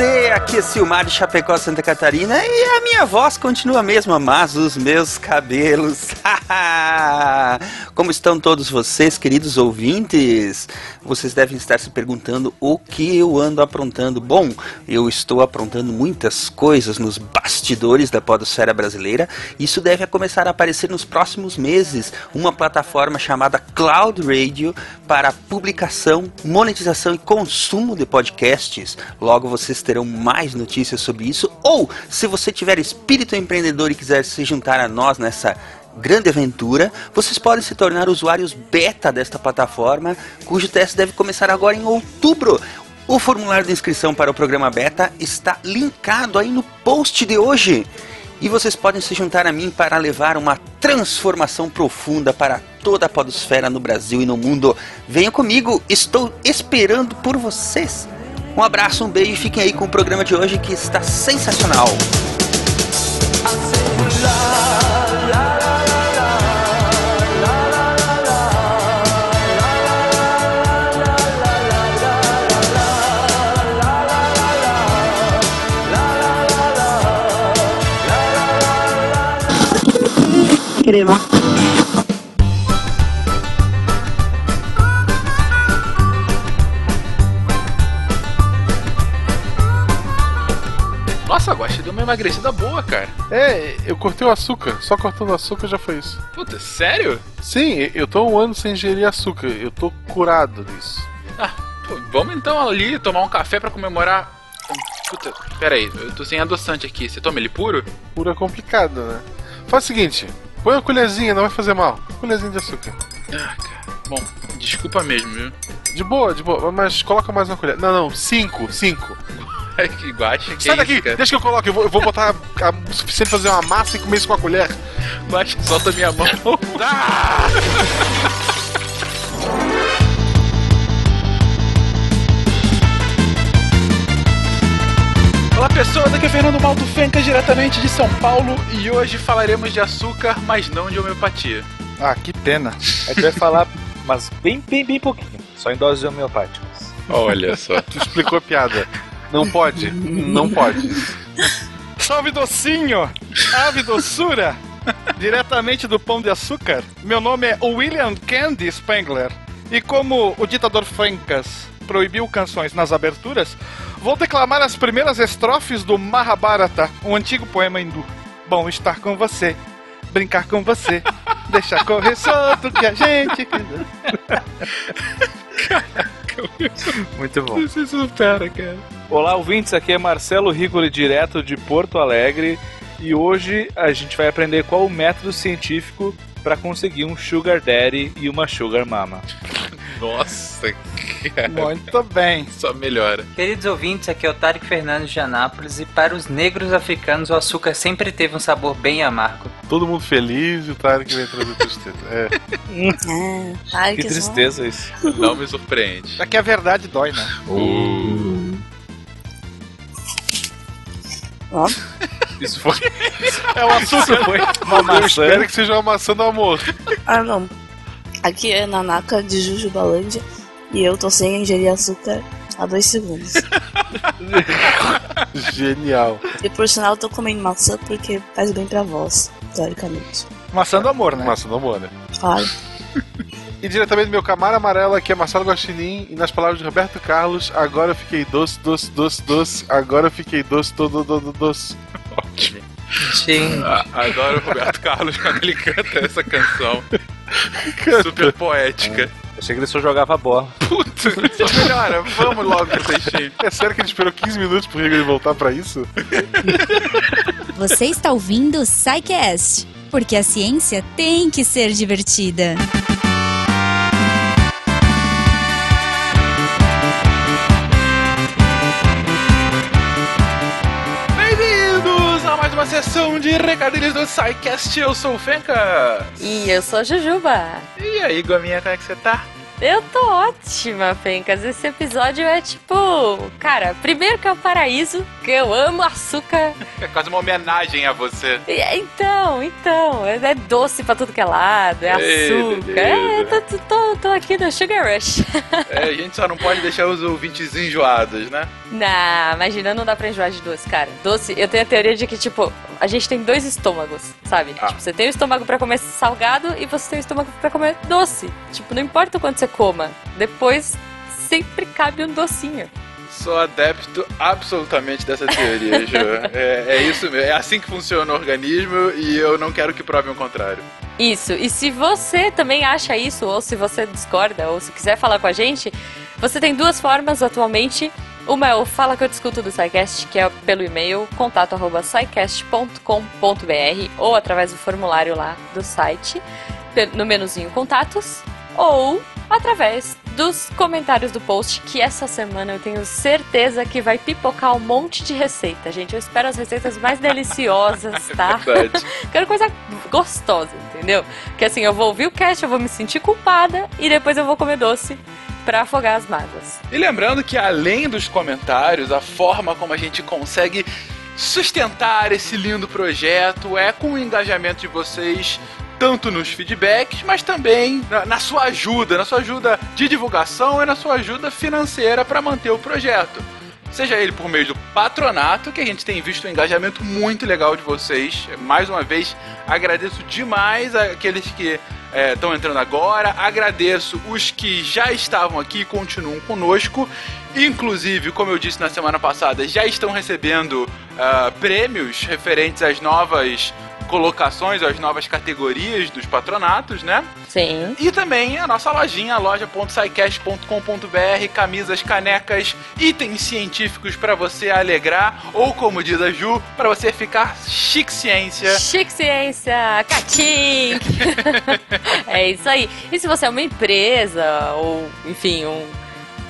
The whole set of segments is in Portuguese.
você? Aqui é Silmar de Chapecó, Santa Catarina e a minha voz continua a mesma, mas os meus cabelos. Como estão todos vocês, queridos ouvintes? Vocês devem estar se perguntando o que eu ando aprontando. Bom, eu estou aprontando muitas coisas nos bastidores da podosfera brasileira. Isso deve começar a aparecer nos próximos meses. Uma plataforma chamada Cloud Radio para publicação, monetização e consumo de podcasts. Logo vocês terão mais notícias sobre isso. Ou, se você tiver espírito empreendedor e quiser se juntar a nós nessa grande aventura, vocês podem se tornar usuários beta desta plataforma, cujo teste deve começar agora em outubro. O formulário de inscrição para o programa beta está linkado aí no post de hoje. E vocês podem se juntar a mim para levar uma transformação profunda para toda a podosfera no Brasil e no mundo. Venham comigo, estou esperando por vocês. Um abraço, um beijo e fiquem aí com o programa de hoje que está sensacional. Crema. Nossa, Guaxa, deu uma emagrecida boa, cara. É, eu cortei o açúcar. Só cortando o açúcar já foi isso. Puta, sério? Sim, eu tô um ano sem ingerir açúcar. Eu tô curado disso. Ah, pô, vamos então ali tomar um café pra comemorar. Puta, pera aí, eu tô sem adoçante aqui. Você toma ele puro? Puro é complicado, né? Faz o seguinte, põe uma colherzinha, não vai fazer mal. Colherzinha de açúcar. Ah, cara. Bom, desculpa mesmo, viu? De boa, de boa, mas coloca mais uma colher. Não, não, cinco, cinco. Ai, que Sai é daqui, isso, deixa que eu coloque. Eu vou, eu vou botar a- o suficiente pra fazer uma massa e comer isso com a colher. Guacha, solta minha mão. Ah! Olá pessoas, aqui é Fernando Malto Fencas, diretamente de São Paulo, e hoje falaremos de açúcar, mas não de homeopatia. Ah, que pena. A gente vai falar, mas bem, bem, bem pouquinho. Só em doses homeopáticas. Olha só. Tu explicou a piada. Não pode, não pode. Salve docinho! Ave doçura! Diretamente do Pão de Açúcar, meu nome é William Candy Spengler. E como o ditador Fencas proibiu canções nas aberturas, vou declamar as primeiras estrofes do Mahabharata, um antigo poema hindu. Bom estar com você, brincar com você, deixar correr solto que a gente quiser. Muito bom. Você supera, cara. Olá, ouvintes. Aqui é Marcelo Rigoli, direto de Porto Alegre. E hoje a gente vai aprender qual o método científico para conseguir um Sugar Daddy e uma Sugar Mama. Nossa, cara. Muito bem. Só melhora. Queridos ouvintes, aqui é o Tarek Fernandes de Anápolis e para os negros africanos o açúcar sempre teve um sabor bem amargo. Todo mundo feliz e o Tarek vem trazer tristeza. É. É. Ai, Que que, tristeza isso. Não me surpreende. Daqui a verdade dói, né? Ó, Isso foi, É o açúcar. isso foi uma Eu maçã. espero que seja uma maçã do amor. ah, não. Aqui é Nanaka de Jujubalândia e eu tô sem ingerir açúcar há dois segundos. Genial. E por sinal, eu tô comendo maçã porque faz bem pra voz, teoricamente. Maçã do amor, né? Maçã do amor, né? Claro. E diretamente do meu camaro amarelo aqui é Marcelo Guaxinim e nas palavras de Roberto Carlos, agora eu fiquei doce, doce, doce, doce, agora eu fiquei doce, todo, todo, doce. Ótimo. Gente, Ah, Adoro o Roberto Carlos quando ele canta essa canção. Super poética. Achei que ele só jogava bola. Puta, melhora. Vamos logo pro textinho. É sério que a gente esperou 15 minutos pro Rigor voltar pra isso? Você está ouvindo o SciCast, porque a ciência tem que ser divertida. Sessão de recadilhos do SciCast. Eu sou o Fenca. E eu sou a Jujuba. E aí, Gominha, como é que você tá? Eu tô ótima, Fencas. Esse episódio é tipo. Cara, primeiro que é o paraíso, que eu amo açúcar. É quase uma homenagem a você. Então, então. É é doce pra tudo que é lado, é Ei, açúcar. É, tô, tô, tô aqui no Sugar Rush. É, a gente só não pode deixar os ouvintes enjoados, né? Não, imagina, não dá pra enjoar de doce, cara. Doce, eu tenho a teoria de que, tipo, a gente tem dois estômagos, sabe? Ah. Tipo, você tem o estômago pra comer salgado e você tem o estômago pra comer doce. Tipo, não importa o quanto você coma, depois sempre cabe um docinho. Sou adepto absolutamente dessa teoria, Ju. É, é isso mesmo. É assim que funciona o organismo e eu não quero que provem o contrário. Isso, e se você também acha isso, ou se você discorda, ou se quiser falar com a gente, você tem duas formas atualmente. É o Fala que eu discuto do SciCast, que é pelo e-mail contato arroba scicast.com.br ou através do formulário lá do site, no menuzinho contatos, ou através dos comentários do post, que essa semana eu tenho certeza que vai pipocar um monte de receita, gente. Eu espero as receitas mais deliciosas, tá? Verdade. Quero coisa gostosa, entendeu? Que assim, eu vou ouvir o cast, eu vou me sentir culpada e depois eu vou comer doce pra afogar as mágoas. E lembrando que além dos comentários, a forma como a gente consegue sustentar esse lindo projeto é com o engajamento de vocês, tanto nos feedbacks, mas também na, na sua ajuda, na sua ajuda de divulgação e na sua ajuda financeira para manter o projeto. Seja ele por meio do patronato, que a gente tem visto um engajamento muito legal de vocês. Mais uma vez, agradeço demais aqueles que estão entrando agora. Agradeço os que já estavam aqui e continuam conosco. Inclusive, como eu disse na semana passada, já estão recebendo ah, prêmios referentes às novas colocações, às novas categorias dos patronatos, né? Sim. E também a nossa lojinha, loja.sicast.com.br, camisas, canecas, itens científicos para você alegrar, ou como diz a Ju, para você ficar chique ciência. Chique ciência, catim! é isso aí. E se você é uma empresa, ou enfim, um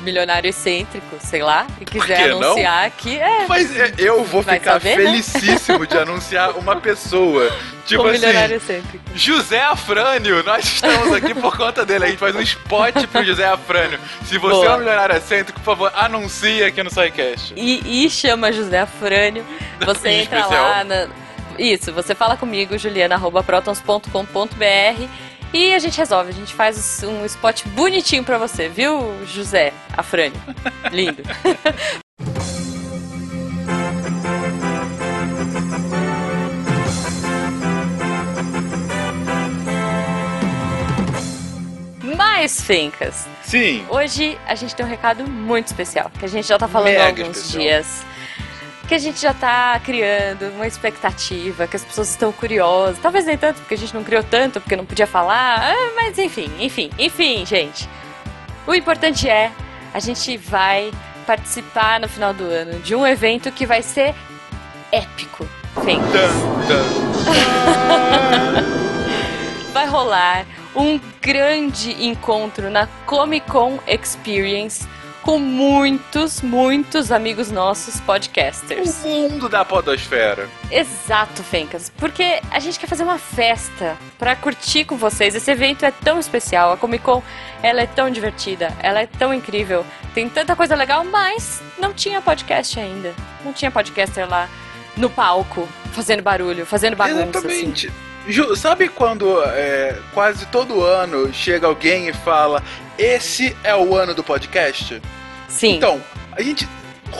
milionário excêntrico, sei lá, e quiser que não? anunciar aqui, é. Mas é, eu vou Vai ficar saber, né? felicíssimo de anunciar uma pessoa. Tipo um assim, milionário excêntrico. José Afrânio, nós estamos aqui por conta dele. A gente faz um spot pro José Afrânio. Se você Boa. é um milionário excêntrico, por favor, anuncie aqui no SciCast. E, e chama José Afrânio. Você entra especial. lá na. Isso, você fala comigo, juliana.protons.com.br e a gente resolve. A gente faz um spot bonitinho pra você, viu, José Afrânio? Lindo. Mais Fencas. Sim. Hoje a gente tem um recado muito especial, que a gente já tá falando Mega há alguns especial. dias. Que a gente já tá criando uma expectativa, que as pessoas estão curiosas. Talvez nem tanto, porque a gente não criou tanto, porque não podia falar. ah, Mas enfim, enfim, enfim, gente. O importante é, a gente vai participar no final do ano de um evento que vai ser épico. Vai rolar um grande encontro na Comic Con Experience com muitos, muitos amigos nossos podcasters. O mundo da podosfera. Exato, Fencas, porque a gente quer fazer uma festa pra curtir com vocês. Esse evento é tão especial, a Comic Con, ela é tão divertida, ela é tão incrível, tem tanta coisa legal, mas não tinha podcast ainda. Não tinha podcaster lá no palco, fazendo barulho, fazendo bagunça. assim. Exatamente. Ju, sabe quando é, quase todo ano chega alguém e fala: Esse é o ano do podcast? Sim. Então, a gente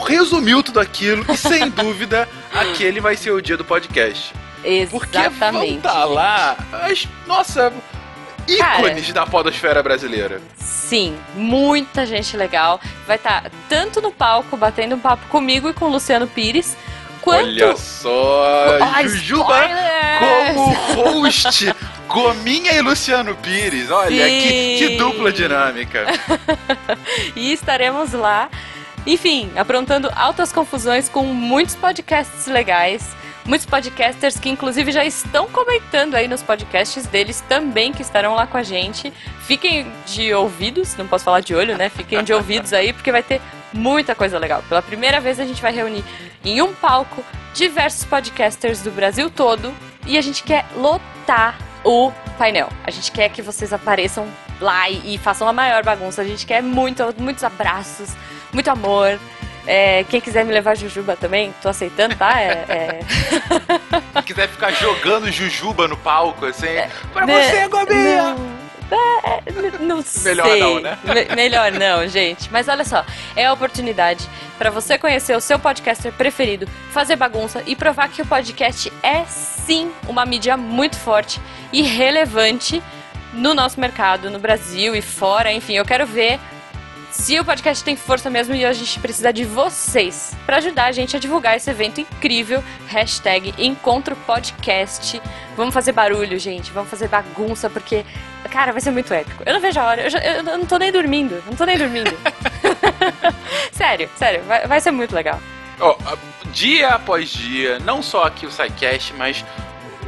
resumiu tudo aquilo e sem dúvida aquele vai ser o dia do podcast. Porque vão Exatamente. estar lá as, nossa, ícones da podosfera brasileira. Sim, muita gente legal. Vai estar tanto no palco batendo um papo comigo e com o Luciano Pires, quanto. Olha só, Ah, Jujuba spoilers! como host, Gominha e Luciano Pires. Olha, que, que dupla dinâmica. e estaremos lá, enfim, aprontando altas confusões com muitos podcasts legais. Muitos podcasters que inclusive já estão comentando aí nos podcasts deles também que estarão lá com a gente. Fiquem de ouvidos, não posso falar de olho, né? Fiquem de ouvidos aí porque vai ter muita coisa legal. Pela primeira vez a gente vai reunir em um palco diversos podcasters do Brasil todo e a gente quer lotar o painel. A gente quer que vocês apareçam lá e, façam a maior bagunça. A gente quer muito, muitos abraços, muito amor. É, quem quiser me levar Jujuba também, tô aceitando, tá? É, é... Se quiser ficar jogando Jujuba no palco, assim, pra né, você, Gobinha! Não, é, n- não Melhor sei. não, né? Me- melhor não, gente. Mas olha só, é a oportunidade pra você conhecer o seu podcaster preferido, fazer bagunça e provar que o podcast é sim uma mídia muito forte e relevante no nosso mercado, no Brasil e fora. Enfim, eu quero ver se o podcast tem força mesmo e a gente precisa de vocês pra ajudar a gente a divulgar esse evento incrível. Hashtag Encontro Podcast. Vamos fazer barulho, gente. Vamos fazer bagunça, porque, cara, vai ser muito épico. Eu não vejo a hora. Eu, já- eu não tô nem dormindo. eu Não tô nem dormindo. sério, sério. Vai, vai ser muito legal. Ó, dia após dia, não só aqui o SciCast, mas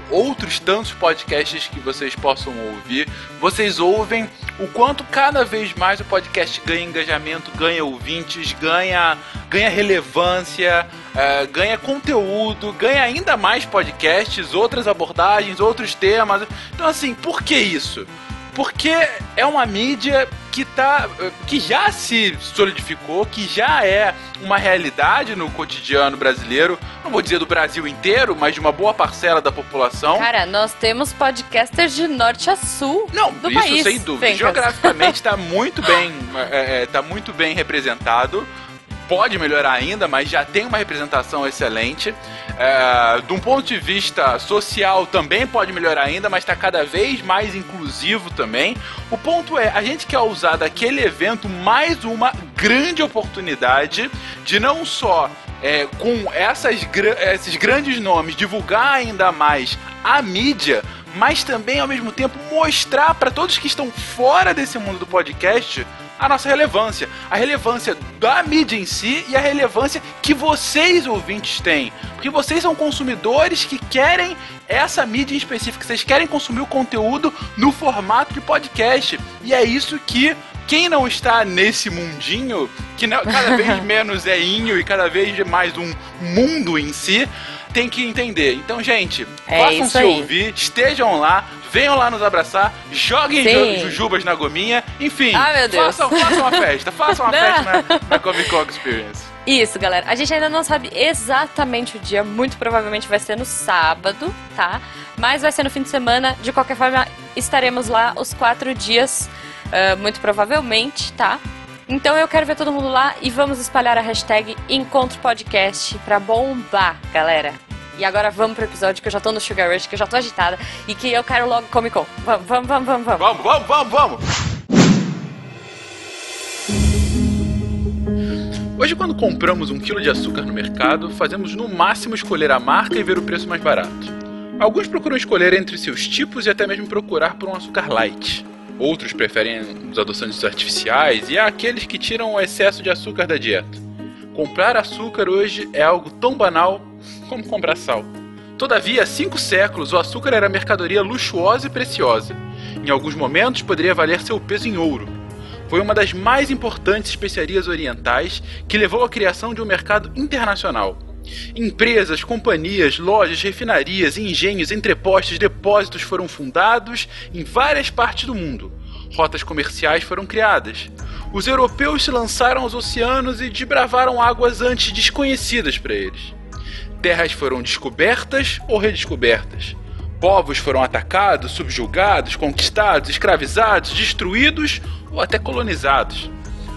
outros tantos podcasts que vocês possam ouvir, vocês ouvem o quanto cada vez mais o podcast ganha engajamento, ganha ouvintes, ganha, ganha relevância, eh, ganha conteúdo, ganha ainda mais podcasts, outras abordagens, outros temas. Então, assim, por que isso? Porque é uma mídia que tá. que já se solidificou, que já é uma realidade no cotidiano brasileiro. Não vou dizer do Brasil inteiro, mas de uma boa parcela da população. Cara, nós temos podcasters de norte a sul Não, do isso país. sem dúvida. Geograficamente está muito bem, é, é, tá muito bem representado. Pode melhorar ainda, mas já tem uma representação excelente. É, de um ponto de vista social também pode melhorar ainda, mas está cada vez mais inclusivo também. O ponto é, a gente quer usar daquele evento mais uma grande oportunidade de não só é, com essas, esses grandes nomes divulgar ainda mais a mídia, mas também ao mesmo tempo mostrar para todos que estão fora desse mundo do podcast a nossa relevância, a relevância da mídia em si e a relevância que vocês ouvintes têm, porque vocês são consumidores que querem essa mídia em específico, vocês querem consumir o conteúdo no formato de podcast e é isso que quem não está nesse mundinho, que não- cada vez menos é inho e cada vez mais um mundo em si, tem que entender. Então, gente, É façam isso se aí. ouvir, estejam lá, venham lá nos abraçar, joguem Sim. jujubas na gominha, enfim, Ah, meu Deus. façam, façam uma festa, façam uma festa na, na Comic Con Experience. Isso, galera. A gente ainda não sabe exatamente o dia, muito provavelmente vai ser no sábado, tá? Mas vai ser no fim de semana. De qualquer forma, estaremos lá os quatro dias, ah, muito provavelmente, tá? Então eu quero ver todo mundo lá e vamos espalhar a hashtag Encontro Podcast pra bombar, galera. E agora vamos pro episódio que eu já tô no Sugar Rush, que eu já tô agitada e que eu quero logo Comic Con. Vamos, vamos, vamos, vamos, vamos. Vamos, vamos, vamos, vamos! Hoje, quando compramos um quilo de açúcar no mercado, fazemos no máximo escolher a marca e ver o preço mais barato. Alguns procuram escolher entre seus tipos e até mesmo procurar por um açúcar light. Outros preferem os adoçantes artificiais e há aqueles que tiram o excesso de açúcar da dieta. Comprar açúcar hoje é algo tão banal como comprar sal. Todavia, há cinco séculos, o açúcar era mercadoria luxuosa e preciosa. Em alguns momentos, poderia valer seu peso em ouro. Foi uma das mais importantes especiarias orientais que levou à criação de um mercado internacional. Empresas, companhias, lojas, refinarias, engenhos, entrepostos, depósitos foram fundados em várias partes do mundo. Rotas comerciais foram criadas. Os europeus se lançaram aos oceanos e desbravaram águas antes desconhecidas para eles. Terras foram descobertas ou redescobertas. Povos foram atacados, subjugados, conquistados, escravizados, destruídos ou até colonizados.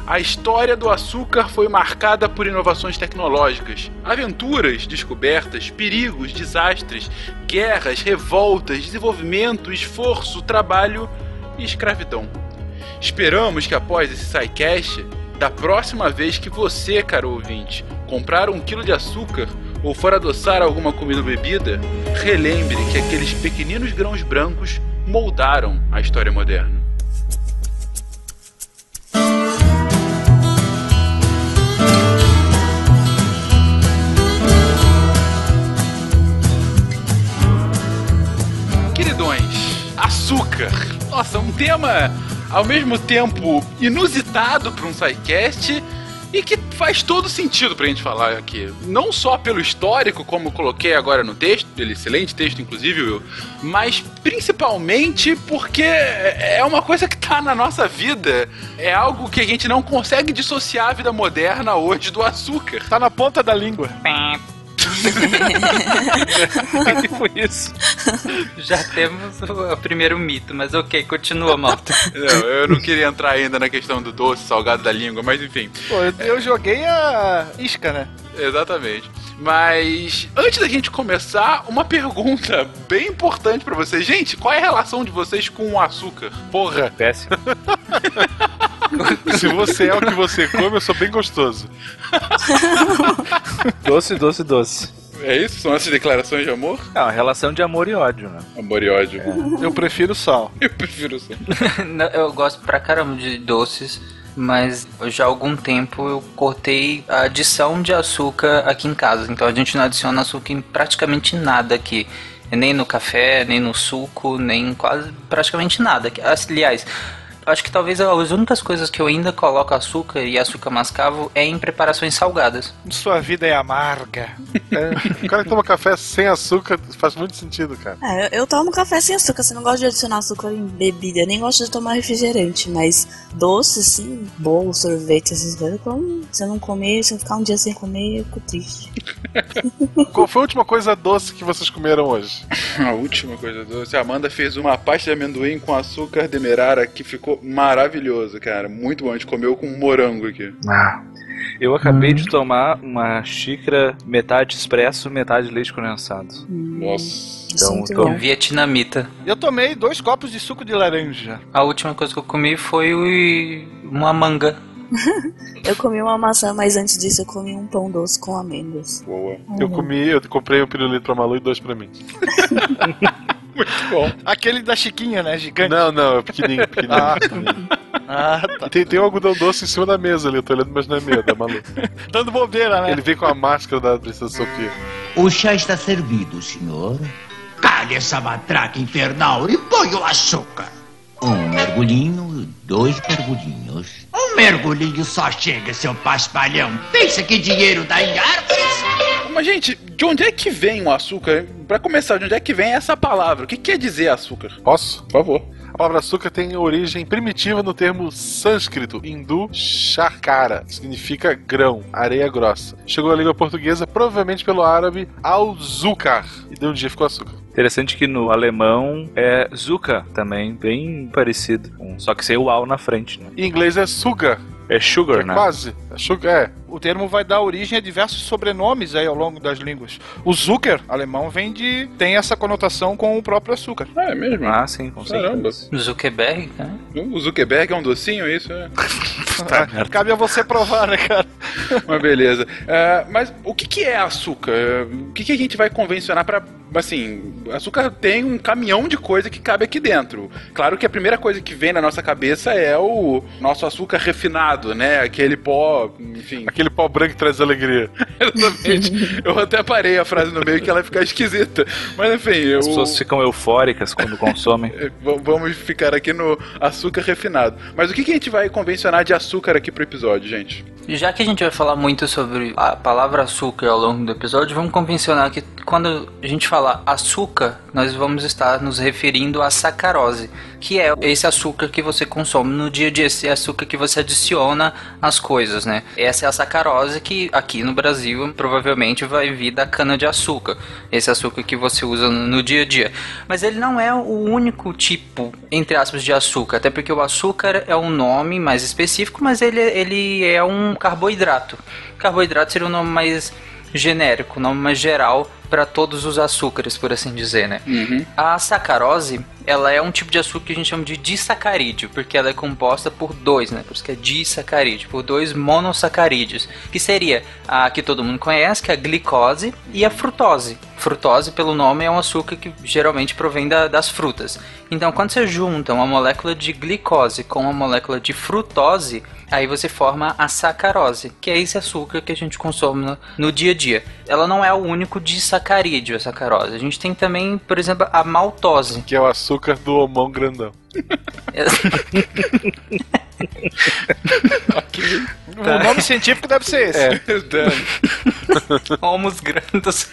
A história do açúcar foi marcada por inovações tecnológicas, aventuras, descobertas, perigos, desastres, guerras, revoltas, desenvolvimento, esforço, trabalho e escravidão. Esperamos que após esse SciCast, da próxima vez que você, caro ouvinte, comprar um quilo de açúcar ou for adoçar alguma comida ou bebida, relembre que aqueles pequeninos grãos brancos moldaram a história moderna. Queridões, açúcar. Nossa, um tema ao mesmo tempo inusitado para um SciCast e que faz todo sentido pra gente falar aqui. Não só pelo histórico, como coloquei agora no texto, ele excelente texto, inclusive, Will, mas principalmente porque é uma coisa que tá na nossa vida. É algo que a gente não consegue dissociar a vida moderna hoje do açúcar. Tá na ponta da língua. tipo isso. Já temos o, o primeiro mito, mas ok, continua, malta. Não, eu não queria entrar ainda na questão do doce, salgado da língua, mas enfim. Pô, eu, eu joguei a isca, né? Exatamente. Mas antes da gente começar, uma pergunta bem importante pra vocês. Gente, qual é a relação de vocês com o açúcar? Porra, Péssimo. se você é o que você come, eu sou bem gostoso. Doce, doce, doce. É isso? São essas declarações de amor? É uma relação de amor e ódio, né? Amor e ódio. Eu prefiro sal. Eu prefiro. Não, eu gosto pra caramba de doces, mas já há algum tempo eu cortei a adição de açúcar aqui em casa. Então a gente não adiciona açúcar em praticamente nada aqui. Nem no café, nem no suco, nem quase praticamente nada. Aliás, acho que talvez as únicas coisas que eu ainda coloco açúcar e açúcar mascavo é em preparações salgadas. Sua vida é amarga. É, o cara que toma café sem açúcar faz muito sentido, cara. É, eu, eu tomo café sem açúcar, você não gosta de adicionar açúcar em bebida, eu nem gosto de tomar refrigerante, mas doce, sim, bolo, sorvete, essas coisas, como se eu não comer, se eu ficar um dia sem comer, eu fico triste. Qual foi a última coisa doce que vocês comeram hoje? A última coisa doce. A Amanda fez uma pasta de amendoim com açúcar demerara que ficou maravilhoso, cara. Muito bom. A gente comeu com morango aqui. Eu acabei de tomar uma xícara metade expresso, metade leite condensado. Nossa. Então, Sinto tô- não. Vietnamita. Eu tomei dois copos de suco de laranja. A última coisa que eu comi foi uma manga. Eu comi uma maçã, mas antes disso eu comi um pão doce com amêndoas. Boa. Eu comi, eu comprei um pirulito pra Malu e dois pra mim. Muito bom. Aquele da Chiquinha, né? Gigante. Não, não, é pequenininho, pequenininho. Ah. pequenininho. Ah, tá. E tem, tem um algodão doce em cima da mesa ali, eu tô olhando, mas não é meu, é da Malu. Dando bobeira, né? Ele vem com a máscara da Princesa Sofia. O chá está servido, senhor. Cale essa matraca infernal e põe o açúcar. Um mergulhinho, dois mergulhinhos. Um mergulhinho só chega, seu paspalhão. Pensa que dinheiro dá em árvores? Mas, gente, de onde é que vem o açúcar? Pra começar, de onde é que vem essa palavra? O que quer dizer açúcar? Posso? Por favor. A palavra açúcar tem origem primitiva no termo sânscrito, hindu shakara, que significa grão, areia grossa. Chegou à língua portuguesa provavelmente pelo árabe al-zukar, e de um dia ficou açúcar. Interessante que no alemão é Zucker também, bem parecido. Só que sem o al na frente, né? Em inglês é sugar, É sugar, é né? quase. É sugar, é. O termo vai dar origem a diversos sobrenomes aí ao longo das línguas. O Zucker, alemão, vem de. tem essa conotação com o próprio açúcar. É mesmo? Ah, sim, com Caramba. certeza. Zuckerberg, né? O Zuckerberg é um docinho, isso? É. Cabe a você provar, né, cara? Mas beleza. É, mas o que, que é açúcar? O que, que a gente vai convencionar pra. Assim, açúcar tem um caminhão de coisa que cabe aqui dentro. Claro que a primeira coisa que vem na nossa cabeça é o nosso açúcar refinado, né? Aquele pó, enfim. Aquele pau branco que traz alegria. Exatamente. Eu até parei a frase no meio que ela fica esquisita. Mas enfim, eu. As pessoas ficam eufóricas quando consomem. Vamos ficar aqui no açúcar refinado. Mas o que, que a gente vai convencionar de açúcar aqui pro episódio, gente? Já que a gente vai falar muito sobre a palavra açúcar ao longo do episódio, vamos convencionar que quando a gente falar açúcar, nós vamos estar nos referindo à sacarose, que é esse açúcar que você consome no dia a dia, esse açúcar que você adiciona às coisas, né? Essa é a sacarose que aqui no Brasil provavelmente vai vir da cana de açúcar, esse açúcar que você usa no dia a dia. Mas ele não é o único tipo, entre aspas, de açúcar, até porque o açúcar é um nome mais específico, mas ele, ele é um carboidrato. Carboidrato seria um nome mais genérico, um nome mais geral para todos os açúcares, por assim dizer, né? A sacarose, ela é um tipo de açúcar que a gente chama de disacarídeo, porque ela é composta por dois, né? Por isso que é disacarídeo, por dois monossacarídeos, que seria a que todo mundo conhece, que é a glicose e a frutose. Frutose, pelo nome, é um açúcar que geralmente provém da- das frutas. Então, quando você junta uma molécula de glicose com uma molécula de frutose, aí você forma a sacarose, que é esse açúcar que a gente consome no, no dia a dia. Ela não é o único disacarídeo, a sacarose. A gente tem também, por exemplo, a maltose. Que é o açúcar do homão grandão. O nome científico deve ser esse. É. Homus grandos.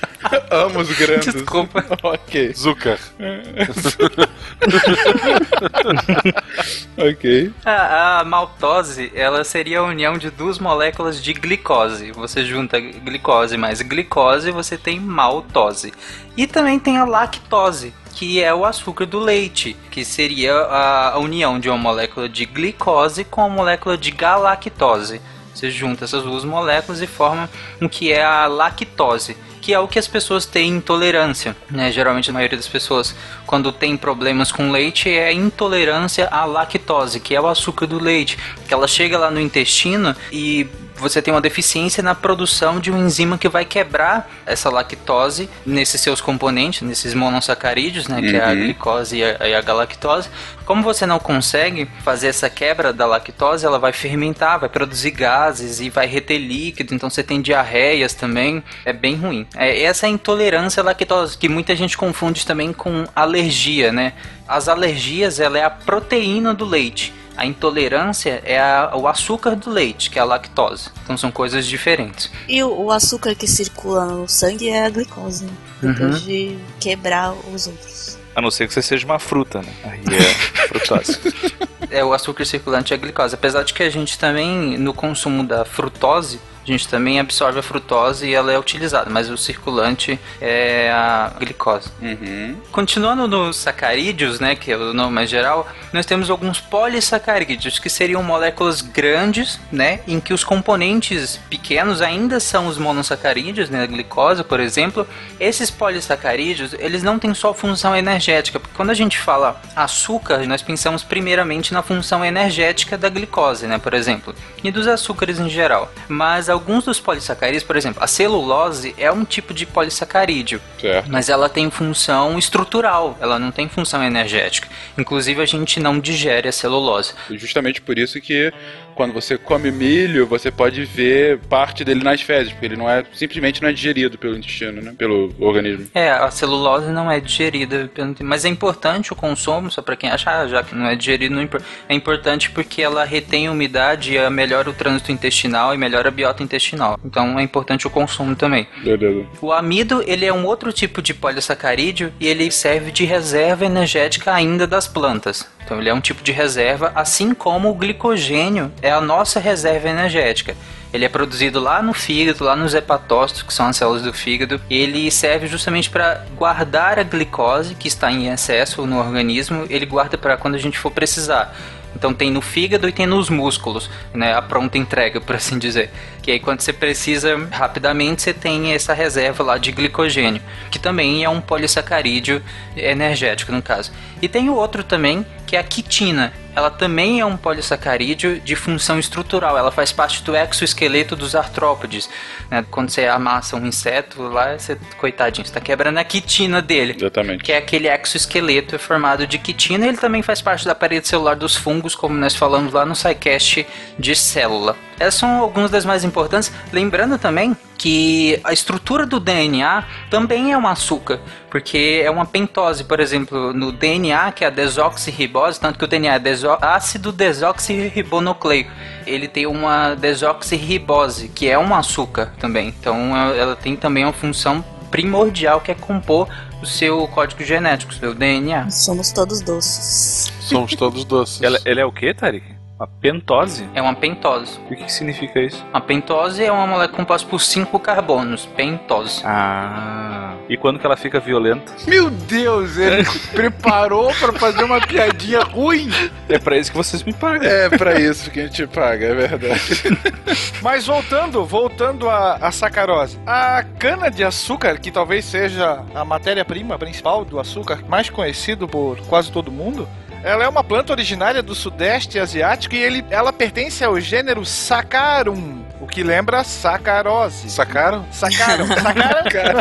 Amos grandes. Desculpa. ok. Zucker. ok. A, a maltose, ela seria a união de duas moléculas de glicose. Você junta glicose mais glicose, você tem maltose. E também tem a lactose, que é o açúcar do leite, que seria a, união de uma molécula de glicose com a molécula de galactose. Você junta essas duas moléculas e forma o que é a lactose, que é o que as pessoas têm intolerância. Né? Geralmente a maioria das pessoas, quando tem problemas com leite, é intolerância à lactose, que é o açúcar do leite, que ela chega lá no intestino e você tem uma deficiência na produção de uma enzima que vai quebrar essa lactose nesses seus componentes, nesses monossacarídeos, né, que é a Uhum. glicose e a, e a galactose. Como você não consegue fazer essa quebra da lactose, ela vai fermentar, vai produzir gases e vai reter líquido, então você tem diarreias também, é bem ruim. É, essa é a intolerância à lactose, que muita gente confunde também com alergia, né? As alergias, ela é a proteína do leite. A intolerância é a- o açúcar do leite, que é a lactose. Então são coisas diferentes. E o, o açúcar que circula no sangue é a glicose, né? Depois Uhum. de quebrar os outros. A não ser que você seja uma fruta, né? Aí é frutose. É o açúcar circulante e a glicose. Apesar de que a gente também, no consumo da frutose, a gente também absorve a frutose e ela é utilizada, mas o circulante é a glicose. Uhum. Continuando nos sacarídeos, né, que é o nome mais geral, nós temos alguns polissacarídeos, que seriam moléculas grandes, né, em que os componentes pequenos ainda são os monossacarídeos, né, a glicose, por exemplo. Esses polissacarídeos, eles não têm só função energética, porque quando a gente fala açúcar, nós pensamos primeiramente na função energética da glicose, né, por exemplo, e dos açúcares em geral. Mas alguns dos polissacarídeos, por exemplo, a celulose é um tipo de polissacarídeo, Certo. mas ela tem função estrutural, ela não tem função energética. Inclusive a gente não digere a celulose. E Justamente por isso que quando você come milho, você pode ver parte dele nas fezes, porque ele não é simplesmente não é digerido pelo intestino, né? Pelo organismo. É, a celulose não é digerida, mas é importante o consumo, só para quem acha, ah, já que não é digerido, não é importante porque ela retém umidade e melhora o trânsito intestinal e melhora a biota intestinal. Então é importante o consumo também. Beleza. O amido, ele é um outro tipo de polissacarídeo e ele serve de reserva energética ainda das plantas. Então ele é um tipo de reserva, assim como o glicogênio é a nossa reserva energética. Ele é produzido lá no fígado, lá nos hepatócitos, que são as células do fígado. Ele serve justamente para guardar a glicose que está em excesso no organismo. Ele guarda para quando a gente for precisar. Então tem no fígado e tem nos músculos, né? A pronta entrega, por assim dizer. Que aí quando você precisa rapidamente, você tem essa reserva lá de glicogênio, que também é um polissacarídeo energético no caso. E tem o outro também, que é a quitina. Ela também é um polissacarídeo de função estrutural. Ela faz parte do exoesqueleto dos artrópodes. Né? Quando você amassa um inseto lá, você, coitadinho, você está quebrando a quitina dele Exatamente. que é aquele exoesqueleto formado de quitina. Ele também faz parte da parede celular dos fungos, como nós falamos lá no SciCast de célula. Essas são algumas das mais importantes. Lembrando também que a estrutura do DNA também é um açúcar, porque é uma pentose, por exemplo, no DNA, que é a desoxirribose, tanto que o DNA é deso ácido desoxirribonucleico. Ele tem uma desoxirribose, que é um açúcar também. Então ela ela tem também uma função primordial que é compor o seu código genético, o seu DNA. Somos todos doces. Somos todos doces. Ela, ela é o que, Tarik? Uma pentose? É uma pentose. O que, que significa isso? A pentose é uma molécula composta por cinco carbonos, pentose. Ah. E quando que ela fica violenta? Meu Deus, ele preparou pra fazer uma piadinha ruim. É pra isso que vocês me pagam. É pra isso que a gente paga, é verdade. Mas voltando, voltando à, à sacarose. A cana de açúcar, que talvez seja a matéria-prima principal do açúcar, mais conhecido por quase todo mundo, ela é uma planta originária do sudeste asiático e ele, ela pertence ao gênero Saccharum, o que lembra sacarose. Sacaram? Sacaram, sacaram.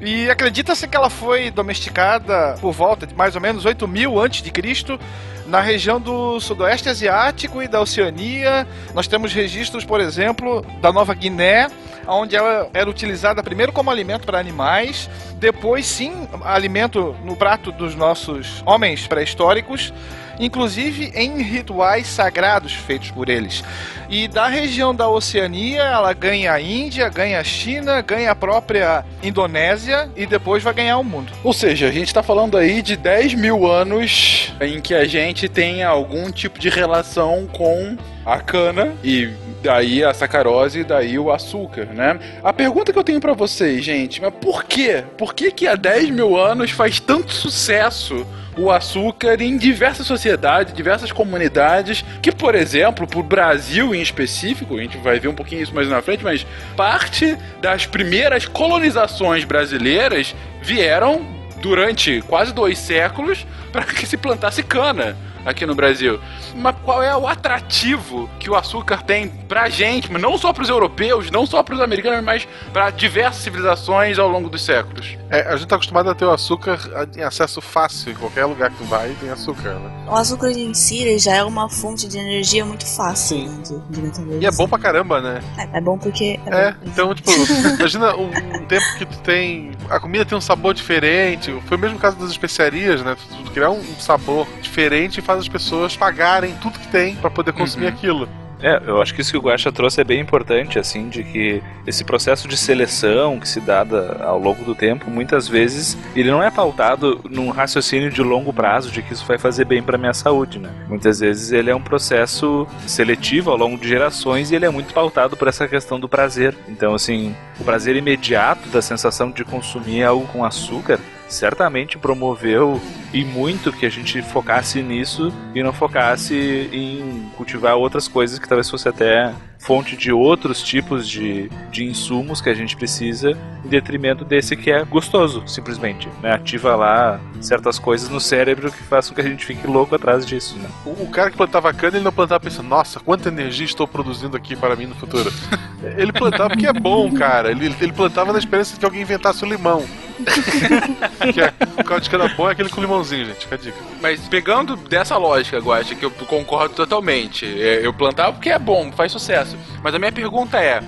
e acredita-se que ela foi domesticada por volta de mais ou menos 8 mil antes de Cristo na região do sudoeste asiático e da Oceania. Nós temos registros, por exemplo, da Nova Guiné, onde ela era utilizada primeiro como alimento para animais, depois sim alimento no prato dos nossos homens pré-históricos. inclusive em rituais sagrados feitos por eles. E da região da Oceania, ela ganha a Índia, ganha a China, ganha a própria Indonésia e depois vai ganhar o mundo. Ou seja, a gente está falando aí de 10 mil anos em que a gente tem algum tipo de relação com a cana e daí a sacarose daí o açúcar, né? A pergunta que eu tenho para vocês, gente, mas por quê? Por que que há 10 mil anos faz tanto sucesso o açúcar em diversas sociedades, diversas comunidades, que, por exemplo, para o Brasil em específico, a gente vai ver um pouquinho isso mais na frente, mas parte das primeiras colonizações brasileiras vieram durante quase dois séculos para que se plantasse cana aqui no Brasil. Mas qual é o atrativo que o açúcar tem pra gente, mas não só pros europeus, não só pros americanos, mas para diversas civilizações ao longo dos séculos? É, a gente tá acostumado a ter o açúcar em acesso fácil, em qualquer lugar que tu vai tem açúcar, né? O açúcar em si já é uma fonte de energia muito fácil Sim. né, de. E é bom pra caramba, né? É, é bom porque. É, bom. então, tipo, imagina um, um tempo que tu tem. A comida tem um sabor diferente. Foi o mesmo caso das especiarias, né? Tu, criar um sabor diferente faz as pessoas pagarem tudo que tem pra poder consumir Uhum. aquilo. É, eu acho que isso que o Guaxa trouxe é bem importante, assim, de que esse processo de seleção que se dá da- ao longo do tempo, muitas vezes, ele não é pautado num raciocínio de longo prazo de que isso vai fazer bem para minha saúde, né? Muitas vezes ele é um processo seletivo ao longo de gerações e ele é muito pautado por essa questão do prazer. Então, assim, o prazer imediato da sensação de consumir algo com açúcar certamente promoveu e muito que a gente focasse nisso e não focasse em cultivar outras coisas que talvez fosse até fonte de outros tipos de, de insumos que a gente precisa em detrimento desse que é gostoso, simplesmente. Né? Ativa lá certas coisas no cérebro que façam que a gente fique louco atrás disso. Né? O, o cara que plantava cana, ele não plantava pensando, nossa, quanta energia estou produzindo aqui para mim no futuro. ele plantava porque é bom, cara. Ele, ele plantava na esperança de que alguém inventasse o limão. que é, o caldo de cana bom é aquele com limãozinho, gente. Fica a dica. Mas pegando dessa lógica, Guacha, que eu concordo totalmente. é, Eu plantava porque é bom, faz sucesso. Mas a minha pergunta é: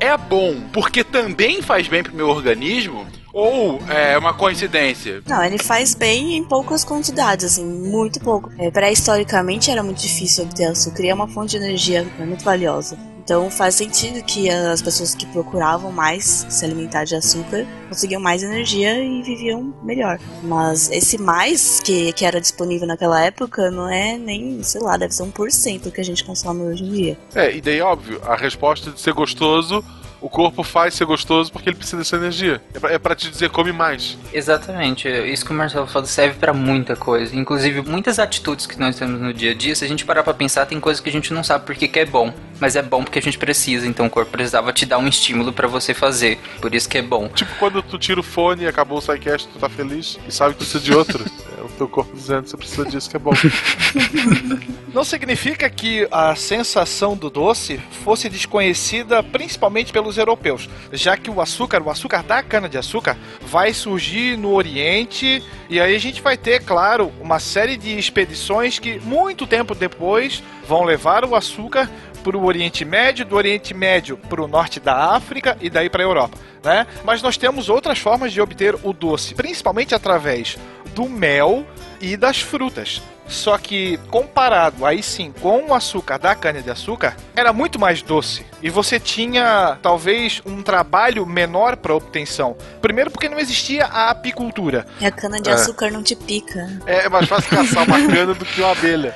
é bom porque também faz bem pro meu organismo? Ou é uma coincidência? Não, ele faz bem em poucas quantidades, assim, muito pouco. É, Pré-historicamente era muito difícil obter açúcar e é uma fonte de energia muito valiosa. Então faz sentido que as pessoas que procuravam mais se alimentar de açúcar conseguiam mais energia e viviam melhor. Mas esse mais que, que era disponível naquela época não é nem, sei lá, deve ser 1% que a gente consome hoje em dia. É, e daí, óbvio, a resposta de ser gostoso, o corpo faz ser gostoso porque ele precisa dessa energia. É pra, é pra te dizer, come mais. Exatamente, isso que o Marcelo falou serve pra muita coisa. Inclusive, muitas atitudes que nós temos no dia a dia, se a gente parar pra pensar, tem coisas que a gente não sabe por que é bom. Mas é bom porque a gente precisa, então o corpo precisava te dar um estímulo pra você fazer. Por isso que é bom. Tipo quando tu tira o fone e acabou o sidecast, tu tá feliz e sabe que precisa de outro. teu corpo dizendo você precisa disso que é bom. Não significa que a sensação do doce fosse desconhecida principalmente pelos europeus, já que o açúcar, o açúcar da cana-de-açúcar, vai surgir no Oriente e aí a gente vai ter, claro, uma série de expedições que muito tempo depois vão levar o açúcar para o Oriente Médio, do Oriente Médio para o norte da África e daí para a Europa, né? Mas nós temos outras formas de obter o doce, principalmente através do mel e das frutas. Só que comparado aí sim com o açúcar da cana-de-açúcar, era muito mais doce. E você tinha talvez um trabalho menor para obtenção. Primeiro porque não existia a apicultura. E a cana-de-açúcar não te pica. É mais fácil caçar uma cana do que uma abelha.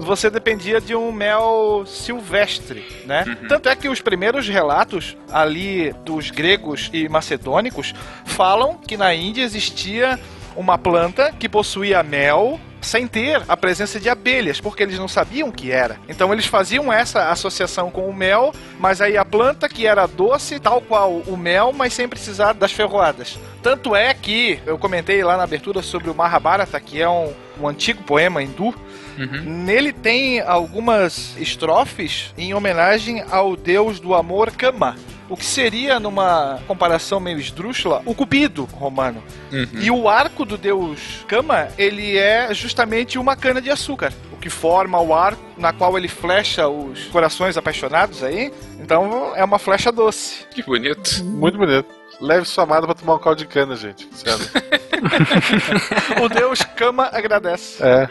Você dependia de um mel silvestre, né? Tanto é que os primeiros relatos ali dos gregos e macedônicos falam que na Índia existia uma planta que possuía mel sem ter a presença de abelhas, porque eles não sabiam o que era. Então eles faziam essa associação com o mel, mas aí a planta que era doce, tal qual o mel, mas sem precisar das ferroadas. Tanto é que eu comentei lá na abertura sobre o Mahabharata, que é um, um antigo poema hindu. Nele tem algumas estrofes em homenagem ao deus do amor Kama. O que seria, numa comparação meio esdrúxula, o Cupido romano. E o arco do deus Kama, ele é justamente uma cana de açúcar. O que forma o arco na qual ele flecha os corações apaixonados aí. Então é uma flecha doce. Que bonito. Muito bonito. Leve sua amada pra tomar um caldo de cana, gente. Sério. o Deus Cama agradece. É.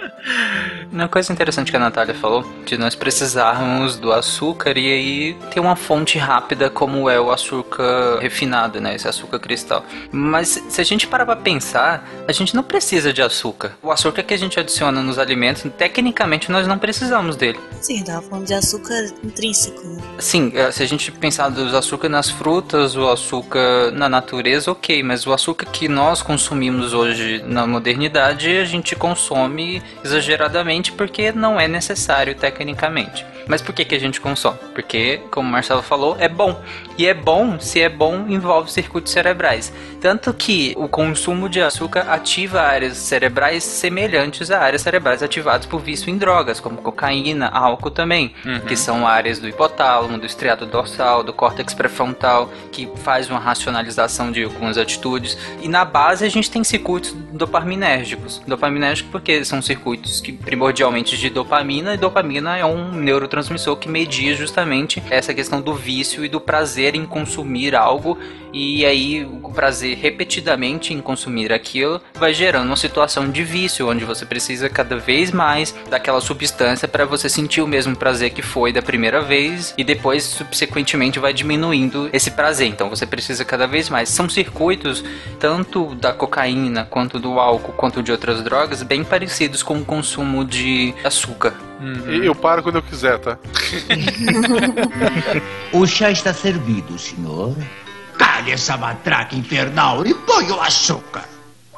Uma coisa interessante que a Natália falou, de nós precisarmos do açúcar e aí ter uma fonte rápida como é o açúcar refinado, né? Esse açúcar cristal. Mas se a gente parar pra pensar, a gente não precisa de açúcar. O açúcar que a gente adiciona nos alimentos, tecnicamente nós não precisamos dele. Sim, tava falando de açúcar intrínseco, né? Sim, é, se a gente pensar dos açúcar nas frutas, o açúcar na natureza, ok, mas o açúcar que nós consumimos hoje na modernidade, a gente consome exageradamente porque não é necessário tecnicamente. Mas por que, que a gente consome? Porque, como o Marcelo falou, é bom. E é bom, se é bom, envolve circuitos cerebrais. Tanto que o consumo de açúcar ativa áreas cerebrais semelhantes a áreas cerebrais ativadas por vício em drogas, como cocaína, álcool também, que são áreas do hipotálamo, do estriado dorsal, do córtex pré-frontal, que faz uma racionalização de algumas atitudes. E na base a gente tem circuitos dopaminérgicos. Dopaminérgicos porque são circuitos que primordialmente de dopamina, e dopamina é um neurotransmissor que media justamente essa questão do vício e do prazer em consumir algo e aí o prazer repetidamente em consumir aquilo vai gerando uma situação de vício onde você precisa cada vez mais daquela substância para você sentir o mesmo prazer que foi da primeira vez e depois subsequentemente vai diminuindo esse prazer. Então você precisa cada vez mais. São circuitos tanto da cocaína quanto do álcool quanto de outras drogas bem parecidos com o consumo de açúcar. E eu paro quando eu quiser, tá? O chá está servido, senhor. Calhe essa matraca infernal e põe o açúcar.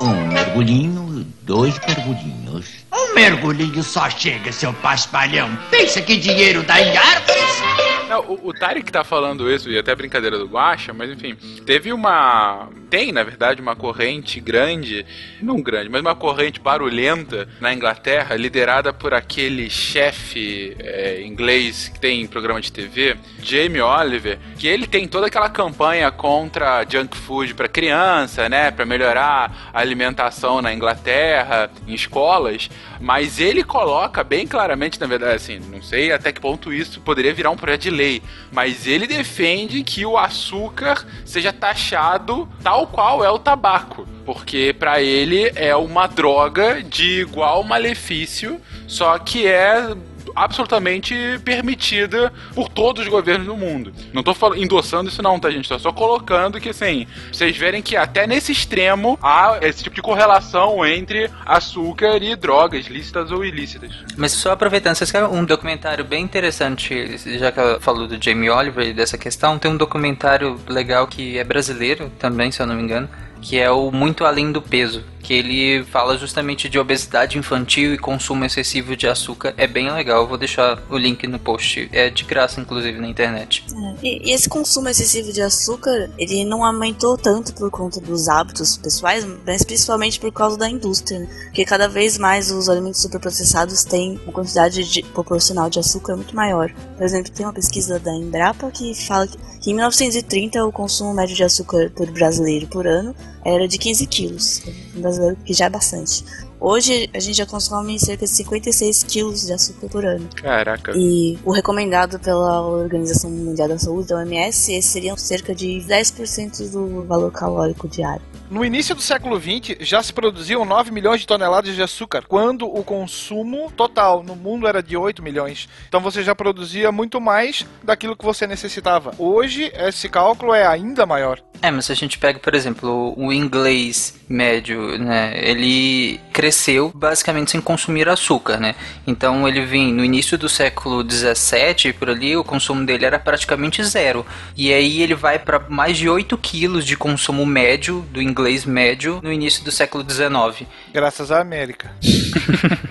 Um mergulhinho, dois mergulhinhos. Um mergulhinho só chega, seu paspalhão. Pensa que dinheiro dá em árvores? Não, o, o Tarek tá falando isso, e até brincadeira do Guacha, mas enfim, teve uma. Tem, na verdade, uma corrente grande, não grande, mas uma corrente barulhenta na Inglaterra, liderada por aquele chefe é, inglês que tem programa de TV, Jamie Oliver, que ele tem toda aquela campanha contra junk food para criança, né, para melhorar a alimentação na Inglaterra, em escolas, mas ele coloca bem claramente, na verdade, assim, não sei até que ponto isso poderia virar um projeto de lei, mas ele defende que o açúcar seja taxado tal qual é o tabaco, porque para ele é uma droga de igual malefício, só que é absolutamente permitida por todos os governos do mundo. Não tô falando, endossando isso não, tá gente? Tô só colocando que assim, vocês verem que até nesse extremo há esse tipo de correlação entre açúcar e drogas, lícitas ou ilícitas. Mas só aproveitando, vocês querem um documentário bem interessante, já que ela falou do Jamie Oliver e dessa questão, tem um documentário legal que é brasileiro também, se eu não me engano, que é o Muito Além do Peso, que ele fala justamente de obesidade infantil e consumo excessivo de açúcar. É bem legal, eu vou deixar o link no post. É de graça, inclusive, na internet. E, e esse consumo excessivo de açúcar, ele não aumentou tanto por conta dos hábitos pessoais, mas principalmente por causa da indústria, né? Porque cada vez mais os alimentos superprocessados têm uma quantidade de- proporcional de açúcar muito maior. Por exemplo, tem uma pesquisa da Embrapa que fala que, que em 1930 o consumo médio de açúcar por brasileiro por ano era de 15 quilos. Um brasileiro que já é bastante. Hoje a gente já consome cerca de 56 quilos de açúcar por ano. Caraca. E o recomendado pela Organização Mundial da Saúde, da OMS, esse seria cerca de 10% do valor calórico diário. No início do século XX, já se produziam 9 milhões de toneladas de açúcar, quando o consumo total no mundo era de 8 milhões. Então você já produzia muito mais daquilo que você necessitava. Hoje, esse cálculo é ainda maior. É, mas se a gente pega, por exemplo, o inglês médio, né? Ele cresceu basicamente sem consumir açúcar, né? Então ele vem no início do século 17 por ali, o consumo dele era praticamente zero. E aí ele vai para mais de 8 quilos de consumo médio do inglês médio no início do século 19. Graças à América.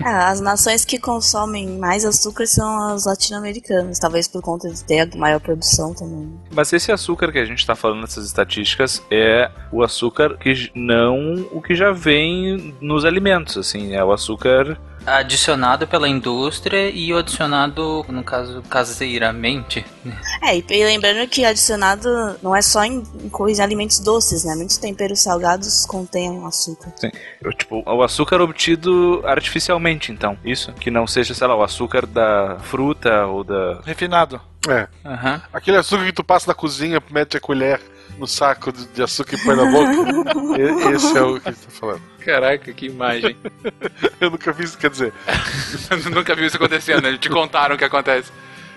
Ah, as nações que consomem mais açúcar são as latino-americanas, talvez por conta de ter a maior produção também. Mas esse açúcar que a gente está falando nessas estatísticas é o açúcar que não o que já vem nos alimentos, assim, é o açúcar Adicionado pela indústria e o adicionado, no caso, caseiramente. né? É, e lembrando que adicionado não é só em, em coisas, em alimentos doces, né? Muitos temperos salgados contêm açúcar. Eu, tipo, o açúcar obtido artificialmente, então. Isso? Que não seja, sei lá, o açúcar da fruta ou da. Refinado. É. Aham. Aquele açúcar que tu passa na cozinha, mete a colher no saco de, de açúcar e põe na boca. Esse é o que ele tá falando. Caraca, que imagem. Eu nunca vi isso, quer dizer. Eu nunca vi isso acontecendo, né? Te contaram o que acontece.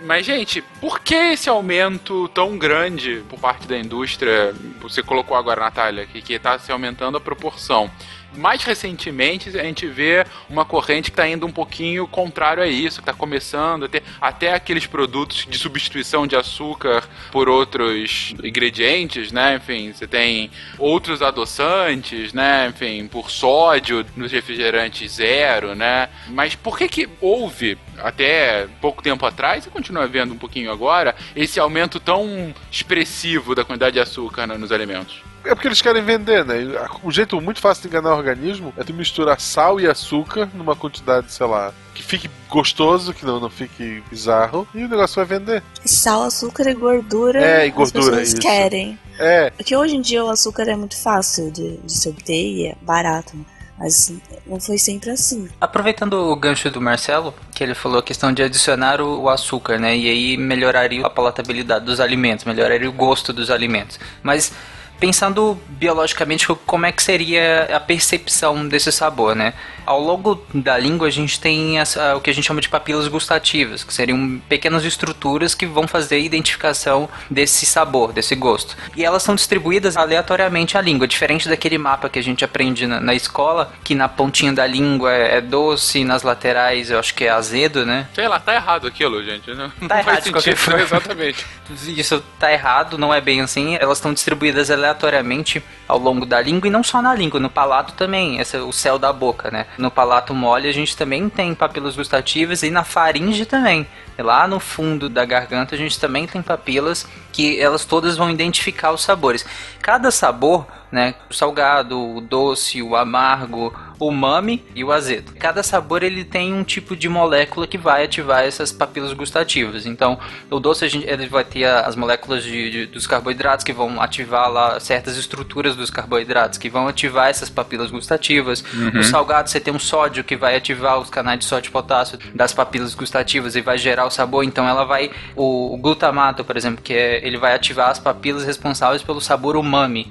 Mas, gente, por que esse aumento tão grande por parte da indústria? Você colocou agora, Natália, que, que tá se aumentando a proporção. Mais recentemente, a gente vê uma corrente que está indo um pouquinho contrário a isso, que está começando a ter até aqueles produtos de substituição de açúcar por outros ingredientes, né? Enfim, você tem outros adoçantes, né? Enfim, por sódio nos refrigerantes zero, né? Mas por que que houve até pouco tempo atrás e continua havendo um pouquinho agora esse aumento tão expressivo da quantidade de açúcar né, nos alimentos? É porque eles querem vender, né? O jeito muito fácil de enganar o organismo é tu misturar sal e açúcar numa quantidade, sei lá, que fique gostoso, que não, não fique bizarro, e o negócio vai vender. Sal, açúcar e gordura. É, e gordura, As pessoas isso. querem. É, Porque hoje em dia o açúcar é muito fácil de, de se obter e é barato. né? Mas não foi sempre assim. Aproveitando o gancho do Marcelo, que ele falou a questão de adicionar o, o açúcar, né? E aí melhoraria a palatabilidade dos alimentos, melhoraria o gosto dos alimentos. Mas pensando biologicamente como é que seria a percepção desse sabor, né? Ao longo da língua a gente tem o que a gente chama de papilas gustativas, que seriam pequenas estruturas que vão fazer a identificação desse sabor, desse gosto. E elas são distribuídas aleatoriamente à língua, diferente daquele mapa que a gente aprende na, na escola, que na pontinha da língua é, é doce, nas laterais eu acho que é azedo, né? Sei lá, tá errado aquilo, gente. Não, não Tá errado faz sentido. Exatamente. Isso tá errado, não é bem assim. Elas estão distribuídas aleatoriamente aleatoriamente ao longo da língua e não só na língua, no palato também. Esse é o céu da boca, né? No palato mole a gente também tem papilas gustativas e na faringe também. E Lá no fundo da garganta a gente também tem papilas que elas todas vão identificar os sabores. Cada sabor, né, o salgado, o doce, o amargo, o umami e o azedo. Cada sabor ele tem um tipo de molécula que vai ativar essas papilas gustativas. Então, o doce a gente, ele vai ter as moléculas de, de- dos carboidratos que vão ativar lá certas estruturas dos carboidratos que vão ativar essas papilas gustativas. O salgado você tem um sódio que vai ativar os canais de sódio e potássio das papilas gustativas e vai gerar o sabor. Então, ela vai o, o glutamato, por exemplo, que é, ele vai ativar as papilas responsáveis pelo sabor umami.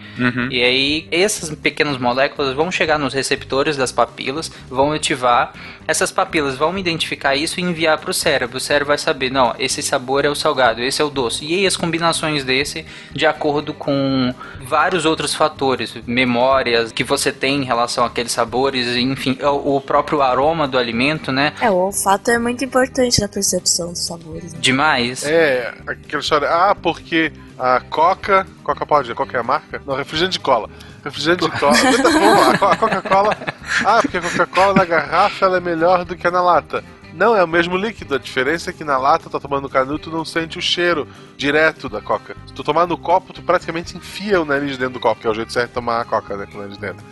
E aí, essas pequenas moléculas vão chegar nos receptores das papilas, vão ativar. Essas papilas vão identificar isso e enviar para o cérebro. O cérebro vai saber, não, esse sabor é o salgado, esse é o doce. E aí, as combinações desse, de acordo com vários outros fatores, memórias que você tem em relação àqueles sabores, enfim, o o próprio aroma do alimento, né? É, o olfato é muito importante na percepção dos sabores. né? Demais. é, aquela história. Ah, porque a Coca. Coca pode, Coca é a marca? Não, refrigerante de cola. Refrigerante de cola. Lá, a Co- a Coca-Cola. Ah, porque a Coca-Cola na garrafa ela é melhor do que a na lata. Não, é o mesmo líquido. A diferença é que na lata, tá tomando canuto, tu não sente o cheiro direto da coca. Se tu tomar no copo, tu praticamente enfia o nariz dentro do copo, que é o jeito certo de tomar a coca, né? Com o nariz dentro.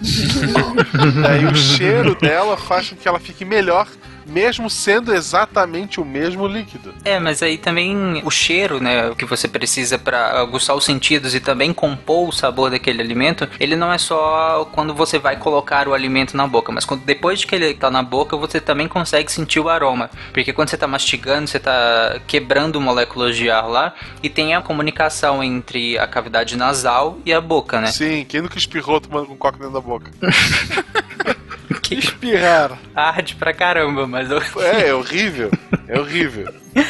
Daí o cheiro dela faz com que ela fique melhor, mesmo sendo exatamente o mesmo líquido. É, mas aí também o cheiro, né, o que você precisa para aguçar os sentidos e também compor o sabor daquele alimento, ele não é só quando você vai colocar o alimento na boca, mas quando, depois de que ele tá na boca, você também consegue sentir o aroma. Porque quando você tá mastigando, você tá quebrando moléculas de ar lá e tem a comunicação entre a cavidade nasal e a boca, né? Sim, quem nunca espirrou tomando com coca dentro da boca? Que Espirrar. arde pra caramba, mas eu... É, é horrível. É horrível.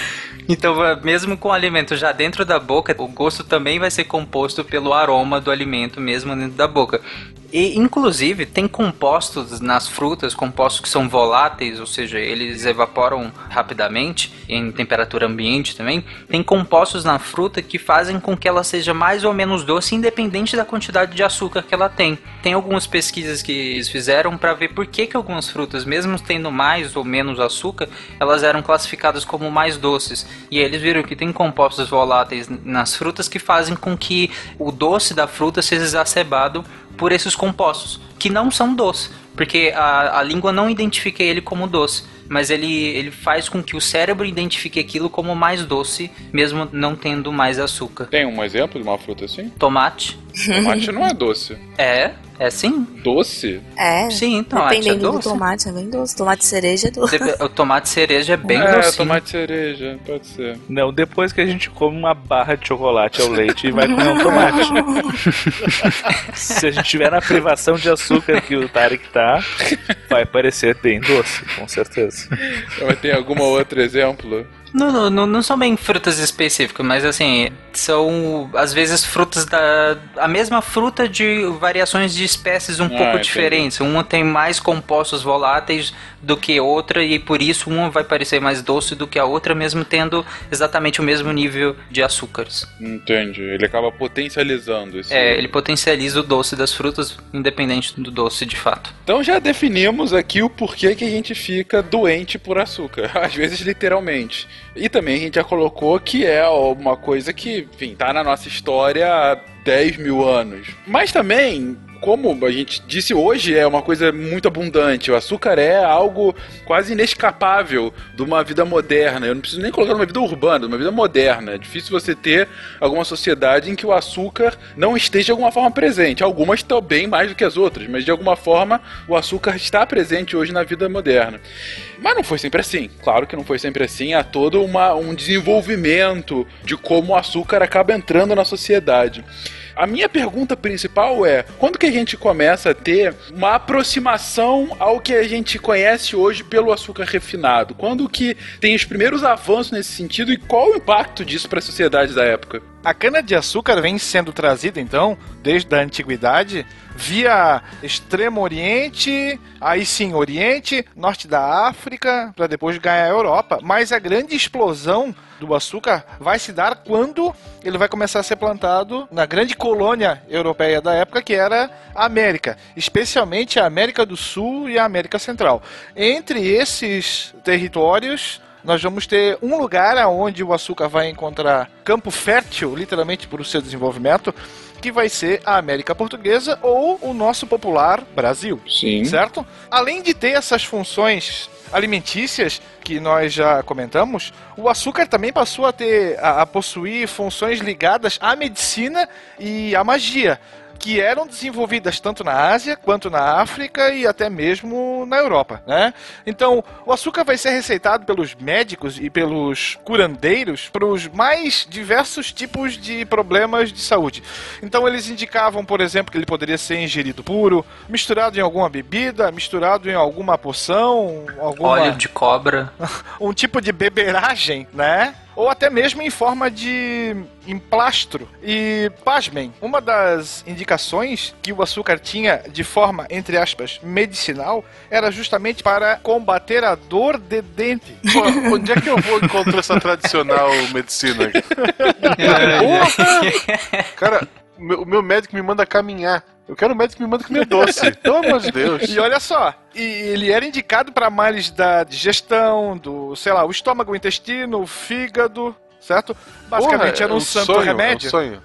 Então, mesmo com o alimento já dentro da boca, o gosto também vai ser composto pelo aroma do alimento mesmo dentro da boca. E, inclusive, tem compostos nas frutas, compostos que são voláteis, ou seja, eles evaporam rapidamente em temperatura ambiente também. Tem compostos na fruta que fazem com que ela seja mais ou menos doce, independente da quantidade de açúcar que ela tem. Tem algumas pesquisas que eles fizeram para ver por que, que algumas frutas, mesmo tendo mais ou menos açúcar, elas eram classificadas como mais doces. E eles viram que tem compostos voláteis nas frutas que fazem com que o doce da fruta seja exacerbado por esses compostos, que não são doces, porque a, a língua não identifica ele como doce, mas ele, ele faz com que o cérebro identifique aquilo como mais doce, mesmo não tendo mais açúcar. Tem um exemplo de uma fruta assim? Tomate, Tomate não é doce. É, é sim. Doce? É. Sim, tomate é Dependendo do doce. tomate, é bem doce. Tomate cereja é doce. O tomate cereja é bem é, docinho. tomate cereja, pode ser. Não, depois que a gente come uma barra de chocolate ao leite e vai comer um tomate. Se a gente tiver na privação de açúcar que o Tarek tá, vai parecer bem doce, com certeza. Tem algum outro exemplo? Não, não, não, não são bem frutas específicas, mas assim, são às vezes frutas da. a mesma fruta de variações de espécies um Ah, pouco diferentes. Uma tem mais compostos voláteis do que outra, e por isso uma vai parecer mais doce do que a outra, mesmo tendo exatamente o mesmo nível de açúcares. Entendi. Ele acaba potencializando isso. É, ele potencializa o doce das frutas, independente do doce de fato. Então já definimos aqui o porquê que a gente fica doente por açúcar. Às vezes, literalmente. E também a gente já colocou que é uma coisa que, enfim, tá na nossa história há 10 mil anos. Mas também. Como a gente disse hoje, é uma coisa muito abundante. O açúcar é algo quase inescapável de uma vida moderna. Eu não preciso nem colocar numa vida urbana, uma vida moderna. É difícil você ter alguma sociedade em que o açúcar não esteja de alguma forma presente. Algumas estão bem mais do que as outras, mas de alguma forma o açúcar está presente hoje na vida moderna. Mas não foi sempre assim. Claro que não foi sempre assim. Há todo uma, um desenvolvimento de como o açúcar acaba entrando na sociedade. A minha pergunta principal é: quando que a gente começa a ter uma aproximação ao que a gente conhece hoje pelo açúcar refinado? Quando que tem os primeiros avanços nesse sentido e qual o impacto disso para a sociedade da época? A cana-de-açúcar vem sendo trazida, então, desde a antiguidade, via Extremo Oriente, aí sim Oriente, Norte da África, para depois ganhar a Europa. Mas a grande explosão do açúcar vai se dar quando ele vai começar a ser plantado na grande colônia europeia da época, que era a América, especialmente a América do Sul e a América Central. Entre esses territórios, nós vamos ter um lugar onde o açúcar vai encontrar campo fértil, literalmente, para o seu desenvolvimento, que vai ser a América Portuguesa ou o nosso popular Brasil. Sim. Certo? Além de ter essas funções alimentícias que nós já comentamos, o açúcar também passou a ter a, a possuir funções ligadas à medicina e à magia que eram desenvolvidas tanto na Ásia quanto na África e até mesmo na Europa, né? Então, o açúcar vai ser receitado pelos médicos e pelos curandeiros para os mais diversos tipos de problemas de saúde. Então, eles indicavam, por exemplo, que ele poderia ser ingerido puro, misturado em alguma bebida, misturado em alguma poção, alguma Óleo de cobra. um tipo de beberagem, né? Ou até mesmo em forma de emplastro. E, pasmem, uma das indicações que o açúcar tinha de forma, entre aspas, medicinal, era justamente para combater a dor de dente. Pô, onde é que eu vou encontrar essa tradicional medicina? Porra! Cara, o meu, médico me manda caminhar. Eu quero um médico que me manda comer doce. Pelo amor de Deus. E olha só, e ele era indicado para males da digestão, do, sei lá, o estômago, o intestino, o fígado, certo? Basicamente Porra, era um é santo sonho, remédio. É um sonho.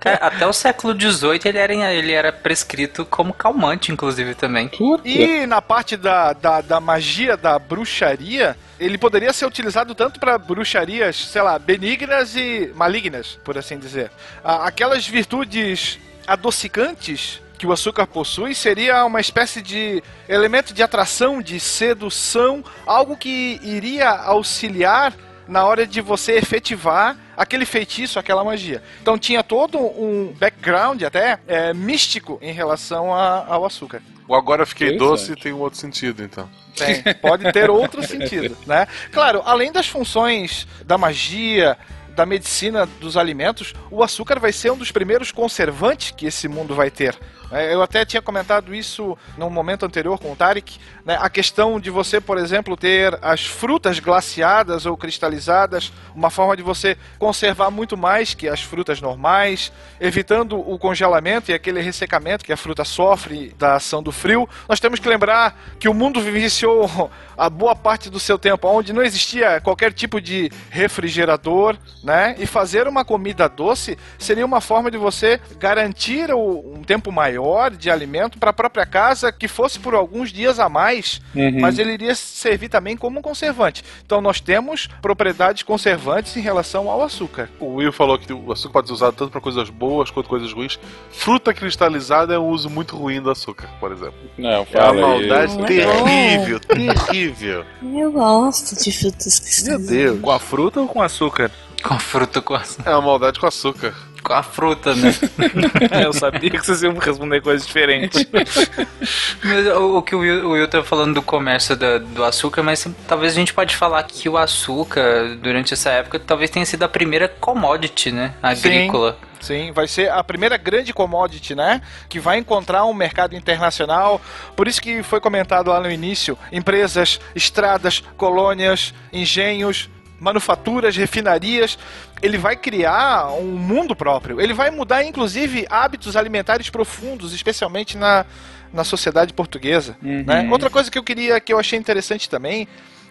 Cara, até o século XVIII ele era, ele era prescrito como calmante, inclusive, também. E na parte da, da, da magia, da bruxaria, ele poderia ser utilizado tanto para bruxarias, sei lá, benignas e malignas, por assim dizer. Aquelas virtudes adocicantes que o açúcar possui seria uma espécie de elemento de atração, de sedução, algo que iria auxiliar na hora de você efetivar aquele feitiço, aquela magia. Então tinha todo um background até é, místico em relação a- ao açúcar. O agora eu fiquei doce tem um outro sentido, então. Tem, pode ter outro sentido, né? Claro, além das funções da magia, da medicina dos alimentos, o açúcar vai ser um dos primeiros conservantes que esse mundo vai ter. É, Eu até tinha comentado isso num momento anterior com o Tarek, né? a questão de você, por exemplo, ter as frutas glaciadas ou cristalizadas, uma forma de você conservar muito mais que as frutas normais, evitando o congelamento e aquele ressecamento que a fruta sofre da ação do frio. Nós temos que lembrar que o mundo vivenciou a boa parte do seu tempo onde não existia qualquer tipo de refrigerador, né? E fazer uma comida doce seria uma forma de você garantir um tempo maior maior de alimento para a própria casa que fosse por alguns dias a mais, Uhum. mas ele iria servir também como um conservante. Então nós temos propriedades conservantes em relação ao açúcar. O Will falou que o açúcar pode ser usado tanto para coisas boas quanto coisas ruins. Fruta cristalizada é um uso muito ruim do açúcar, por exemplo. Não, É uma maldade Não é terrível, terrível. Eu gosto de frutas Meu cristalinas. Deus. Com a fruta ou com açúcar? Com a fruta, com a, É uma maldade com açúcar. Com a fruta, né? Eu sabia que vocês iam responder coisas diferentes. Mas o, o que o Will, o Will tá falando do comércio da- do açúcar, mas talvez a gente pode falar que o açúcar, durante essa época, talvez tenha sido a primeira commodity, né? Agrícola. Sim, vai ser a primeira grande commodity, né? Que vai encontrar um mercado internacional. Por isso que foi comentado lá no início: empresas, estradas, colônias, engenhos, manufaturas, refinarias. Ele vai criar um mundo próprio. Ele vai mudar, inclusive, hábitos alimentares profundos, especialmente na, na sociedade portuguesa. Né? Outra coisa que eu queria, que eu achei interessante também.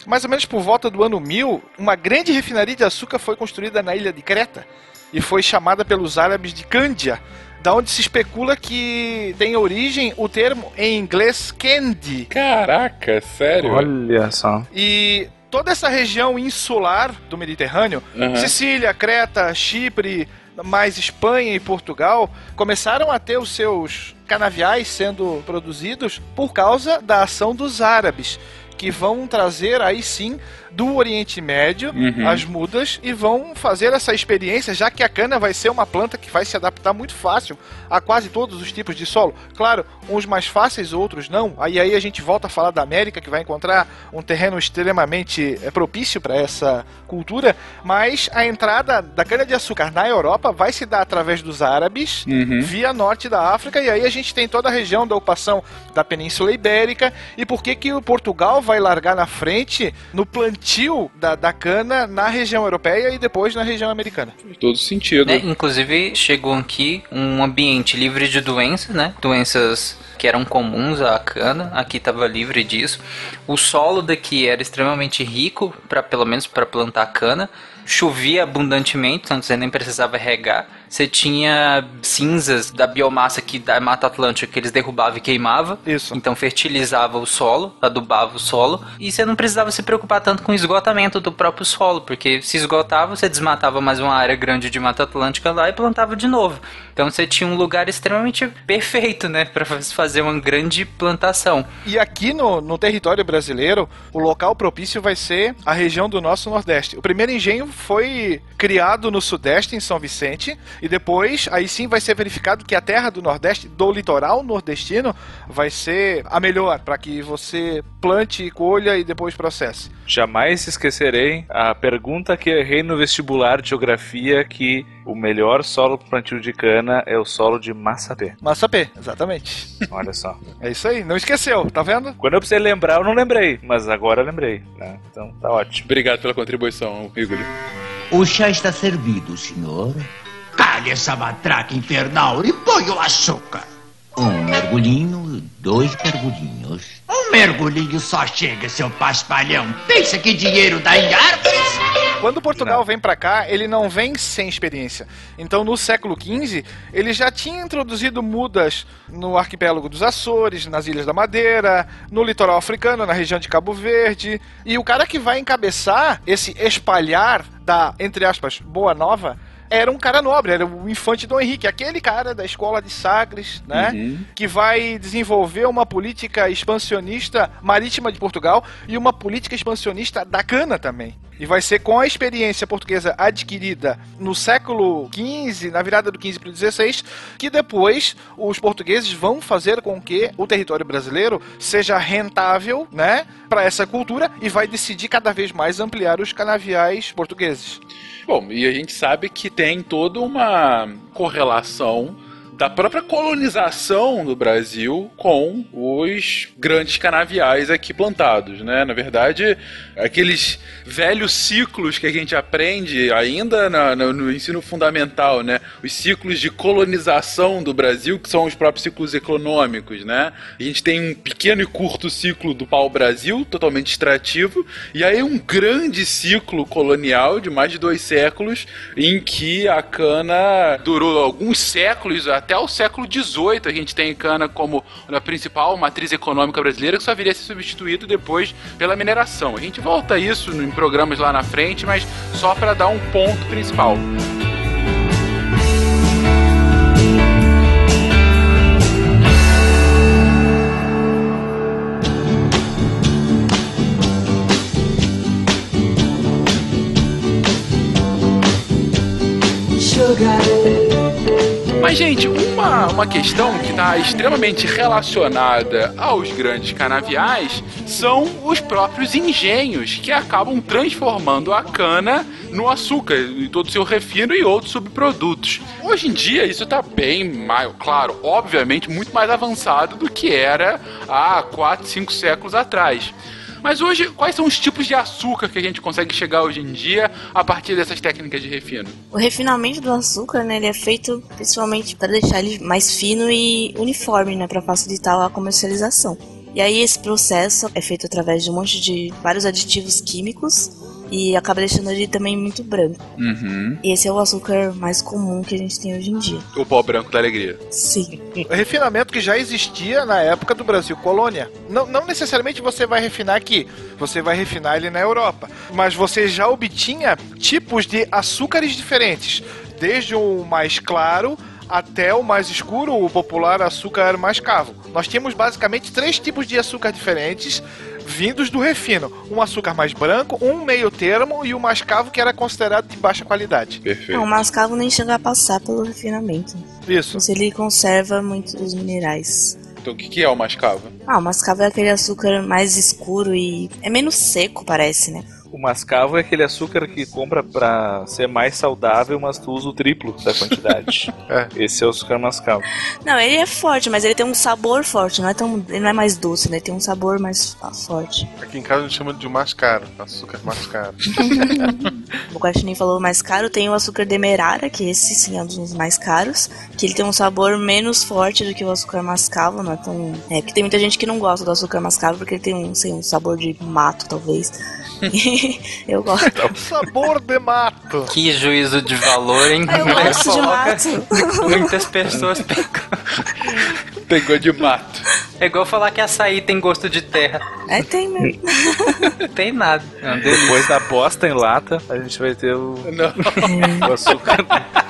Mais ou menos por volta do ano 1000, uma grande refinaria de açúcar foi construída na ilha de Creta e foi chamada pelos árabes de Cândia, da onde se especula que tem origem o termo em inglês candy. Caraca, sério? Olha só. E toda essa região insular do Mediterrâneo, Aham. Sicília, Creta, Chipre, mais Espanha e Portugal, começaram a ter os seus canaviais sendo produzidos por causa da ação dos árabes, que vão trazer aí sim do Oriente Médio Uhum. as mudas e vão fazer essa experiência, já que a cana vai ser uma planta que vai se adaptar muito fácil a quase todos os tipos de solo. Claro, uns mais fáceis, outros não. Aí aí a gente volta a falar da América, que vai encontrar um terreno extremamente eh, propício para essa cultura, mas a entrada da cana de açúcar na Europa vai se dar através dos árabes Uhum. via norte da África e aí a gente tem toda a região da ocupação da Península Ibérica e por que que o Portugal vai largar na frente no plantio da, da cana na região europeia e depois na região americana. Faz todo sentido. né? Inclusive, chegou aqui um ambiente livre de doenças, né? Doenças que eram comuns à cana, aqui estava livre disso. O solo daqui era extremamente rico, para pelo menos para plantar cana. Chovia abundantemente, então você nem precisava regar. Você tinha cinzas da biomassa aqui da Mata Atlântica que eles derrubavam e queimavam. Isso. Então fertilizava o solo, adubava o solo. E você não precisava se preocupar tanto com o esgotamento do próprio solo, porque se esgotava, você desmatava mais uma área grande de Mata Atlântica lá e plantava de novo. Então você tinha um lugar extremamente perfeito, né, para fazer uma grande plantação. E aqui no, no território brasileiro, o local propício vai ser a região do nosso Nordeste. O primeiro engenho foi criado no Sudeste, em São Vicente, e depois, aí sim, vai ser verificado que a terra do Nordeste, do litoral nordestino, vai ser a melhor para que você plante, colha e depois processe. Jamais esquecerei a pergunta que errei no vestibular de geografia que o melhor solo pro plantio de cana é o solo de Massapé. Massapê, exatamente. Olha só. É isso aí, não esqueceu, tá vendo? Quando eu precisei lembrar, eu não lembrei, mas agora eu lembrei. né? Então tá ótimo. Obrigado pela contribuição, Igor. O chá está servido, senhor. Calhe essa matraca infernal e põe o açúcar. Um mergulhinho, dois mergulhinhos. Um mergulhinho só chega, seu paspalhão. Pensa que dinheiro dá em árvores? Quando Portugal vem pra cá, ele não vem sem experiência. Então, no século XV, ele já tinha introduzido mudas no arquipélago dos Açores, nas Ilhas da Madeira, no litoral africano, na região de Cabo Verde. E o cara que vai encabeçar esse espalhar da, entre aspas, Boa Nova, era um cara nobre, era o infante Dom Henrique, aquele cara da escola de Sagres, né? Que vai desenvolver uma política expansionista marítima de Portugal e uma política expansionista da cana também. E vai ser com a experiência portuguesa adquirida no século XV, na virada do XV para o XVI, que depois os portugueses vão fazer com que o território brasileiro seja rentável, né, para essa cultura e vai decidir cada vez mais ampliar os canaviais portugueses. Bom, e a gente sabe que tem toda uma correlação da própria colonização do Brasil com os grandes canaviais aqui plantados, né? Na verdade, aqueles velhos ciclos que a gente aprende ainda na- no, no ensino fundamental, né? Os ciclos de colonização do Brasil, que são os próprios ciclos econômicos, né? A gente tem um pequeno e curto ciclo do pau-brasil, totalmente extrativo, e aí um grande ciclo colonial de mais de dois séculos, em que a cana durou alguns séculos a- até o século XVIII a gente tem cana como a principal matriz econômica brasileira, que só viria a ser substituído depois pela mineração. A gente volta a isso em programas lá na frente, mas só para dar um ponto principal. Mas, gente, uma, uma questão que está extremamente relacionada aos grandes canaviais são os próprios engenhos que acabam transformando a cana no açúcar, e todo o seu refino e outros subprodutos. Hoje em dia, isso está bem mais, claro, obviamente, muito mais avançado do que era há 4, 5 séculos atrás. Mas hoje, quais são os tipos de açúcar que a gente consegue chegar hoje em dia a partir dessas técnicas de refino? O refinamento do açúcar, né, ele é feito principalmente para deixar ele mais fino e uniforme, né, para facilitar a comercialização. E aí esse processo é feito através de um monte de vários aditivos químicos e acaba deixando ele também muito branco. Uhum. E esse é o açúcar mais comum que a gente tem hoje em dia. O pó branco da alegria. Sim. O refinamento que já existia na época do Brasil colônia. Não, não necessariamente você vai refinar aqui, você vai refinar ele na Europa. Mas você já obtinha tipos de açúcares diferentes, desde o mais claro até o mais escuro, o popular açúcar mascavo. Nós tínhamos basicamente três tipos de açúcar diferentes vindos do refino. Um açúcar mais branco, um meio termo e o mascavo que era considerado de baixa qualidade. Perfeito. Não, o mascavo nem chega a passar pelo refinamento. Isso. Mas ele conserva muito os minerais. Então o que, que é o mascavo? Ah, o mascavo é aquele açúcar mais escuro e é menos seco, parece, né? O mascavo é aquele açúcar que compra pra ser mais saudável, mas tu usa o triplo da quantidade. É. Esse é o açúcar mascavo. Não, ele é forte, mas ele tem um sabor forte, não é tão, ele não é mais doce, né? Ele tem um sabor mais forte. Aqui em casa a gente chama de mais caro, açúcar mais caro. O Guaxinim falou mais caro, tem o açúcar demerara, que esse sim é um dos mais caros, que ele tem um sabor menos forte do que o açúcar mascavo, não é tão... É, porque tem muita gente que não gosta do açúcar mascavo porque ele tem um, sei, um sabor de mato, talvez. Eu gosto. Sabor de mato. Que juízo de valor, hein? Eu Mas gosto de mato. Muitas pessoas pegam. Pegou de mato. É igual falar que açaí tem gosto de terra. É, tem mesmo. Não tem nada. É delícia. Depois da bosta em lata, a gente vai ter o, Não. o açúcar.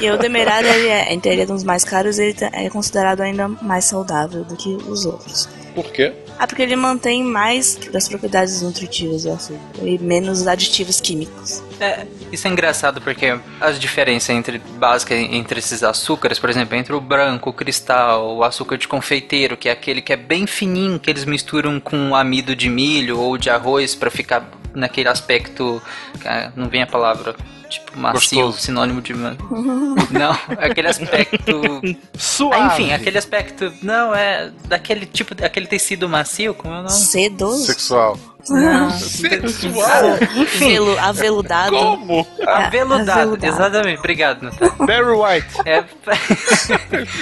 E o demerara, ele é, entre ele é um dos mais caros, ele tá- é considerado ainda mais saudável do que os outros. Por quê? Ah, porque ele mantém mais das propriedades nutritivas do açúcar e menos aditivos químicos. É, isso é engraçado porque as diferenças entre básica entre esses açúcares, por exemplo, entre o branco, o cristal, o açúcar de confeiteiro, que é aquele que é bem fininho, que eles misturam com amido de milho ou de arroz pra ficar naquele aspecto, ah, não vem a palavra, tipo macio, Gostoso. sinônimo de não, aquele aspecto Suave. Ah, enfim, aquele aspecto, não, é daquele tipo, daquele tecido macio, como é o nome? Sedoso? Sexual. Não, Sexual? Velo, aveludado. Como? aveludado, aveludado. exatamente, obrigado, Natália. Barry White. É,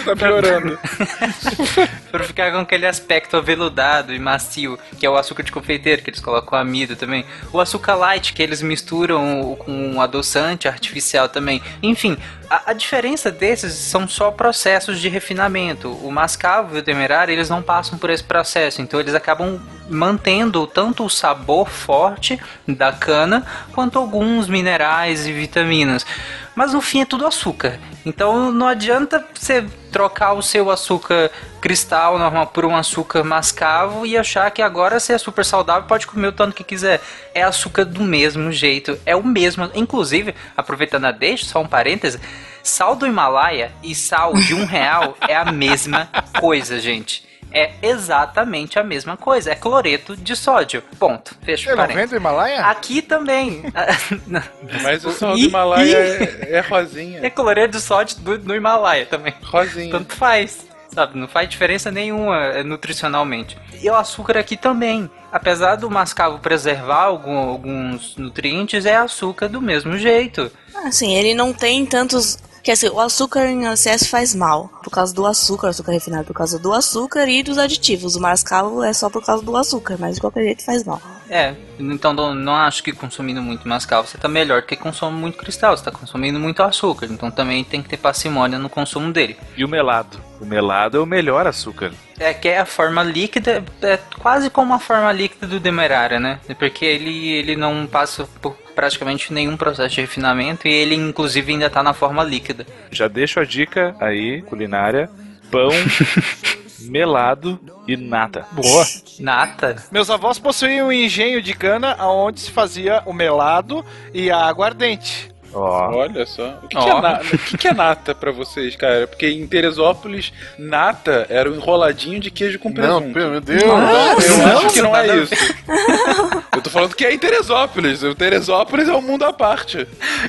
Tá piorando. pra ficar com aquele aspecto aveludado e macio, que é o açúcar de confeiteiro, que eles colocam amido também. O açúcar light, que eles misturam com um adoçante artificial também. Enfim, a, a diferença desses são só processos de refinamento. O mascavo e o demerara, eles não passam por esse processo, então eles acabam mantendo tanto o sabor forte da cana, quanto alguns minerais e vitaminas. Mas no fim é tudo açúcar. Então não adianta você trocar o seu açúcar cristal normal por um açúcar mascavo e achar que agora você é super saudável pode comer o tanto que quiser. É açúcar do mesmo jeito, é o mesmo. Inclusive, aproveitando a deixa, só um parêntese, sal do Himalaia e sal de um real é a mesma coisa, gente. É exatamente a mesma coisa. É cloreto de sódio. Ponto. Fecha o Ele não parênteses. do Himalaia? Aqui também. Mas o sal do Himalaia é, é rosinha. É cloreto de sódio do, no Himalaia também. Rosinha. Tanto faz, sabe? Não faz diferença nenhuma eh, nutricionalmente. E o açúcar aqui também. Apesar do mascavo preservar algum- alguns nutrientes, é açúcar do mesmo jeito. Assim, ele não tem tantos. Quer dizer, o açúcar em excesso faz mal. Por causa do açúcar, açúcar refinado por causa do açúcar e dos aditivos. O mascavo é só por causa do açúcar, mas de qualquer jeito faz mal. É, então não, não acho que consumindo muito mascavo você tá melhor do que consome muito cristal, você tá consumindo muito açúcar, então também tem que ter parcimônia no consumo dele. E o melado? O melado é o melhor açúcar. É que é a forma líquida, é quase como a forma líquida do demerara, né? Porque ele, ele não passa por praticamente nenhum processo de refinamento e ele inclusive ainda tá na forma líquida. Já deixo a dica aí, culinária: pão, melado e nata. Boa. Nata? Meus avós possuíam um engenho de cana onde se fazia o melado e a aguardente. Ó. Olha só. O que, Ó. que é, na- o que que é nata pra vocês, cara? Porque em Teresópolis, nata era um enroladinho de queijo com Não, presunto. meu Deus. eu não, acho que não é isso. Eu tô falando que é em Teresópolis. O Teresópolis é um mundo à parte.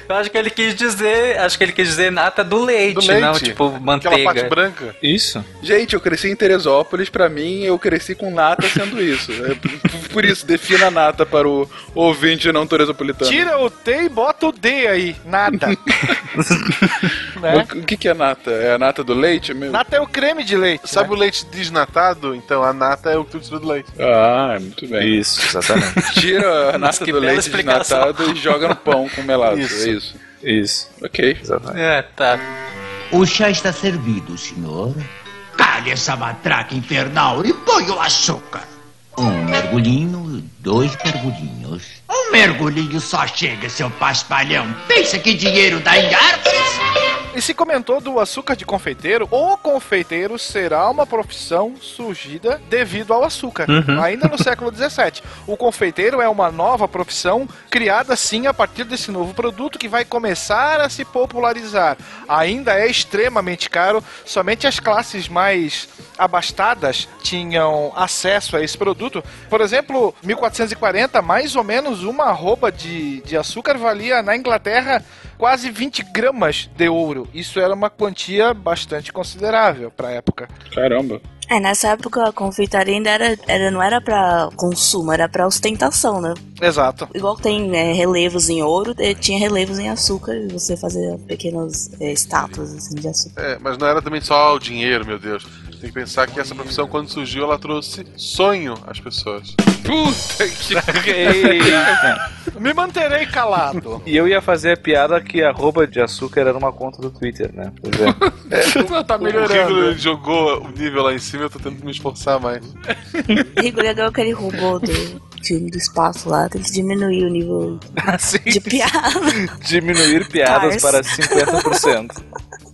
Eu acho que ele quis dizer, acho que ele quis dizer nata do leite, Do leite. não tipo Aquela manteiga. parte branca. Isso. Gente, eu cresci em Teresópolis, pra mim, eu cresci com nata sendo isso. É por- por isso, defina nata para o ouvinte não teresopolitano. Tira o T e bota o D aí. Nada. né? O que, que é nata? É a nata do leite? Meu? Nata é o creme de leite. Sabe né? o leite desnatado? Então a nata é o que tu do leite. Ah, muito bem. Isso, exatamente. Tira a nata do leite explicação. desnatado e joga no pão com melado. Isso. É isso. Isso, Ok. exatamente. É, tá. O chá está servido, senhor. Cale essa matraca infernal e põe o açúcar. Um mergulhinho, dois mergulhinhos. Um mergulhinho só chega, seu paspalhão. Pensa que dinheiro dá em árvores? E se comentou do açúcar de confeiteiro, o confeiteiro será uma profissão surgida devido ao açúcar, Uhum. ainda no século XVII. O confeiteiro é uma nova profissão criada sim a partir desse novo produto que vai começar a se popularizar. Ainda é extremamente caro, somente as classes mais abastadas tinham acesso a esse produto. Por exemplo, 1440, mais ou menos uma arroba de, de açúcar valia na Inglaterra quase 20 gramas de ouro. Isso era uma quantia bastante considerável para a época. Caramba. É, nessa época a confeitaria ainda era, era, não era pra consumo, era pra ostentação, né? Exato. Igual tem é, relevos em ouro, eh, tinha relevos em açúcar e você fazia pequenas eh, estátuas assim, de açúcar. É, mas não era também só o dinheiro, meu Deus. Tem que pensar que essa profissão, quando surgiu, ela trouxe sonho às pessoas. Puta que. Me manterei calado. E eu ia fazer a piada que a arroba de açúcar era uma conta do Twitter, né? Pois é. tá O Rigolo ele jogou o nível lá em cima eu tô tentando me esforçar mais. Rigor é aquele robô do filme do espaço lá, tem que diminuir o nível Assim, de piada. diminuir piadas Cars. para 50%.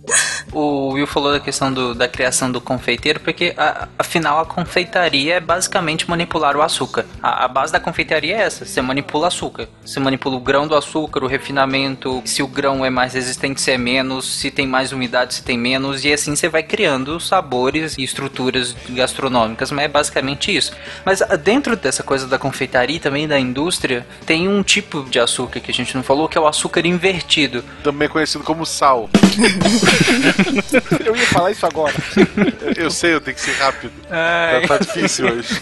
O Will falou da questão do- da criação do confeiteiro, porque a- afinal a confeitaria é basicamente manipular o açúcar. A, a base da confeitaria é essa: você manipula açúcar. Você manipula o grão do açúcar, o refinamento, se o grão é mais resistente, se é menos, se tem mais umidade, se tem menos, e assim você vai criando sabores e estruturas gastronômicas. Mas é basicamente isso. Mas ah, dentro dessa coisa da confeitaria e também da indústria, tem um tipo de açúcar que a gente não falou, que é o açúcar invertido. Também conhecido como sal. Eu ia falar isso agora. Eu sei, eu tenho que ser rápido. Tá, tá difícil hoje.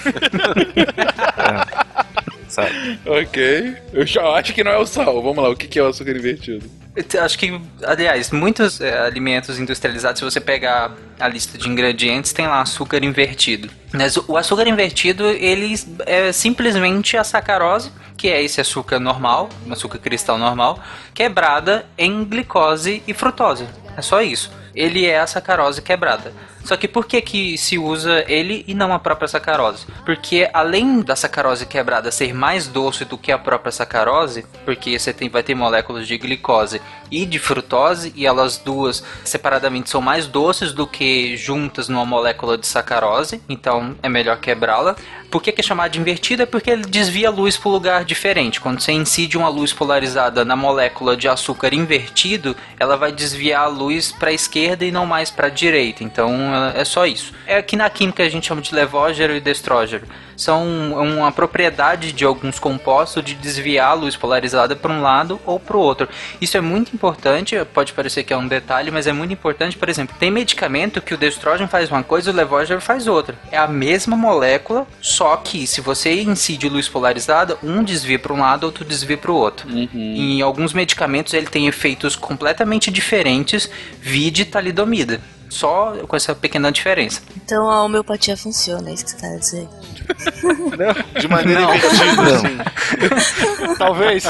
Sabe? ok. Eu já acho que não é o sal. Vamos lá, o que que é o açúcar invertido? Eu Acho que, aliás, muitos é, alimentos industrializados, se você pegar a lista de ingredientes, tem lá açúcar invertido. Mas o açúcar invertido, ele é simplesmente a sacarose, que é esse açúcar normal, um açúcar cristal normal, quebrada em glicose e frutose. É só isso. Ele é a sacarose quebrada. Só que por que, que se usa ele e não a própria sacarose? Porque além da sacarose quebrada ser mais doce do que a própria sacarose, porque você tem, vai ter moléculas de glicose e de frutose, e elas duas separadamente são mais doces do que juntas numa molécula de sacarose, então é melhor quebrá-la. Por que, que é chamado de invertido? É porque ele desvia a luz para um lugar diferente. Quando você incide uma luz polarizada na molécula de açúcar invertido, ela vai desviar a luz para a esquerda e não mais para a direita. Então é só isso. É que na química a gente chama de levógero e destrógero. São uma propriedade de alguns compostos de desviar a luz polarizada para um lado ou para o outro. Isso é muito importante, pode parecer que é um detalhe, mas é muito importante. Por exemplo, tem medicamento que o destrógeno faz uma coisa e o levógero faz outra. É a mesma molécula, só que se você incide luz polarizada, um desvia para um lado, outro desvia para o outro. Em alguns medicamentos ele tem efeitos completamente diferentes, vide talidomida. Só com essa pequena diferença. Então a homeopatia funciona, é isso que você tá dizendo. De maneira Não. invertida, Não. assim. Talvez.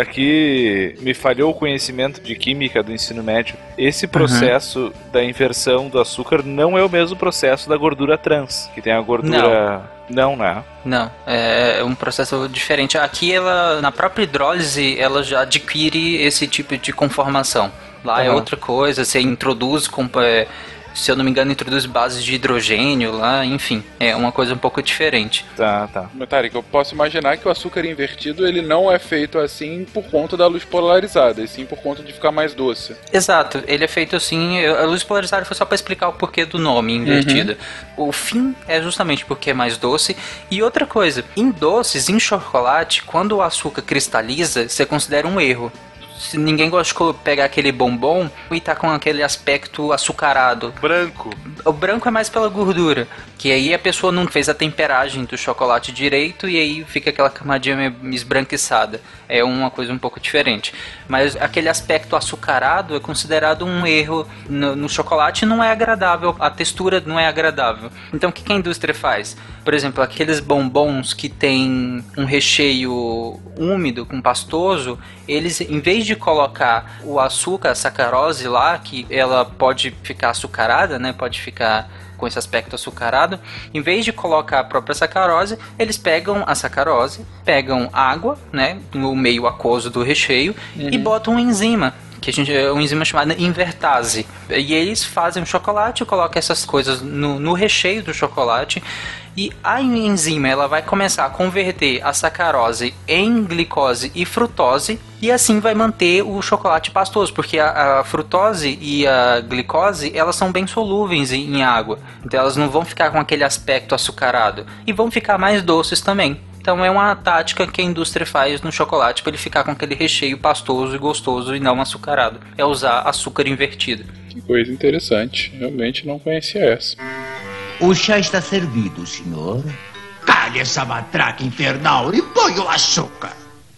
Aqui me falhou o conhecimento de química do ensino médio. Esse processo da inversão do açúcar não é o mesmo processo da gordura trans, que tem a gordura. Não, né? Não, é um processo diferente. Aqui ela, na própria hidrólise, ela já adquire esse tipo de conformação. Lá é Aham. outra coisa, você introduz, é, se eu não me engano, introduz bases de hidrogênio lá, enfim, é uma coisa um pouco diferente. Tá, tá. Tarek, eu posso imaginar que o açúcar invertido ele não é feito assim por conta da luz polarizada, e sim por conta de ficar mais doce. Exato, ele é feito assim. A luz polarizada foi só para explicar o porquê do nome invertida. O fim é justamente porque é mais doce. E outra coisa, em doces, em chocolate, quando o açúcar cristaliza, você considera um erro. Se ninguém gosta de pegar aquele bombom e tá com aquele aspecto açucarado. Branco. O branco é mais pela gordura, que aí a pessoa não fez a temperagem do chocolate direito e aí fica aquela camadinha esbranquiçada. É uma coisa um pouco diferente. Mas aquele aspecto açucarado é considerado um erro no, no chocolate não é agradável, a textura não é agradável. Então o que que a indústria faz? Por exemplo, aqueles bombons que tem um recheio úmido com pastoso, eles em vez de colocar o açúcar, a sacarose lá, que ela pode ficar açucarada, né? Pode ficar com esse aspecto açucarado, em vez de colocar a própria sacarose, eles pegam a sacarose, pegam água, né, no meio aquoso do recheio e botam uma enzima que a gente é uma enzima chamada invertase. E eles fazem o chocolate, colocam essas coisas no, no recheio do chocolate e a enzima ela vai começar a converter a sacarose em glicose e frutose e assim vai manter o chocolate pastoso, porque a, a frutose e a glicose elas são bem solúveis em, em água, então elas não vão ficar com aquele aspecto açucarado e vão ficar mais doces também. Então é uma tática que a indústria faz no chocolate para ele ficar com aquele recheio pastoso e gostoso e não açucarado. É usar açúcar invertido. Que coisa interessante. Realmente não conhecia essa. O chá está servido, senhor. Calhe essa matraca infernal e põe o açúcar.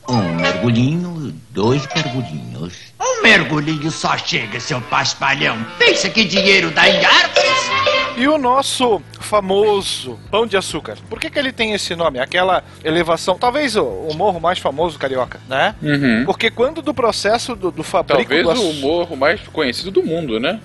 Um mergulhinho, dois mergulhinhos. Um mergulhinho só chega, seu paspalhão. Pensa que dinheiro dá em árvores? E o nosso famoso pão de açúcar. Por que, que ele tem esse nome? Aquela elevação, talvez o, o morro mais famoso carioca, né? Uhum. Porque quando do processo do, do fabrico Talvez do o morro mais conhecido do mundo, né?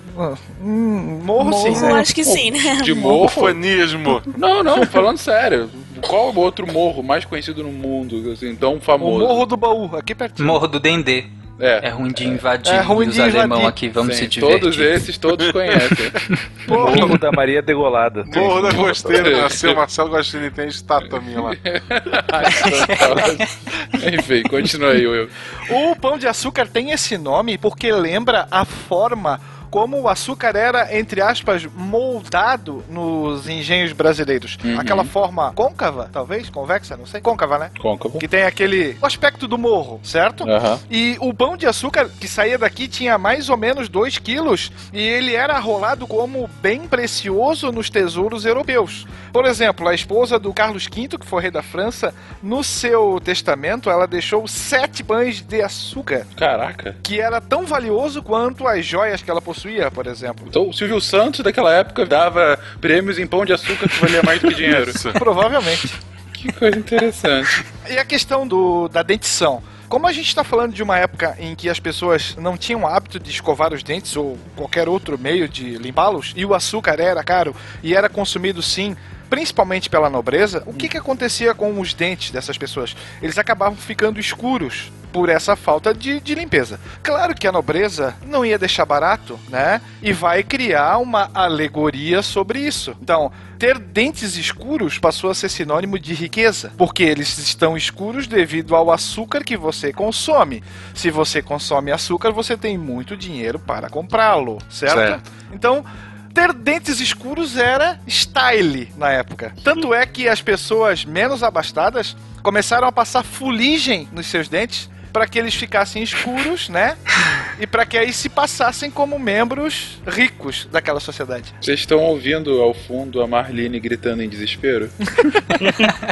Hum, morro, sim. Morro, acho que sim, né? De morro. Ufanismo. Não, não, falando sério. Qual o outro morro mais conhecido no mundo, assim, tão O famoso? morro do baú, aqui pertinho. Morro do Dendê. É É. ruim de invadir. É ruim os de invadir. alemão aqui vamos Sim, se divertir. todos esses, todos conhecem. Morro da Maria Degolada. Morro da Costeira, nasceu Marcelo Gostini, tem estátua minha lá. Enfim, continua aí, Will. O pão de açúcar tem esse nome porque lembra a forma como o açúcar era, entre aspas, moldado nos engenhos brasileiros. Uhum. Aquela forma côncava, talvez? Convexa, não sei. Côncava, né? Côncavo. Que tem aquele o aspecto do morro, certo? Aham. E o pão de açúcar que saía daqui tinha mais ou menos 2 quilos e ele era rolado como bem precioso nos tesouros europeus. Por exemplo, a esposa do Carlos V, que foi rei da França, no seu testamento ela deixou sete pães de açúcar, Caraca. que era tão valioso quanto as joias que ela possuía, por exemplo. Então o Silvio Santos daquela época dava prêmios em pão de açúcar que valia mais do que dinheiro. Provavelmente. Que coisa interessante. E a questão do, da dentição? Como a gente está falando de uma época em que as pessoas não tinham o hábito de escovar os dentes ou qualquer outro meio de limpá-los, e o açúcar era caro e era consumido sim, principalmente pela nobreza, o que, que acontecia com os dentes dessas pessoas? Eles acabavam ficando escuros por essa falta de, de limpeza. Claro que a nobreza não ia deixar barato, né? E vai criar uma alegoria sobre isso. Então, ter dentes escuros passou a ser sinônimo de riqueza, porque eles estão escuros devido ao açúcar que você consome. Se você consome açúcar, você tem muito dinheiro para comprá-lo, certo? Certo. Então, ter dentes escuros era style na época. Tanto é que as pessoas menos abastadas começaram a passar fuligem nos seus dentes para que eles ficassem escuros, né? E para que aí se passassem como membros ricos daquela sociedade. Vocês estão ouvindo ao fundo a Marlene gritando em desespero?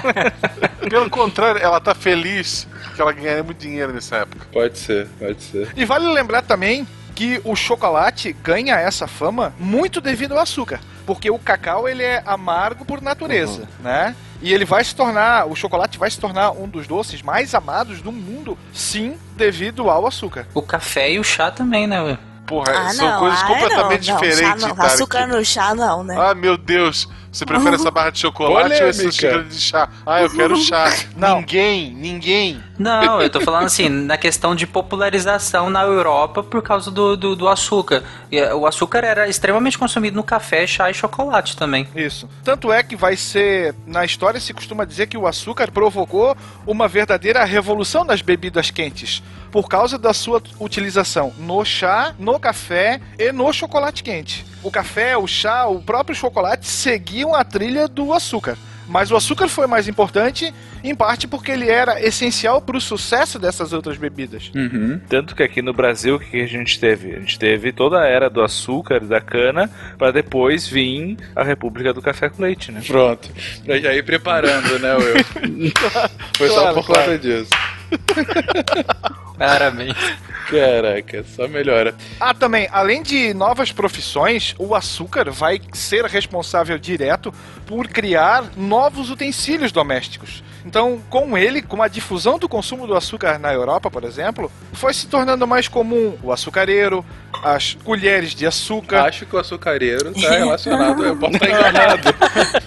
Pelo contrário, ela tá feliz que ela ganharia muito dinheiro nessa época. Pode ser, pode ser. E vale lembrar também que o chocolate ganha essa fama muito devido ao açúcar. Porque o cacau ele é amargo por natureza, né? E ele vai se tornar, o chocolate vai se tornar um dos doces mais amados do mundo, sim, devido ao açúcar. O café e o chá também, né? ué? Porra, Ah, são não, coisas ah, completamente não, não, diferentes, chá não. Açúcar no chá não, né? Ah, meu Deus. Você prefere essa barra de chocolate ou essa Polêmica. xícara de chá? Ah, eu quero chá. Não. Ninguém, ninguém. Não, eu tô falando assim, na questão de popularização na Europa por causa do, do, do açúcar. Eh, O açúcar era extremamente consumido no café, chá e chocolate também. Isso. Tanto é que vai ser. Na história se costuma dizer que o açúcar provocou uma verdadeira revolução das bebidas quentes. Por causa da sua utilização no chá, no café e no chocolate quente. O café, o chá, o próprio chocolate seguiam a trilha do açúcar. Mas o açúcar foi mais importante, em parte porque ele era essencial para o sucesso dessas outras bebidas. Uhum. Tanto que aqui no Brasil, o que a gente teve? A gente teve toda a era do açúcar e da cana, para depois vir a República do Café com Leite, né? Pronto. Pra já ir preparando, né, Will? Foi só Claro, por claro. conta disso. Claramente. Caraca, só melhora. Ah, também, além de novas profissões, o açúcar vai ser responsável direto por criar novos utensílios domésticos. Então, com ele, com a difusão do consumo do açúcar na Europa, por exemplo, foi se tornando mais comum o açucareiro, as colheres de açúcar. Acho que o açucareiro tá relacionado. Eu posso estar enganado,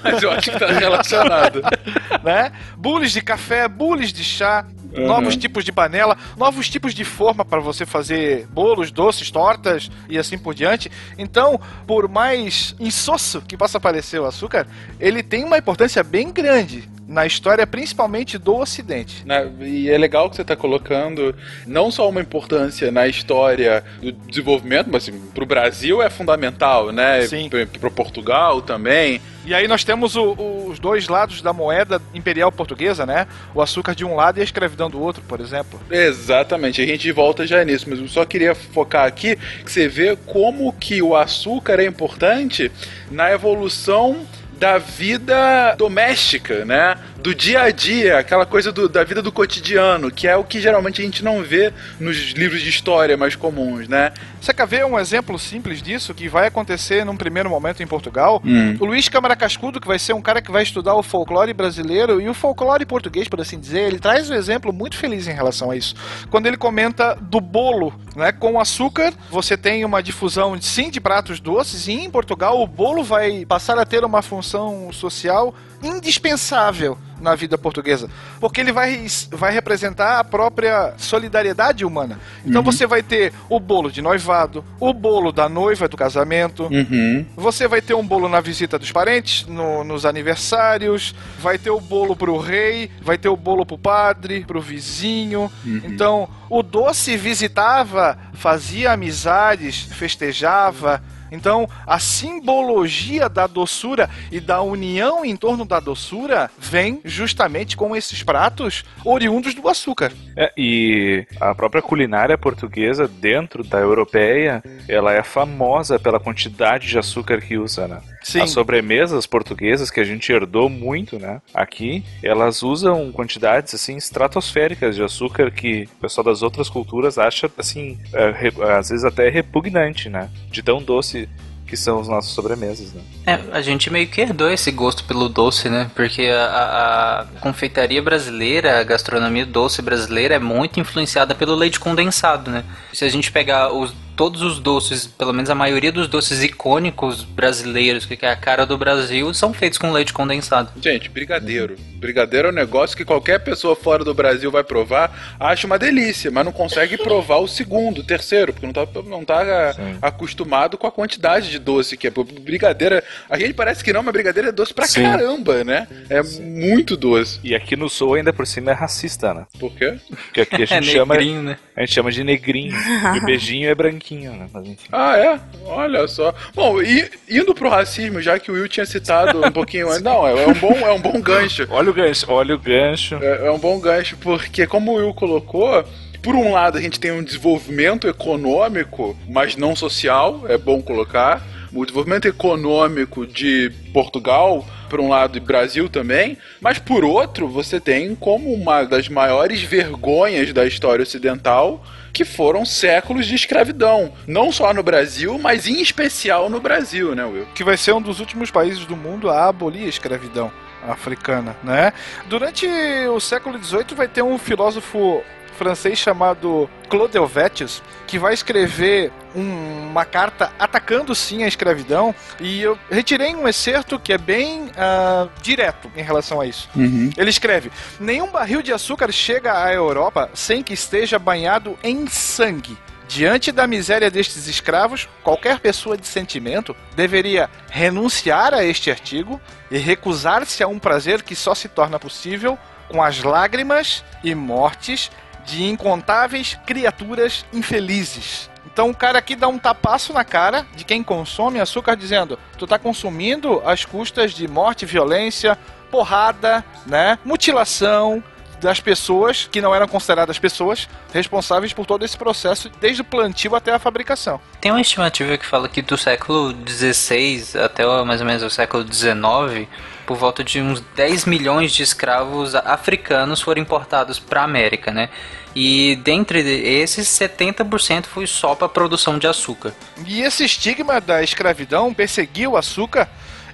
mas eu acho que tá relacionado. né? Bules de café, bules de chá, Uhum. novos tipos de panela, novos tipos de forma para você fazer bolos, doces, tortas e assim por diante. Então, por mais insosso que possa parecer o açúcar, ele tem uma importância bem grande na história, principalmente do Ocidente. Né, E é legal que você está colocando não só uma importância na história do desenvolvimento, mas assim, para o Brasil é fundamental, né? Sim. Para Portugal também. E aí nós temos o- os dois lados da moeda imperial portuguesa, né? O açúcar de um lado e a escravidão do outro, por exemplo. Exatamente, a gente volta já nisso, mas eu só queria focar aqui que você vê como que o açúcar é importante na evolução da vida doméstica, né? Do dia a dia, aquela coisa do- da vida do cotidiano, que é o que geralmente a gente não vê nos livros de história mais comuns, né? Você quer ver um exemplo simples disso que vai acontecer num primeiro momento em Portugal? Hum. O Luiz Câmara Cascudo, que vai ser um cara que vai estudar o folclore brasileiro e o folclore português, por assim dizer, ele traz um exemplo muito feliz em relação a isso. Quando ele comenta do bolo, né? Com açúcar, você tem uma difusão sim de pratos doces e em Portugal o bolo vai passar a ter uma função social indispensável na vida portuguesa, porque ele vai, vai representar a própria solidariedade humana. Então você vai ter o bolo de noivado, o bolo da noiva do casamento, Uhum. você vai ter um bolo na visita dos parentes, no- nos aniversários, vai ter o bolo pro rei, vai ter o bolo pro padre, pro vizinho. Então, o doce visitava, fazia amizades, festejava. Então, a simbologia da doçura e da união em torno da doçura vem justamente com esses pratos oriundos do açúcar. É, e a própria culinária portuguesa, dentro da europeia, ela é famosa pela quantidade de açúcar que usa, né? Sim. As sobremesas portuguesas que a gente herdou muito, né? Aqui, elas usam quantidades assim estratosféricas de açúcar que o pessoal das outras culturas acha assim, é, re- às vezes até repugnante, né? De tão doce que são as nossas sobremesas, né? É, a gente meio que herdou esse gosto pelo doce, né? Porque a, a- a confeitaria brasileira, a gastronomia doce brasileira é muito influenciada pelo leite condensado, né? Se a gente pegar os, todos os doces, pelo menos a maioria dos doces icônicos brasileiros, que é a cara do Brasil, são feitos com leite condensado. Gente, brigadeiro. Brigadeiro é um negócio que qualquer pessoa fora do Brasil vai provar, acha uma delícia, mas não consegue provar o segundo, o terceiro, porque não tá, não tá Sim. acostumado com a quantidade de doce que é. Brigadeira, a gente parece que não, mas brigadeira é doce pra Sim. caramba, né? É muito doce. E aqui no sul ainda por cima é racista, né? Por quê? Porque aqui a É gente chama negrinho, né? a gente chama de negrinho. e o beijinho é branquinho, né? Mas enfim. Ah, é? Olha só. Bom, e indo pro racismo, já que o Will tinha citado um pouquinho antes. Não, é um bom, é um bom gancho. Olha o gancho, olha o gancho. É, é um bom gancho, porque como o Will colocou, por um lado a gente tem um desenvolvimento econômico, mas não social, é bom colocar. O desenvolvimento econômico de Portugal por um lado, e Brasil também, mas por outro, você tem como uma das maiores vergonhas da história ocidental que foram séculos de escravidão, não só no Brasil, mas em especial no Brasil, né, Will? Que vai ser um dos últimos países do mundo a abolir a escravidão africana, né? Durante o século XVIII vai ter um filósofo francês chamado Claude Helvetius, que vai escrever um- uma carta atacando sim a escravidão, e eu retirei um excerto que é bem ah, direto em relação a isso. Ele escreve: Nenhum barril de açúcar chega à Europa sem que esteja banhado em sangue. Diante da miséria destes escravos, qualquer pessoa de sentimento deveria renunciar a este artigo e recusar-se a um prazer que só se torna possível com as lágrimas e mortes de incontáveis criaturas infelizes. Então o cara aqui dá um tapaço na cara de quem consome açúcar dizendo: tu tá consumindo às custas de morte, violência, porrada, né? Mutilação das pessoas que não eram consideradas pessoas responsáveis por todo esse processo desde o plantio até a fabricação. Tem uma estimativa que fala que do século XVI até mais ou menos o século XIX, por volta de uns 10 milhões de escravos africanos foram importados para a América, né? E dentre esses, 70% foi só para produção de açúcar. E esse estigma da escravidão perseguiu o açúcar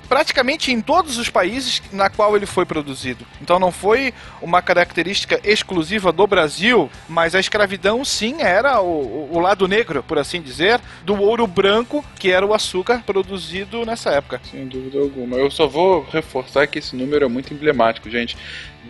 praticamente em todos os países na qual ele foi produzido. Então não foi uma característica exclusiva do Brasil, mas a escravidão sim era o, o lado negro, por assim dizer, do ouro branco, que era o açúcar produzido nessa época. Sem dúvida alguma. Eu só vou reforçar que esse número é muito emblemático, gente.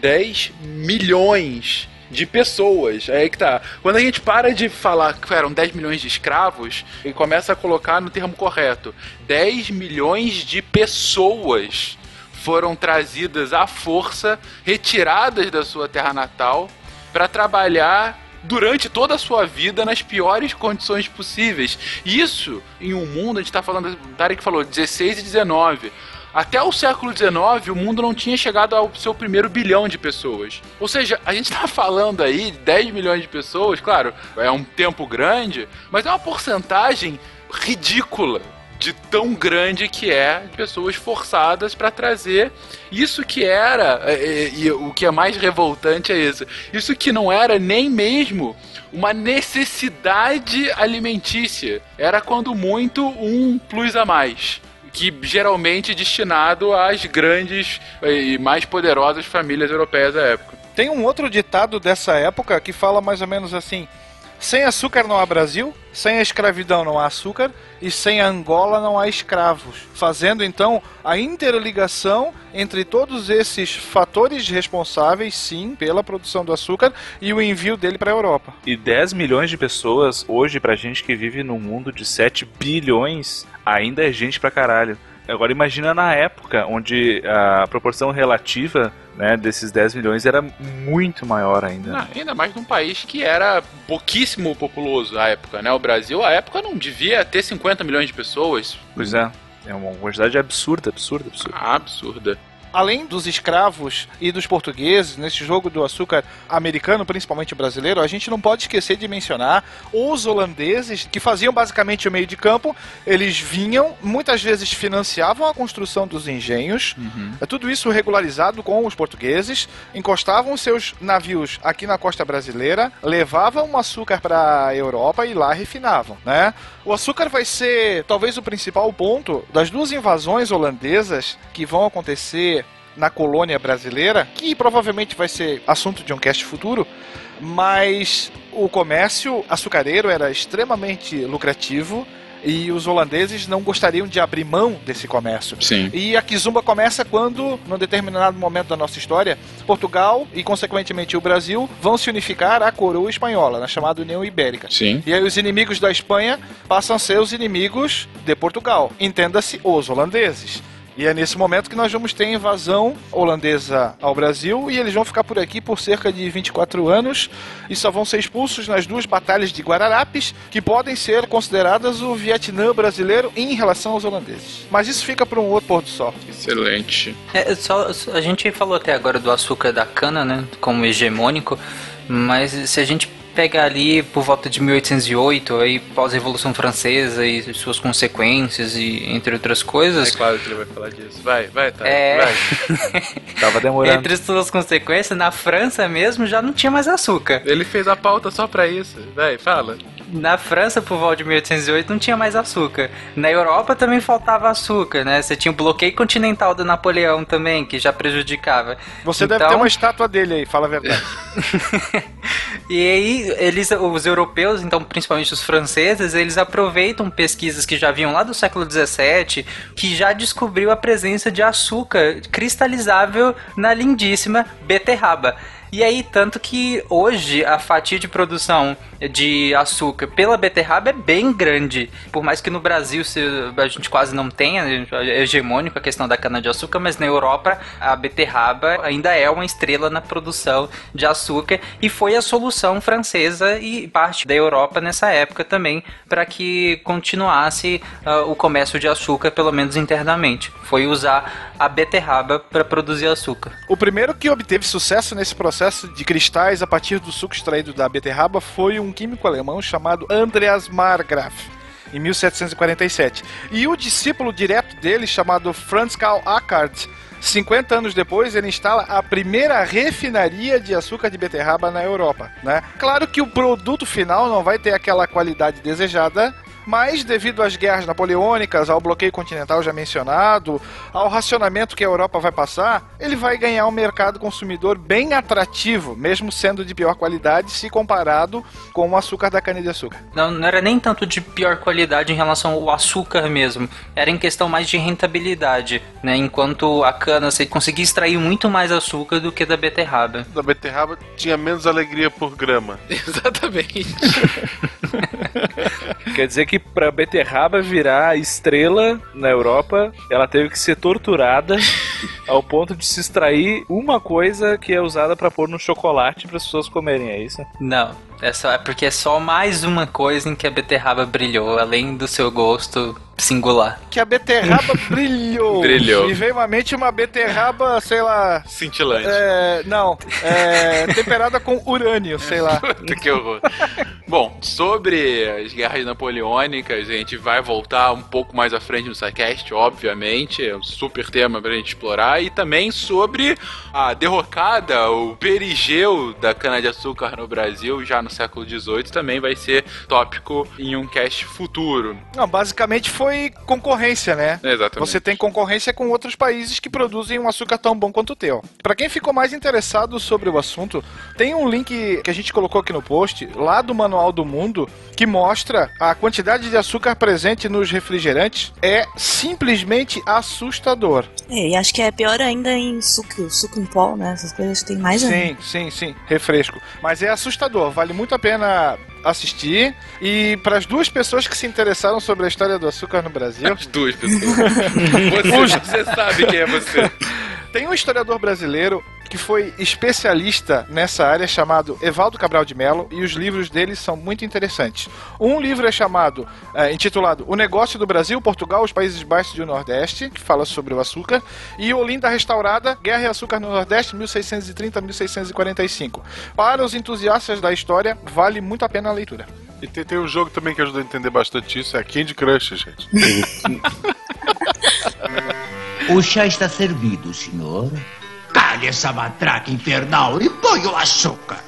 10 milhões de pessoas. É aí que tá. Quando a gente para de falar que eram 10 milhões de escravos e começa a colocar no termo correto, 10 milhões de pessoas foram trazidas à força, retiradas da sua terra natal para trabalhar durante toda a sua vida nas piores condições possíveis. Isso em um mundo, a gente está falando, Tarek falou, 16 e 19. Até o século XIX, o mundo não tinha chegado ao seu primeiro bilhão de pessoas. Ou seja, a gente está falando aí de 10 milhões de pessoas, claro, é um tempo grande, mas é uma porcentagem ridícula de tão grande que é de pessoas forçadas para trazer isso que era é, é, e o que é mais revoltante é isso isso que não era nem mesmo uma necessidade alimentícia era quando muito um plus a mais que geralmente é destinado às grandes e mais poderosas famílias europeias da época Tem um outro ditado dessa época que fala mais ou menos assim: sem açúcar não há Brasil, sem a escravidão não há açúcar e sem a Angola não há escravos. Fazendo então a interligação entre todos esses fatores responsáveis, sim, pela produção do açúcar e o envio dele para a Europa. E 10 milhões de pessoas, hoje, pra gente que vive num mundo de 7 bilhões, ainda é gente pra caralho. Agora imagina na época, onde a proporção relativa né, desses 10 milhões era muito maior ainda. Ah, ainda mais num país que era pouquíssimo populoso à época, né? O Brasil, à época, não devia ter 50 milhões de pessoas. Pois é, é uma quantidade absurda, absurda, absurda. Absurda. Além dos escravos e dos portugueses, nesse jogo do açúcar americano, principalmente brasileiro, a gente não pode esquecer de mencionar os holandeses, que faziam basicamente o meio de campo. Eles vinham, muitas vezes financiavam a construção dos engenhos, é tudo isso regularizado com os portugueses, encostavam seus navios aqui na costa brasileira, levavam o açúcar para a Europa e lá refinavam, né? O açúcar vai ser talvez o principal ponto das duas invasões holandesas que vão acontecer na colônia brasileira, que provavelmente vai ser assunto de um cast futuro, mas o comércio açucareiro era extremamente lucrativo e os holandeses não gostariam de abrir mão desse comércio. Sim. E a Kizumba começa quando, num determinado momento da nossa história, Portugal e, consequentemente, o Brasil vão se unificar à coroa espanhola, na chamada União Ibérica. Sim. E aí os inimigos da Espanha passam a ser os inimigos de Portugal. Entenda-se, os holandeses. E é nesse momento que nós vamos ter a invasão holandesa ao Brasil e eles vão ficar por aqui por cerca de 24 anos e só vão ser expulsos nas duas batalhas de Guararapes, que podem ser consideradas o Vietnã brasileiro em relação aos holandeses. Mas isso fica para um outro pôr do sol. Excelente. É, só, a gente falou até agora do açúcar da cana, né, como hegemônico, mas se a gente pegar ali por volta de 1808, aí pós-revolução francesa e suas consequências e entre outras coisas. É claro que ele vai falar disso. Vai, vai, tá. É. Vai. Tava demorando. Entre suas consequências, na França mesmo já não tinha mais açúcar. Ele fez a pauta só pra isso. Vai, fala. Na França, por volta de 1808, não tinha mais açúcar. Na Europa também faltava açúcar, né? Você tinha o bloqueio continental do Napoleão também, que já prejudicava. Você deve Então- ter uma estátua dele aí, fala a verdade. E aí, eles, os europeus, então principalmente os franceses, eles aproveitam pesquisas que já vinham lá do século XVII, que já descobriu a presença de açúcar cristalizável na lindíssima beterraba. E aí, tanto que hoje a fatia de produção de açúcar pela beterraba é bem grande. Por mais que no Brasil a gente quase não tenha, é hegemônico a questão da cana-de-açúcar, mas na Europa a beterraba ainda é uma estrela na produção de açúcar e foi a solução francesa e parte da Europa nessa época também para que continuasse ah, o comércio de açúcar, pelo menos internamente. Foi usar a beterraba para produzir açúcar. O primeiro que obteve sucesso nesse processo de cristais a partir do suco extraído da beterraba foi um químico alemão chamado Andreas Margraf. Em 1747. E o discípulo direto dele, chamado Franz Karl Ackert, 50 anos depois, ele instala a primeira refinaria de açúcar de beterraba na Europa. Né? Claro que o produto final não vai ter aquela qualidade desejada, mas devido às guerras napoleônicas, ao bloqueio continental já mencionado, ao racionamento que a Europa vai passar, ele vai ganhar um mercado consumidor bem atrativo, mesmo sendo de pior qualidade se comparado com o açúcar da cana-de-açúcar. Não, não era nem tanto de pior qualidade em relação ao açúcar mesmo. Era em questão mais de rentabilidade, né? Enquanto a cana você conseguia extrair muito mais açúcar do que da beterraba. Da beterraba tinha menos alegria por grama. Exatamente. Quer dizer que pra beterraba virar estrela na Europa, ela teve que ser torturada ao ponto de se extrair uma coisa que é usada pra pôr no chocolate para as pessoas comerem, é isso? Não, é, só, é porque é só mais uma coisa em que a beterraba brilhou, além do seu gosto singular. Que a beterraba brilhou. Brilhou. Me veio à mente uma beterraba, sei lá. Cintilante. É, não, é, temperada com urânio, sei lá. Puta que horror. Bom, sobre as guerras napoleônicas, a gente vai voltar um pouco mais à frente no SciCast, obviamente. É um super tema pra gente explorar. E também sobre a derrocada, o perigeu da cana-de-açúcar no Brasil, já no século XVIII, também vai ser tópico em um cast futuro. Não, basicamente foi concorrência, né? Exatamente. Você tem concorrência com outros países que produzem um açúcar tão bom quanto o teu. Pra quem ficou mais interessado sobre o assunto, tem um link que a gente colocou aqui no post, lá do Manual do Mundo, que mostra a quantidade de açúcar presente nos refrigerantes. É simplesmente assustador. É, e acho que é pior ainda em suco, suco em pó, né? Essas coisas que tem mais ainda. Sim, sim, sim, refresco. Mas é assustador, vale muito a pena assistir. E para as duas pessoas que se interessaram sobre a história do açúcar no Brasil, As duas pessoas. Você, você sabe quem é você. Tem um historiador brasileiro que foi especialista nessa área chamado Evaldo Cabral de Mello e os livros dele são muito interessantes. Um livro é chamado, é, intitulado O Negócio do Brasil, Portugal, os Países Baixos e o Nordeste, que fala sobre o açúcar, e Olinda Restaurada, Guerra e Açúcar no Nordeste, 1630-1645. Para os entusiastas da história, vale muito a pena a leitura. E tem, tem um jogo também que ajuda a entender bastante isso, é Candy Crush, gente. O chá está servido, senhor. Calhe essa matraca infernal e põe o açúcar.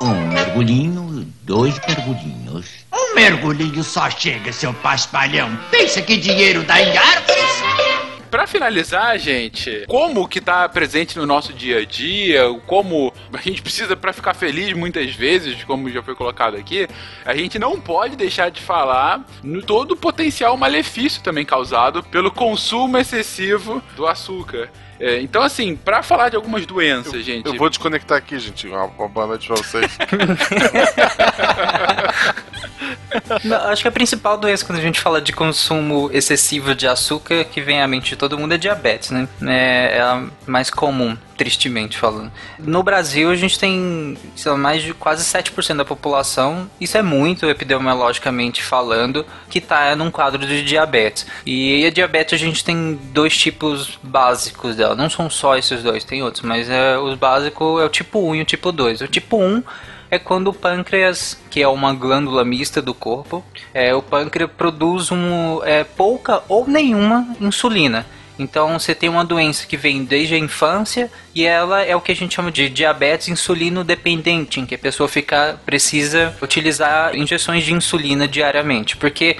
Um mergulhinho, dois mergulhinhos. Um mergulhinho só chega, seu paspalhão. Pensa que dinheiro dá em árvores? Pra finalizar, gente, como que tá presente no nosso dia a dia, como a gente precisa pra ficar feliz muitas vezes, como já foi colocado aqui, a gente não pode deixar de falar no todo o potencial malefício também causado pelo consumo excessivo do açúcar. É, então, assim, pra falar de algumas doenças, gente. Eu vou desconectar aqui, gente. Uma, uma boa noite pra vocês. Acho que a principal doença quando a gente fala de consumo excessivo de açúcar que vem à mente de todo mundo é diabetes, né? É, é a mais comum, tristemente falando. No Brasil a gente tem lá, mais de quase 7% da população, isso é muito epidemiologicamente falando, que está num quadro de diabetes. E a diabetes a gente tem dois tipos básicos dela, não são só esses dois, tem outros, mas é, os básicos é o tipo 1 e o tipo 2. O tipo 1 é quando o pâncreas, que é uma glândula mista do corpo, é, o pâncreas produz um, é, pouca ou nenhuma insulina. Então você tem uma doença que vem desde a infância e ela é o que a gente chama de diabetes insulino dependente, em que a pessoa fica precisa utilizar injeções de insulina diariamente, porque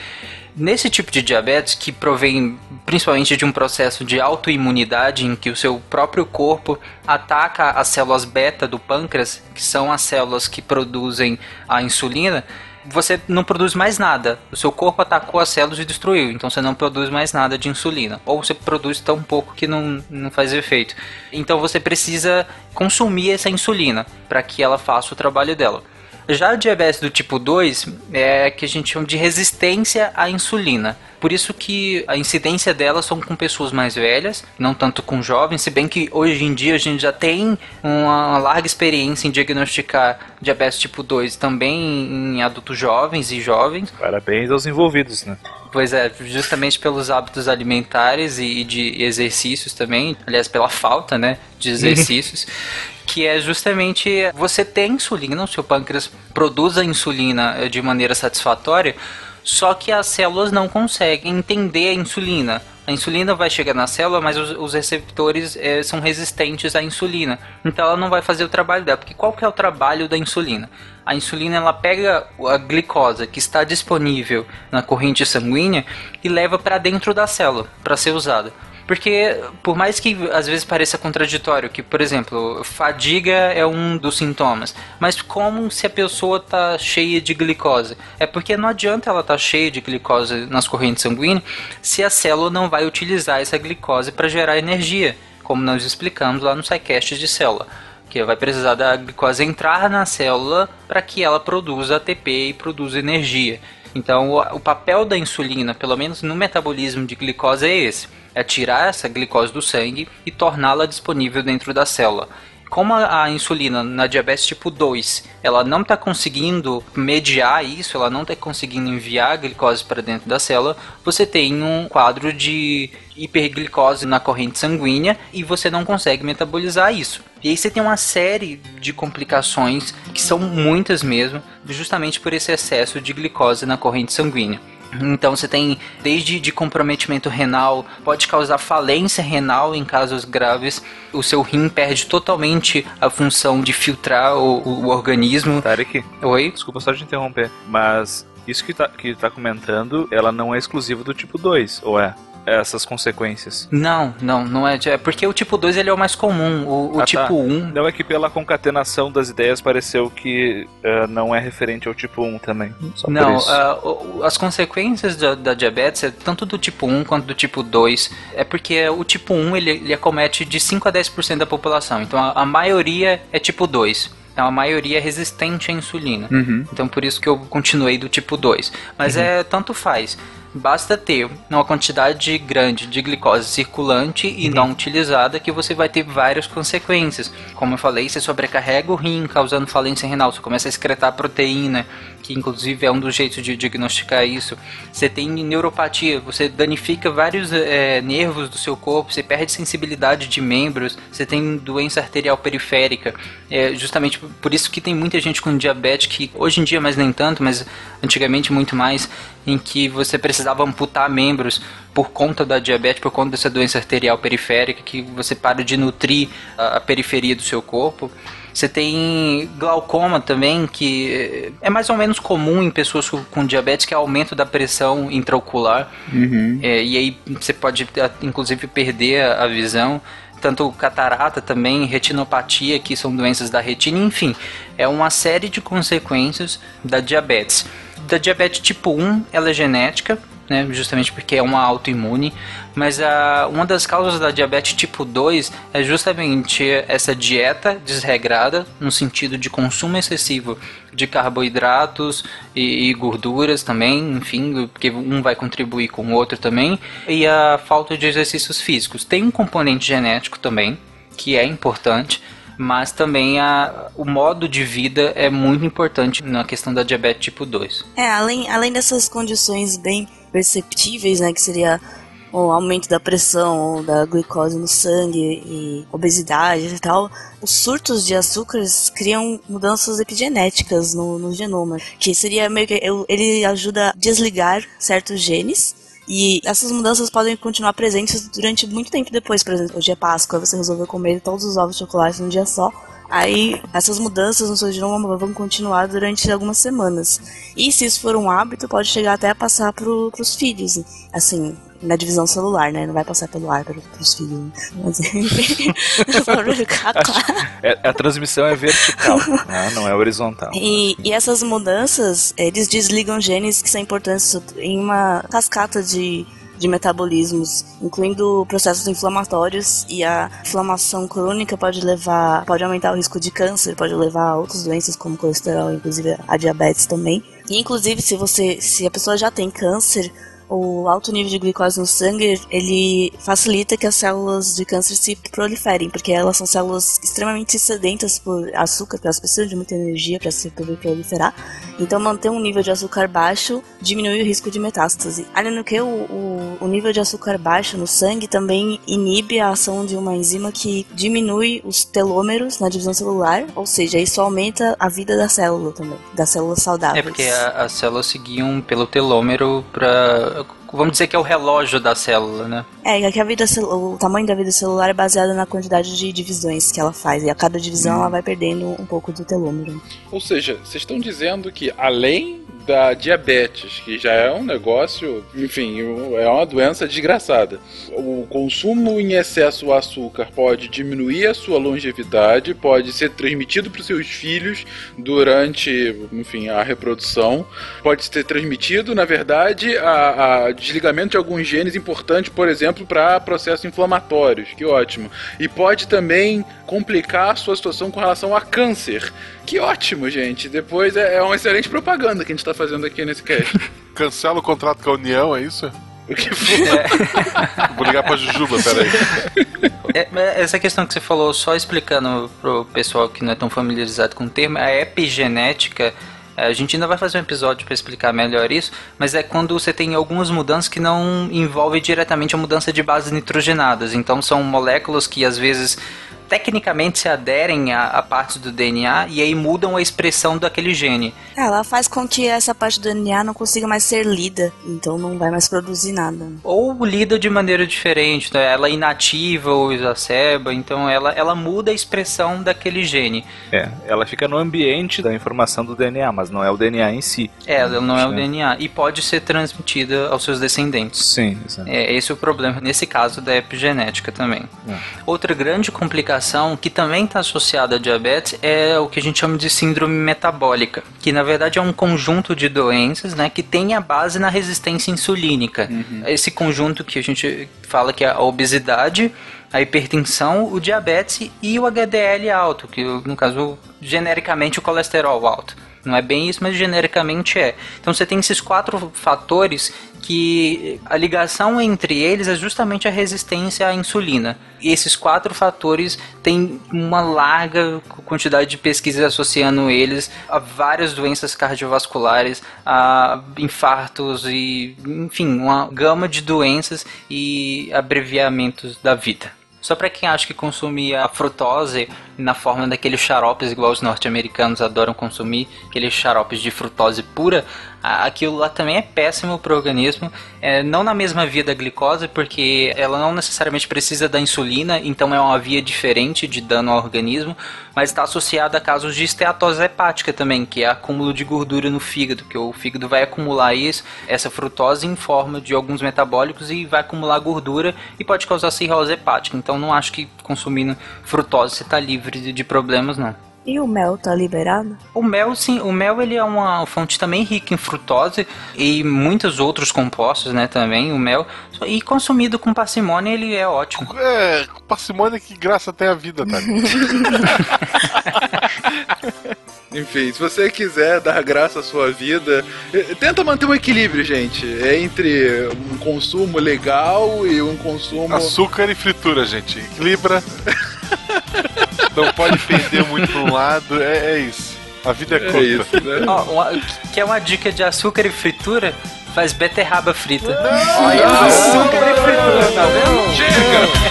Nesse tipo de diabetes, que provém principalmente de um processo de autoimunidade, em que o seu próprio corpo ataca as células beta do pâncreas, que são as células que produzem a insulina, você não produz mais nada. O seu corpo atacou as células e destruiu, então você não produz mais nada de insulina. Ou você produz tão pouco que não, não faz efeito. Então você precisa consumir essa insulina para que ela faça o trabalho dela. Já a diabetes do tipo 2 é que a gente chama de resistência à insulina. Por isso que a incidência delas são com pessoas mais velhas, não tanto com jovens, se bem que hoje em dia a gente já tem uma larga experiência em diagnosticar diabetes tipo 2 também em adultos jovens e jovens. Parabéns aos envolvidos, né? Pois é, justamente pelos hábitos alimentares e de exercícios também, aliás, pela falta, né, de exercícios. que é justamente você tem insulina, o seu pâncreas produz a insulina eh, de maneira satisfatória, só que as células não conseguem entender a insulina. A insulina vai chegar na célula, mas os, os receptores é, são resistentes à insulina. Então ela não vai fazer o trabalho dela. Porque qual que é o trabalho da insulina? A insulina ela pega a glicose que está disponível na corrente sanguínea e leva para dentro da célula para ser usada. Porque, por mais que às vezes pareça contraditório, que, por exemplo, fadiga é um dos sintomas, mas como se a pessoa está cheia de glicose? É porque não adianta ela estar tá cheia de glicose nas correntes sanguíneas se a célula não vai utilizar essa glicose para gerar energia, como nós explicamos lá no SciCast de célula que vai precisar da glicose entrar na célula para que ela produza ATP e produza energia. Então, o, o, papel da insulina, pelo menos no metabolismo de glicose, é esse é tirar essa glicose do sangue e torná-la disponível dentro da célula. Como a, a insulina na diabetes tipo 2, ela não está conseguindo mediar isso, ela não está conseguindo enviar a glicose para dentro da célula, você tem um quadro de hiperglicose na corrente sanguínea e você não consegue metabolizar isso. E aí você tem uma série de complicações, que são muitas mesmo, justamente por esse excesso de glicose na corrente sanguínea. Então você tem desde de comprometimento renal, pode causar falência renal em casos graves. O seu rim perde totalmente a função de filtrar o, o, o organismo. Tarek? Oi? Desculpa só te interromper, mas isso que tá, que tá comentando, ela não é exclusiva do tipo 2, ou é? Essas consequências. Não, não, não é. É porque o tipo 2 ele é o mais comum. O, o ah, tipo tá. 1. Não é que pela concatenação das ideias pareceu que uh, não é referente ao tipo 1 também. não, uh, as consequências da, da, diabetes, é tanto do tipo 1 quanto do tipo 2, é porque o tipo 1 ele, ele acomete de 5 a 10% da população. Então a, a maioria é tipo 2 então a maioria é resistente à insulina. Uhum. Então por isso que eu continuei do tipo 2. Mas uhum. é tanto faz. Basta ter uma quantidade grande de glicose circulante e uhum. não utilizada que você vai ter várias consequências. Como eu falei, você sobrecarrega o rim, causando falência renal, você começa a excretar proteína, que inclusive é um dos jeitos de diagnosticar isso. Você tem neuropatia, você danifica vários é, nervos do seu corpo, você perde sensibilidade de membros, você tem doença arterial periférica. É justamente por isso que tem muita gente com diabetes que hoje em dia mais nem tanto, mas antigamente muito mais, em que você precisava amputar membros por conta da diabetes, por conta dessa doença arterial periférica, que você para de nutrir a, a periferia do seu corpo. Você tem glaucoma também, que é mais ou menos comum em pessoas com diabetes, que é aumento da pressão intraocular. Uhum. É, e aí você pode, inclusive, perder a visão tanto catarata também, retinopatia, que são doenças da retina, enfim, é uma série de consequências da diabetes. Da diabetes tipo 1, ela é genética, né, justamente porque é uma autoimune, mas a, uma das causas da diabetes tipo 2 é justamente essa dieta desregrada, no sentido de consumo excessivo de carboidratos e, e gorduras também, enfim, porque um vai contribuir com o outro também, e a falta de exercícios físicos. Tem um componente genético também, que é importante, mas também a, o modo de vida é muito importante na questão da diabetes tipo 2. É, além, além dessas condições bem perceptíveis, né, que seria o aumento da pressão ou da glicose no sangue e obesidade e tal, os surtos de açúcares criam mudanças epigenéticas no, no genoma, que seria meio que ele ajuda a desligar certos genes e essas mudanças podem continuar presentes durante muito tempo depois. Por exemplo, hoje é Páscoa, você resolveu comer todos os ovos de chocolate num dia só. Aí essas mudanças no seu genoma vão continuar durante algumas semanas. E se isso for um hábito, pode chegar até a passar para os filhos. Assim, na divisão celular, né? Não vai passar pelo ar para os filhos. Né? Mas enfim, ficar claro. É, a transmissão é vertical, né? não é horizontal. E, e, essas mudanças, eles desligam genes que são importantes em uma cascata de de metabolismos, incluindo processos inflamatórios e a inflamação crônica pode levar, pode aumentar o risco de câncer, pode levar a outras doenças como colesterol, inclusive a diabetes também. E inclusive se você, se a pessoa já tem câncer, o alto nível de glicose no sangue, ele facilita que as células de câncer se proliferem, porque elas são células extremamente sedentas por açúcar, porque elas precisam de muita energia para se proliferar. Então, manter um nível de açúcar baixo diminui o risco de metástase. Além do que, o, o, o nível de açúcar baixo no sangue também inibe a ação de uma enzima que diminui os telômeros na divisão celular, ou seja, isso aumenta a vida da célula também, das células saudáveis. É porque as células seguiam pelo telômero para vamos dizer que é o relógio da célula, né? É, que a vida, o tamanho da vida celular é baseado na quantidade de divisões que ela faz, e a cada divisão hum. ela vai perdendo um pouco do telômero. Ou seja, vocês estão dizendo que além da diabetes, que já é um negócio, enfim, é uma doença desgraçada. O consumo em excesso de açúcar pode diminuir a sua longevidade, pode ser transmitido para os seus filhos durante, enfim, a reprodução, pode ser transmitido, na verdade, a, a desligamento de alguns genes importantes, por exemplo, para processos inflamatórios, que ótimo. E pode também complicar a sua situação com relação a câncer. Que ótimo, gente. Depois é, é uma excelente propaganda que a gente está fazendo aqui nesse cast. Cancela o contrato com a União, é isso? O que foi? É. Vou ligar pra Jujuba, peraí. É, essa questão que você falou, só explicando pro pessoal que não é tão familiarizado com o termo, a epigenética a gente ainda vai fazer um episódio para explicar melhor isso, mas é quando você tem algumas mudanças que não envolvem diretamente a mudança de bases nitrogenadas. Então são moléculas que às vezes tecnicamente se aderem a, a partes do DNA e aí mudam a expressão daquele gene. Ela faz com que essa parte do DNA não consiga mais ser lida, então não vai mais produzir nada. Ou lida de maneira diferente, né? ela inativa ou exacerba, então ela, ela muda a expressão daquele gene. É, ela fica no ambiente da informação do DNA, mas não é o DNA em si. É, ela não é o DNA e pode ser transmitida aos seus descendentes. Sim, exato. É, esse é o problema nesse caso da epigenética também. É. Outra grande complicação complicação que também está associada à diabetes é o que a gente chama de síndrome metabólica, que na verdade é um conjunto de doenças né, que tem a base na resistência insulínica. Uhum. Esse conjunto que a gente fala que é a obesidade, a hipertensão, o diabetes e o HDL alto, que no caso genericamente o colesterol alto. Não é bem isso, mas genericamente é. Então você tem esses quatro fatores que a ligação entre eles é justamente a resistência à insulina. E esses quatro fatores têm uma larga quantidade de pesquisas associando eles a várias doenças cardiovasculares, a infartos e, enfim, uma gama de doenças e abreviamentos da vida. Só para quem acha que consumir a frutose na forma daqueles xaropes igual os norte-americanos adoram consumir, aqueles xaropes de frutose pura, aquilo lá também é péssimo para o organismo. É, não na mesma via da glicose, porque ela não necessariamente precisa da insulina, então é uma via diferente de dano ao organismo, mas está associada a casos de esteatose hepática também, que é acúmulo de gordura no fígado, que o fígado vai acumular isso, essa frutose em forma de alguns metabólicos e vai acumular gordura e pode causar cirrose hepática. Então não acho que consumindo frutose você está livre de problemas não. E o mel tá liberado? O mel, sim. O mel ele é uma fonte também rica em frutose e muitos outros compostos, né, também, o mel. E consumido com parcimônia, ele é ótimo. É, com parcimônia que graça tem a vida, tá? Enfim, se você quiser dar graça à sua vida, eh, tenta manter um equilíbrio, gente, entre um consumo legal e um consumo. Açúcar e fritura, gente. Equilibra. Não pode perder muito para um lado, é, é, isso. A vida é, é curta. Isso, né? uma, que é uma dica de açúcar e fritura. Faz beterraba frita. Olha, açúcar de fritura, tá vendo? Chega!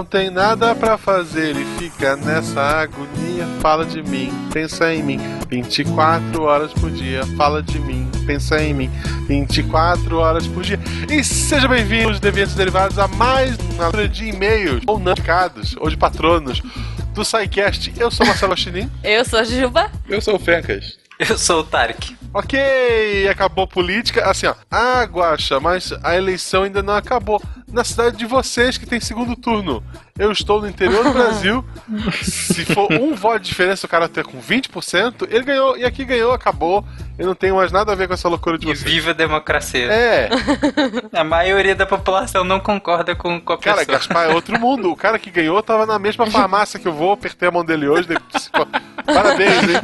Não tem nada pra fazer e fica nessa agonia. Fala de mim, pensa em mim. 24 horas por dia, fala de mim, pensa em mim. 24 horas por dia. E seja bem-vindos, Deviantes Derivados, a mais uma de e-mails, ou não ou de patronos do SciCast. Eu sou Marcelo Chinin. Eu sou a Juba. Eu sou o Fencas. Eu sou o Tarek. Ok, acabou a política. Assim, ó. Ah, Guaxa, mas a eleição ainda não acabou. Na cidade de vocês, que tem segundo turno. Eu estou no interior do Brasil. Se for um voto de diferença, o cara ter com 20%, ele ganhou. E aqui ganhou, acabou. Eu não tenho mais nada a ver com essa loucura de E vocês. viva a democracia. É, A maioria da população não concorda com, com a cara, pessoa. Gaspar é outro mundo. O cara que ganhou tava na mesma farmácia que eu vou, apertei a mão dele hoje. daí disse, "Pô, Parabéns, hein?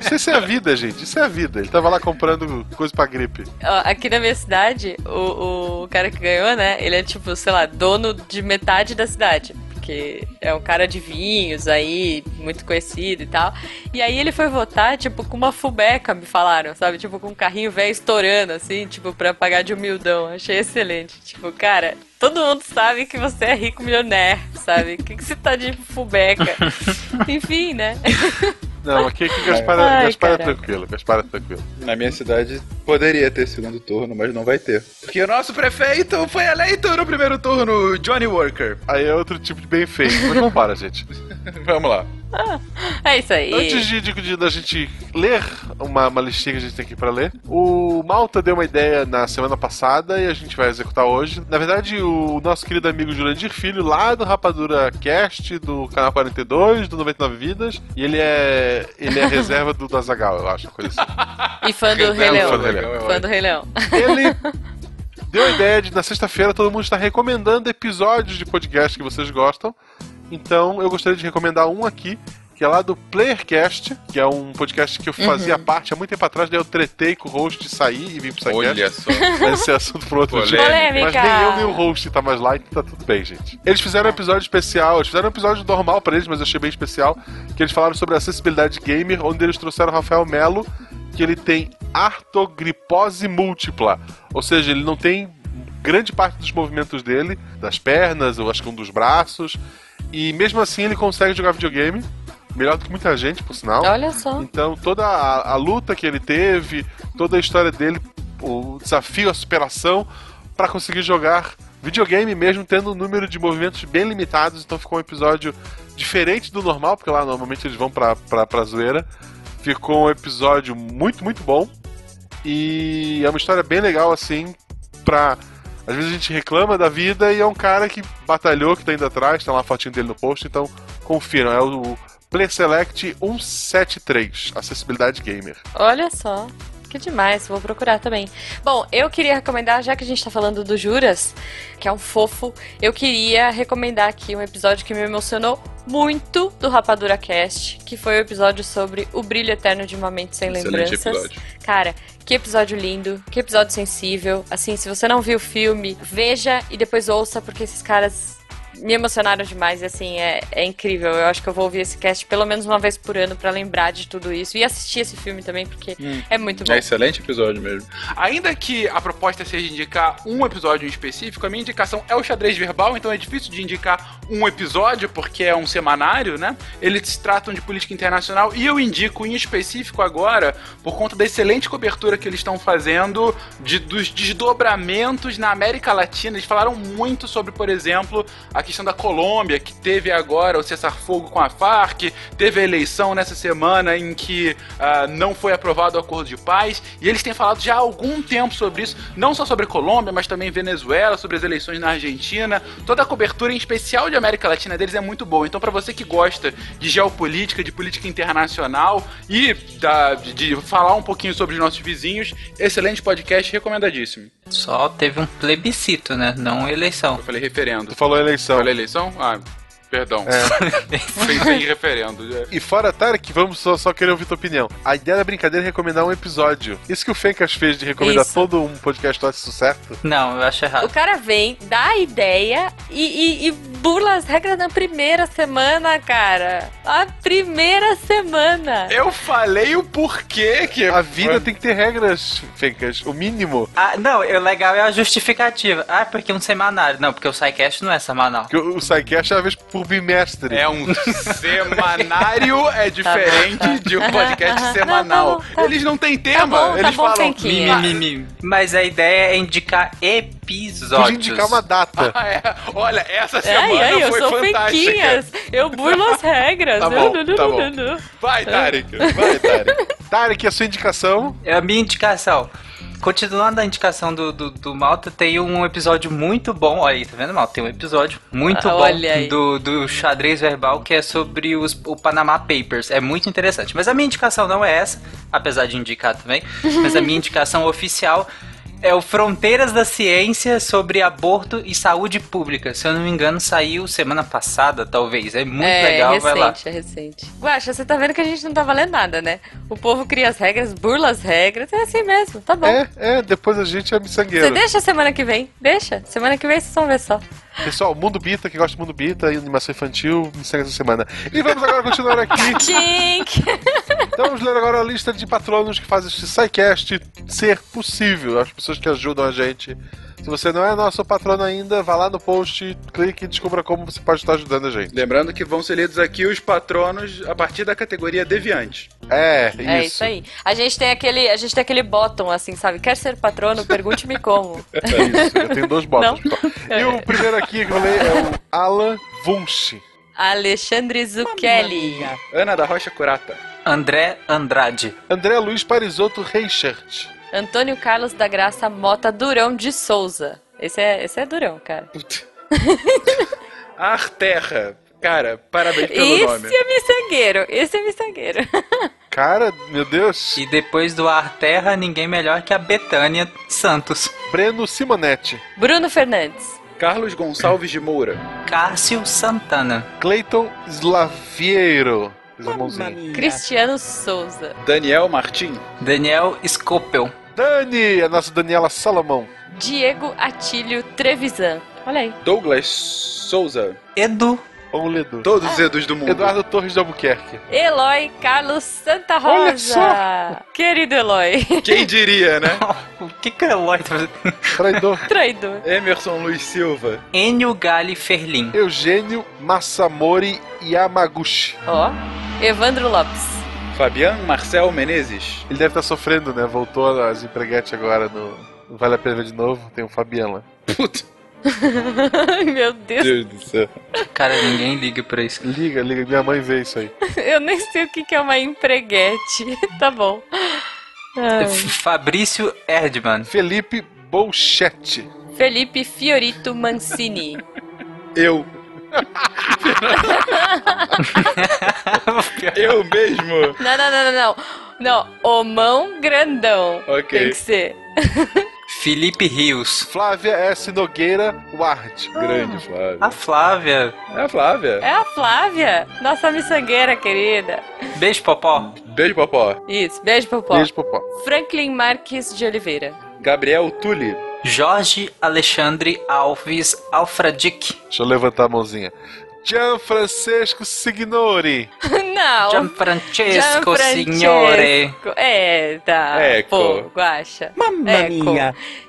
Isso, isso é a vida, gente. Isso é a vida. Ele tava lá comprando coisa pra gripe. Ó, aqui na minha cidade, o, o cara que ganhou, né? Ele é tipo, sei lá, dono de metade da cidade. Porque é um cara de vinhos aí, muito conhecido e tal. E aí ele foi votar, tipo, com uma fubeca, me falaram, sabe? Tipo, com um carrinho velho estourando, assim, tipo, pra pagar de humildão. Achei excelente. Tipo, cara, todo mundo sabe que você é rico milionaire, sabe? O que, que você tá de fubeca? Enfim, né? Não, aqui, aqui Gaspar, é- Ai, Gaspar é tranquilo. Gaspar é tranquilo. Na minha cidade poderia ter segundo turno, mas não vai ter. Porque o nosso prefeito foi eleito no primeiro turno, Johnny Worker. Aí é outro tipo de bem feito. Mas vamos para, gente. Vamos lá. É isso aí. Antes de, de, de- da gente ler uma, uma listinha que a gente tem aqui pra ler, o Malta deu uma ideia na semana passada e a gente vai executar hoje. Na verdade, o nosso querido amigo Jurandir Filho, lá do Rapadura Cast, do canal 42, do 99 Vidas, e ele é ele é reserva do, do Azagal, eu acho, coisa assim. E fã do Rei Leão. fã do Rei Leão. Fã do Rei Leão. Ele deu a ideia de, na sexta-feira, todo mundo está recomendando episódios de podcast que vocês gostam. Então, eu gostaria de recomendar um aqui, que é lá do Playercast, que é um podcast que eu fazia parte há muito tempo atrás, daí eu tretei com o host de sair e vim pro Olha SciCast. só. Mas esse é assunto pro outro dia. Mas nem eu nem o host tá mais lá, então tá tudo bem, gente. Eles fizeram um episódio especial, eles fizeram um episódio normal pra eles, mas eu achei bem especial, que eles falaram sobre acessibilidade gamer, onde eles trouxeram o Rafael Melo, que ele tem artogripose múltipla. Ou seja, ele não tem grande parte dos movimentos dele, das pernas, ou acho que um dos braços. E mesmo assim ele consegue jogar videogame. Melhor do que muita gente, por sinal. Olha só. Então toda a, a luta que ele teve, toda a história dele, o desafio, a superação para conseguir jogar videogame mesmo tendo um número de movimentos bem limitados, então ficou um episódio diferente do normal, porque lá normalmente eles vão pra, pra, pra zoeira. Ficou um episódio muito, muito bom. E é uma história bem legal, assim, pra. Às vezes a gente reclama da vida e é um cara que batalhou, que tá indo atrás, tem lá a fotinho dele no post, então confiram, é o Play Select 173, acessibilidade gamer. Olha só. Que demais, vou procurar também. Bom, eu queria recomendar, já que a gente tá falando do Juras, que é um fofo, eu queria recomendar aqui um episódio que me emocionou muito do Rapadura Cast, que foi o episódio sobre o brilho eterno de uma mente sem Excelente lembranças. episódio. Cara, que episódio lindo, que episódio sensível. Assim, se você não viu o filme, veja e depois ouça, porque esses caras me emocionaram demais e assim, é, é incrível. Eu acho que eu vou ouvir esse cast pelo menos uma vez por ano pra lembrar de tudo isso e assistir esse filme também, porque é muito bom. É excelente episódio mesmo. Ainda que a proposta seja indicar um episódio em específico, a minha indicação é o xadrez verbal, então é difícil de indicar um episódio, porque é um semanário, né? Eles tratam de política internacional e eu indico em específico agora, por conta da excelente cobertura que eles estão fazendo de, dos desdobramentos na América Latina. Eles falaram muito sobre, por exemplo, a questão da Colômbia, que teve agora o cessar-fogo com a Farc, teve a eleição nessa semana em que ah, não foi aprovado o acordo de paz, e eles têm falado já há algum tempo sobre isso, não só sobre Colômbia, mas também Venezuela, sobre as eleições na Argentina. Toda a cobertura, em especial de América Latina deles, é muito boa. Então, para você que gosta de geopolítica, de política internacional e da- de falar um pouquinho sobre os nossos vizinhos, excelente podcast, recomendadíssimo. Só teve um plebiscito, né? Não eleição. Eu falei referendo. Tu falou eleição. Falei eleição? Ah, perdão. É. Pensei em referendo. E fora, Tarek, vamos só, só querer ouvir tua opinião. A ideia da brincadeira é recomendar um episódio. Isso que o Fencas fez de recomendar Isso. todo um podcast todo isso certo? Não, eu acho O errado. cara vem, dá a ideia e, e, e burla as regras na primeira semana, cara. A primeira semana. Eu falei o porquê que A vida tem que ter regras, Fencas. O mínimo. Ah, não, o legal é a justificativa. Ah, porque um semanário. Não, porque o SciCast não é semanal. Que o o SciCast é uma vez por bimestre. É um semanário é diferente de um podcast Não, semanal. tá bom, tá. Eles não têm Tá tema, bom, tá eles bom, falam. Mimimi. Mas a ideia é indicar episódios. Podia indicar uma data. Ah, é. Olha, essa semana Ai, ai, eu foi sou fantástica. Eu burlo as regras. Tá bom, tá bom. Vai, Tarek. Vai, Tarek. Tarek, a sua indicação? É a minha indicação. Continuando a indicação do, do, do Malta, tem um episódio muito bom. Olha aí, tá vendo, Malta? Tem um episódio muito Ah, bom do, do xadrez verbal que é sobre os, o Panama Papers. É muito interessante. Mas a minha indicação não é essa, apesar de indicar também. mas a minha indicação oficial é o Fronteiras da Ciência sobre aborto e saúde pública. Se eu não me engano, saiu semana passada, talvez. É muito é, legal, vai lá. recente, é recente. Guaxa, você tá vendo que a gente não tá valendo nada, né? O povo cria as regras, burla as regras, é assim mesmo, tá bom. É, é, depois a gente é Você miçangueiro. deixa semana que vem, deixa. Semana que vem vocês vão ver só. Pessoal, Mundo Bita, que gosta do Mundo Bita, animação infantil, me segue essa semana. E vamos agora continuar aqui. Tchink! Então vamos ler agora a lista de patronos que fazem este SciCast ser possível. As pessoas que ajudam a gente. Se você não é nosso patrono ainda, vá lá no post, clique e descubra como você pode estar ajudando a gente. Lembrando que vão ser lidos aqui os patronos a partir da categoria Deviante. É, isso. É isso aí. A gente tem aquele, a gente tem aquele bottom assim, sabe? Quer ser patrono? Pergunte-me como. É isso. Eu tenho dois. Não? E o primeiro aqui que eu falei é o Alan Wunsch. Alexandre Zucchelli. Ana da Rocha Curata. André Andrade. André Luiz Parisotto Reichert. Antônio Carlos da Graça Mota Durão de Souza. Esse é, esse é Durão, cara. Arterra. Cara, parabéns pelo Esse nome. é miçangueiro. Esse é miçangueiro. Cara, meu Deus. E depois do Ar Terra, ninguém melhor que a Betânia Santos. Breno Simonetti. Bruno Fernandes. Carlos Gonçalves de Moura. Cássio Santana. Cleiton Slaviero. Fiz a mãozinha. Cristiano Souza. Daniel Martim. Daniel Scopel. Dani, a nossa Daniela Salomão. Diego Atílio Trevisan. Olha aí. Douglas Souza. Edu. Vamos ler Edu. Todos os Edus do mundo. Eduardo Torres de Albuquerque. Eloy Carlos Santa Olha Rosa. Querido Eloy. Quem diria, né? O que que é Eloy tá fazendo? Traidor. Traidor. Emerson Luiz Silva. Enio Gali Ferlin. Eugênio Massamori Yamaguchi. Ó. Evandro Lopes. Fabian Marcel Menezes. Ele deve estar sofrendo, né? Voltou às empreguetes agora no. Vale a Pena Ver de novo. Tem o Fabian lá. Puta. Meu Deus. Deus do céu. Cara, ninguém liga pra isso. Liga, liga. Minha mãe vê isso aí. Eu nem sei o que que é uma empreguete. Tá bom. Ai. Fabrício Erdmann. Felipe Bolchete. Felipe Fiorito Mancini. Eu. Eu mesmo. Não, não, não, não, não. Não, o mão grandão. Ok. Tem que ser. Felipe Rios. Flávia S. Nogueira Ward. Grande, Flávio. A Flávia. É a Flávia. É a Flávia, nossa miçangueira querida. Beijo, Popó. Beijo, Popó. Isso, beijo, Popó. Beijo, Popó. Franklin Marques de Oliveira. Gabriel Tulli. Jorge Alexandre Alves Alfredic. Deixa eu levantar a mãozinha. Gianfrancesco Signori. Não. Gianfrancesco Gianfrancesco. Signore. É, tá. Eco. Pô, guacha. Eco.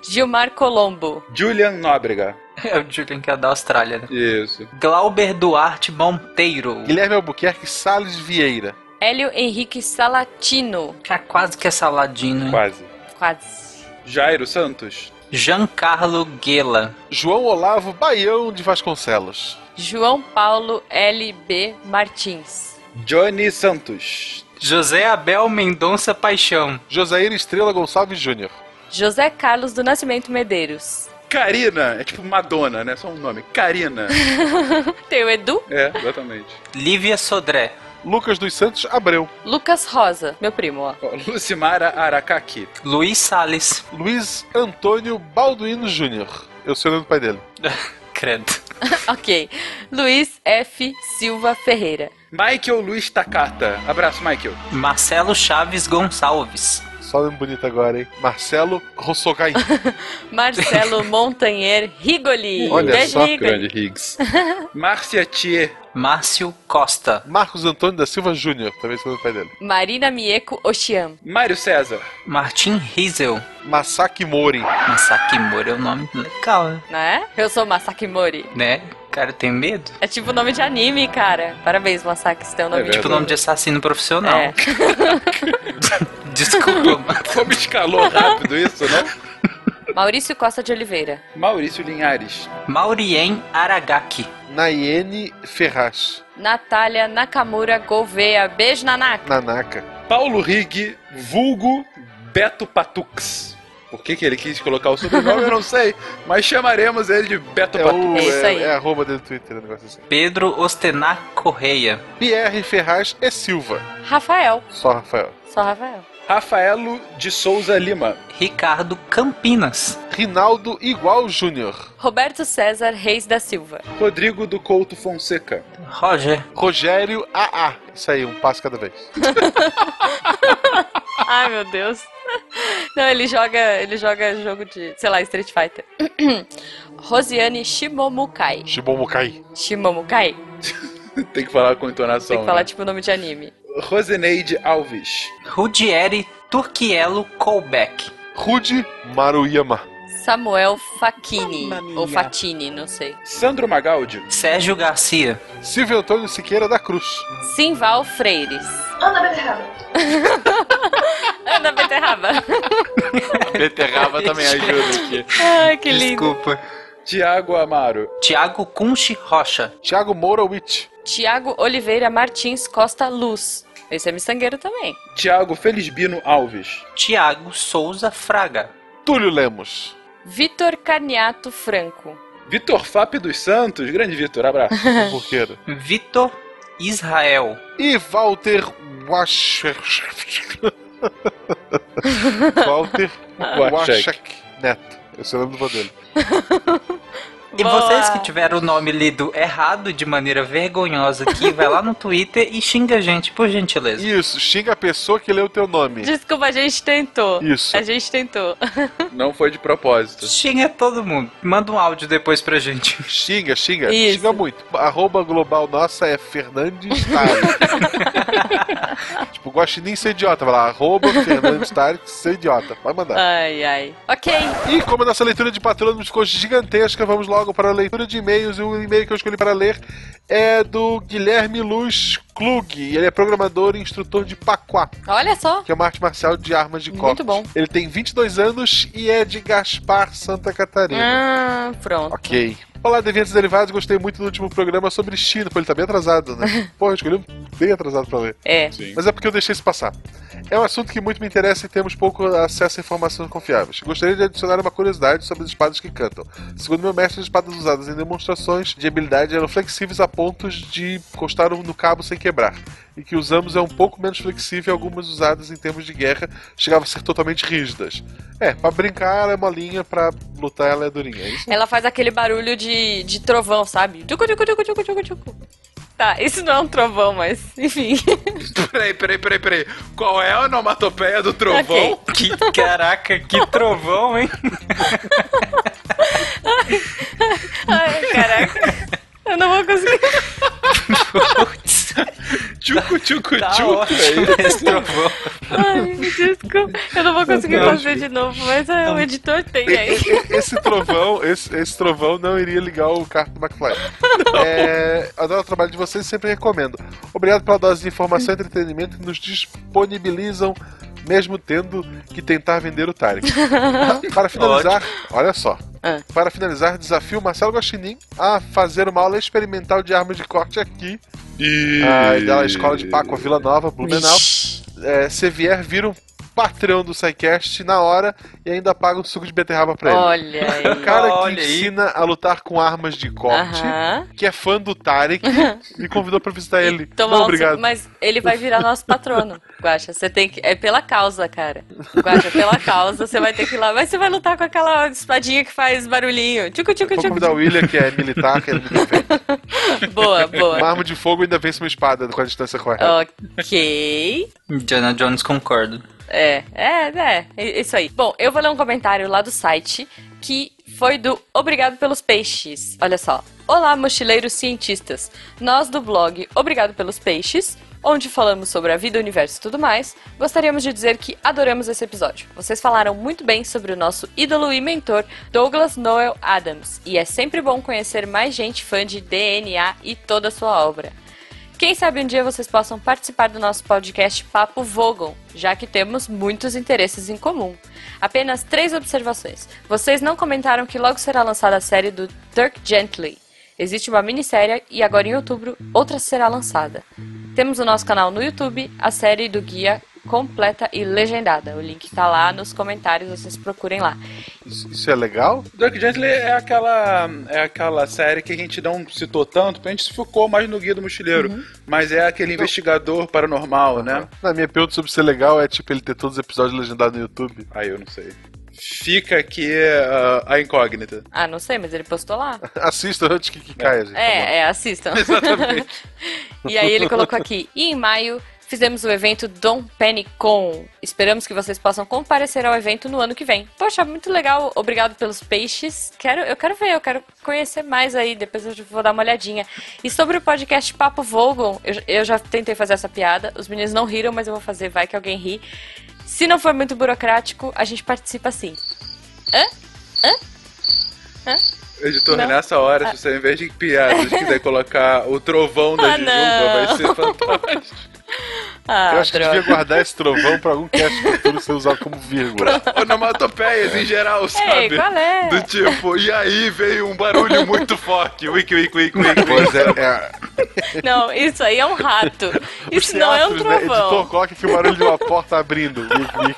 Gilmar Colombo. Julian Nóbrega. É o Julian que é da Austrália, né? Isso. Glauber Duarte Monteiro. Guilherme Albuquerque Salles Vieira. Hélio Henrique Salatino. Que é quase que é saladino. hein? Quase. Quase. Jairo Santos. Giancarlo Guela. João Olavo Baião de Vasconcelos. João Paulo LB Martins. Johnny Santos. José Abel Mendonça Paixão. Josair Estrela Gonçalves Júnior. José Carlos do Nascimento Medeiros. Karina. É tipo Madonna, né? Só um nome. Karina. Tem o Edu. É, exatamente. Lívia Sodré. Lucas dos Santos Abreu. Lucas Rosa, meu primo, ó. Lucimara Aracaki. Luiz Salles. Luiz Antônio Balduino Júnior. Eu sei o nome do pai dele. Credo. ok. Luiz F. Silva Ferreira. Michael Luiz Takata. Abraço, Michael. Marcelo Chaves Gonçalves. Só nome bonito agora, hein? Marcelo Rossogai. Marcelo Montanher Rigoli. Olha Beijo, só, Rigoli. Higgs. Márcia Thier. Márcio Costa. Marcos Antônio da Silva Júnior. Também sei o nome do pai dele. Marina Mieko Oxian. Mário César. Martim Riesel. Masaki Mori. Masaki Mori é um nome legal, né? Né? Eu sou Masaki Mori. né? Cara, tem medo? É tipo nome de anime, cara. Parabéns, Masaki, você tem um nome É de Tipo nome de assassino profissional. É. Desculpa, mano. Como escalou rápido isso, não? Maurício Costa de Oliveira. Maurício Linhares. Maurien Aragaki. Nayene Ferraz. Natália Nakamura Gouveia. Beijo, Nanaka. Nanaka. Paulo Rig, vulgo Beto Patux. Por que, que ele quis colocar o sobrenome, eu não sei. Mas chamaremos ele de Beto É, Patux. o, É isso aí. é, é arroba dele no Twitter, um negócio assim. Pedro Ostenar Correia. Pierre Ferraz e Silva. Rafael. Só Rafael. Só Rafael. Rafaelo de Souza Lima. Ricardo Campinas. Rinaldo Igual Júnior. Roberto César Reis da Silva. Rodrigo do Couto Fonseca. Roger. Rogério AA. Isso aí, um passo cada vez. Ai, meu Deus. Não, ele joga, ele joga jogo de, sei lá, Street Fighter. Rosiane Shimomukai. Shibomukai. Shimomukai? Tem que falar com entonação. Tem que falar né? tipo nome de anime. Roseneide Alves. Rudieri Turquielo Colbeck. Rude Maruyama. Samuel Facchini. Ou Fatini, não sei. Sandro Magaldi. Sérgio Garcia. Silvio Antônio Siqueira da Cruz. Simval Freires. Ana Beterraba. Ana Beterraba. Beterraba também ajuda aqui. Ai, que lindo. Desculpa. Tiago Amaro. Tiago Kunchi Rocha. Thiago Moura Witt. Tiago Oliveira Martins Costa Luz. Esse é miçangueiro também. Tiago Felisbino Alves. Tiago Souza Fraga. Túlio Lemos. Vitor Carniato Franco. Vitor Fap dos Santos. Grande Vitor, abraço. Porqueiro. Vitor Israel. E Walter Wachek. Walter Wachek Neto. Esse é o nome do vô dele. E Boa. vocês que tiveram o nome lido errado de maneira vergonhosa aqui, vai lá no Twitter e xinga a gente, por gentileza. Isso, xinga a pessoa que leu o teu nome. Desculpa, a gente tentou. Isso. A gente tentou. Não foi de propósito. Xinga todo mundo. Manda um áudio depois pra gente. Xinga, xinga, Isso. xinga muito. Arroba global nossa é Fernandes Tarek. tipo, guaxinim ser idiota. Vai lá, arroba Fernandes Tarek ser idiota. Vai mandar. Ai, ai. Ok. E como a nossa leitura de patrônimos ficou gigantesca, vamos logo para a leitura de e-mails. E o e-mail que eu escolhi para ler é do Guilherme Luz Klug. Ele é programador e instrutor de Paquá, Olha só. que é uma arte marcial de armas de corte. Muito bom. Ele tem 22 anos e é de Gaspar, Santa Catarina. Ah, pronto. Ok. Olá, Deviantes Derivados. Gostei muito do último programa sobre China. Pô, ele tá bem atrasado, né? Porra, eu escolhi bem atrasado pra ler. É. Mas é porque eu deixei isso passar. É um assunto que muito me interessa e temos pouco acesso a informações confiáveis. Gostaria de adicionar uma curiosidade sobre as espadas que cantam. Segundo meu mestre, as espadas usadas em demonstrações de habilidade eram flexíveis a pontos de encostar no cabo sem quebrar. E que usamos é um pouco menos flexível e algumas usadas em termos de guerra chegavam a ser totalmente rígidas. É, pra brincar ela é molinha, pra lutar ela é durinha. É isso? Ela faz aquele barulho de, de trovão, sabe? Tucu, tucu, tucu, tucu, tucu. Tá, isso não é um trovão, mas enfim. Peraí, peraí, peraí, peraí. Qual é a onomatopeia do trovão? Ok. Que caraca, que trovão, hein? Ai, caraca. Eu não vou conseguir. Putz, Tchucu, tchucu, tá tchucu. ótimo esse trovão. Ai, Desculpa, eu não vou conseguir Não, fazer de novo, mas é, o editor tem aí. Esse trovão, esse, esse trovão não iria ligar o carro do McFly. É, adoro o trabalho de vocês e sempre recomendo. Obrigado pela dose de informação e entretenimento que nos disponibilizam, mesmo tendo que tentar vender o Tarek. Para finalizar, olha só. Ah. Para finalizar, desafio Marcelo Guaxinim a fazer uma aula experimental de arma de corte aqui. Ah, da Escola de Paco Vila Nova, Blumenau. É, se vier, vira um patrão do SciCast na hora e ainda paga um suco de beterraba pra ele. Olha aí. O cara que Olha aí. ensina a lutar com armas de corte, Aham. que é fã do Tarek, me convidou pra visitar ele. Tomar Não, um obrigado. suco, mas ele vai virar nosso patrono, Guaxa. Você tem que. É pela causa, cara. Guaxa, pela causa, você vai ter que ir lá. Mas você vai lutar com aquela espadinha que faz barulhinho. Tchucu, tchucu, Vou tchucu. convidar o William, que é militar, que é muito Boa, boa. Uma arma de fogo ainda vence uma espada com a distância correta. Ok. Diana Jones concordo. É, é, é, é isso aí. Bom, eu vou ler um comentário lá do site que foi do Obrigado pelos Peixes. Olha só. Olá, mochileiros cientistas. Nós do blog Obrigado pelos Peixes, onde falamos sobre a vida, o universo e tudo mais, gostaríamos de dizer que adoramos esse episódio. Vocês falaram muito bem sobre o nosso ídolo e mentor Douglas Noel Adams, e é sempre bom conhecer mais gente fã de DNA e toda a sua obra. Quem sabe um dia vocês possam participar do nosso podcast Papo Vogon, já que temos muitos interesses em comum. Apenas três observações. Vocês não comentaram que logo será lançada a série do Dirk Gently. Existe uma minissérie e agora em outubro outra será lançada. Temos o nosso canal no YouTube, a série do guia completa e legendada. O link tá lá nos comentários, vocês procurem lá. Isso, isso é legal? Dirk Gently é aquela, é aquela série que a gente não citou tanto, porque a gente se focou mais no Guia do Mochileiro. Mas é aquele investigador paranormal, né? Na minha pergunta sobre ser legal é tipo ele ter todos os episódios legendados no YouTube. Aí eu não sei. Fica aqui ah, a incógnita. Ah, não sei, mas ele postou lá. Assista antes que, que caia, gente. É, é, assistam. Exatamente. e aí ele colocou aqui, e em maio fizemos o evento Dom Con. Esperamos que vocês possam comparecer ao evento no ano que vem. Poxa, muito legal. Obrigado pelos peixes. Quero, eu quero ver, eu quero conhecer mais aí. Depois eu vou dar uma olhadinha. E sobre o podcast Papo Vogon, eu, eu já tentei fazer essa piada. Os meninos não riram, mas eu vou fazer. Vai que alguém ri. Se não for muito burocrático, a gente participa sim. Hã? Hã? Hã? Editor, Não. nessa hora, se você, ao invés de piadas, quiser colocar o trovão da Ah, Jujuba, vai ser fantástico. Ah, Eu acho que droga. devia guardar esse trovão pra algum cast futuro ser usado como vírgula. Onomatopeias em geral, sabe? qual é? Do tipo, e aí veio um barulho muito forte. Wiki, wiki, wiki, wiki. Pois é, é. Não, isso aí é um rato. Isso Os não é um teatros, né? trovão. Editor, aqui o barulho de uma porta abrindo. Wink, wink.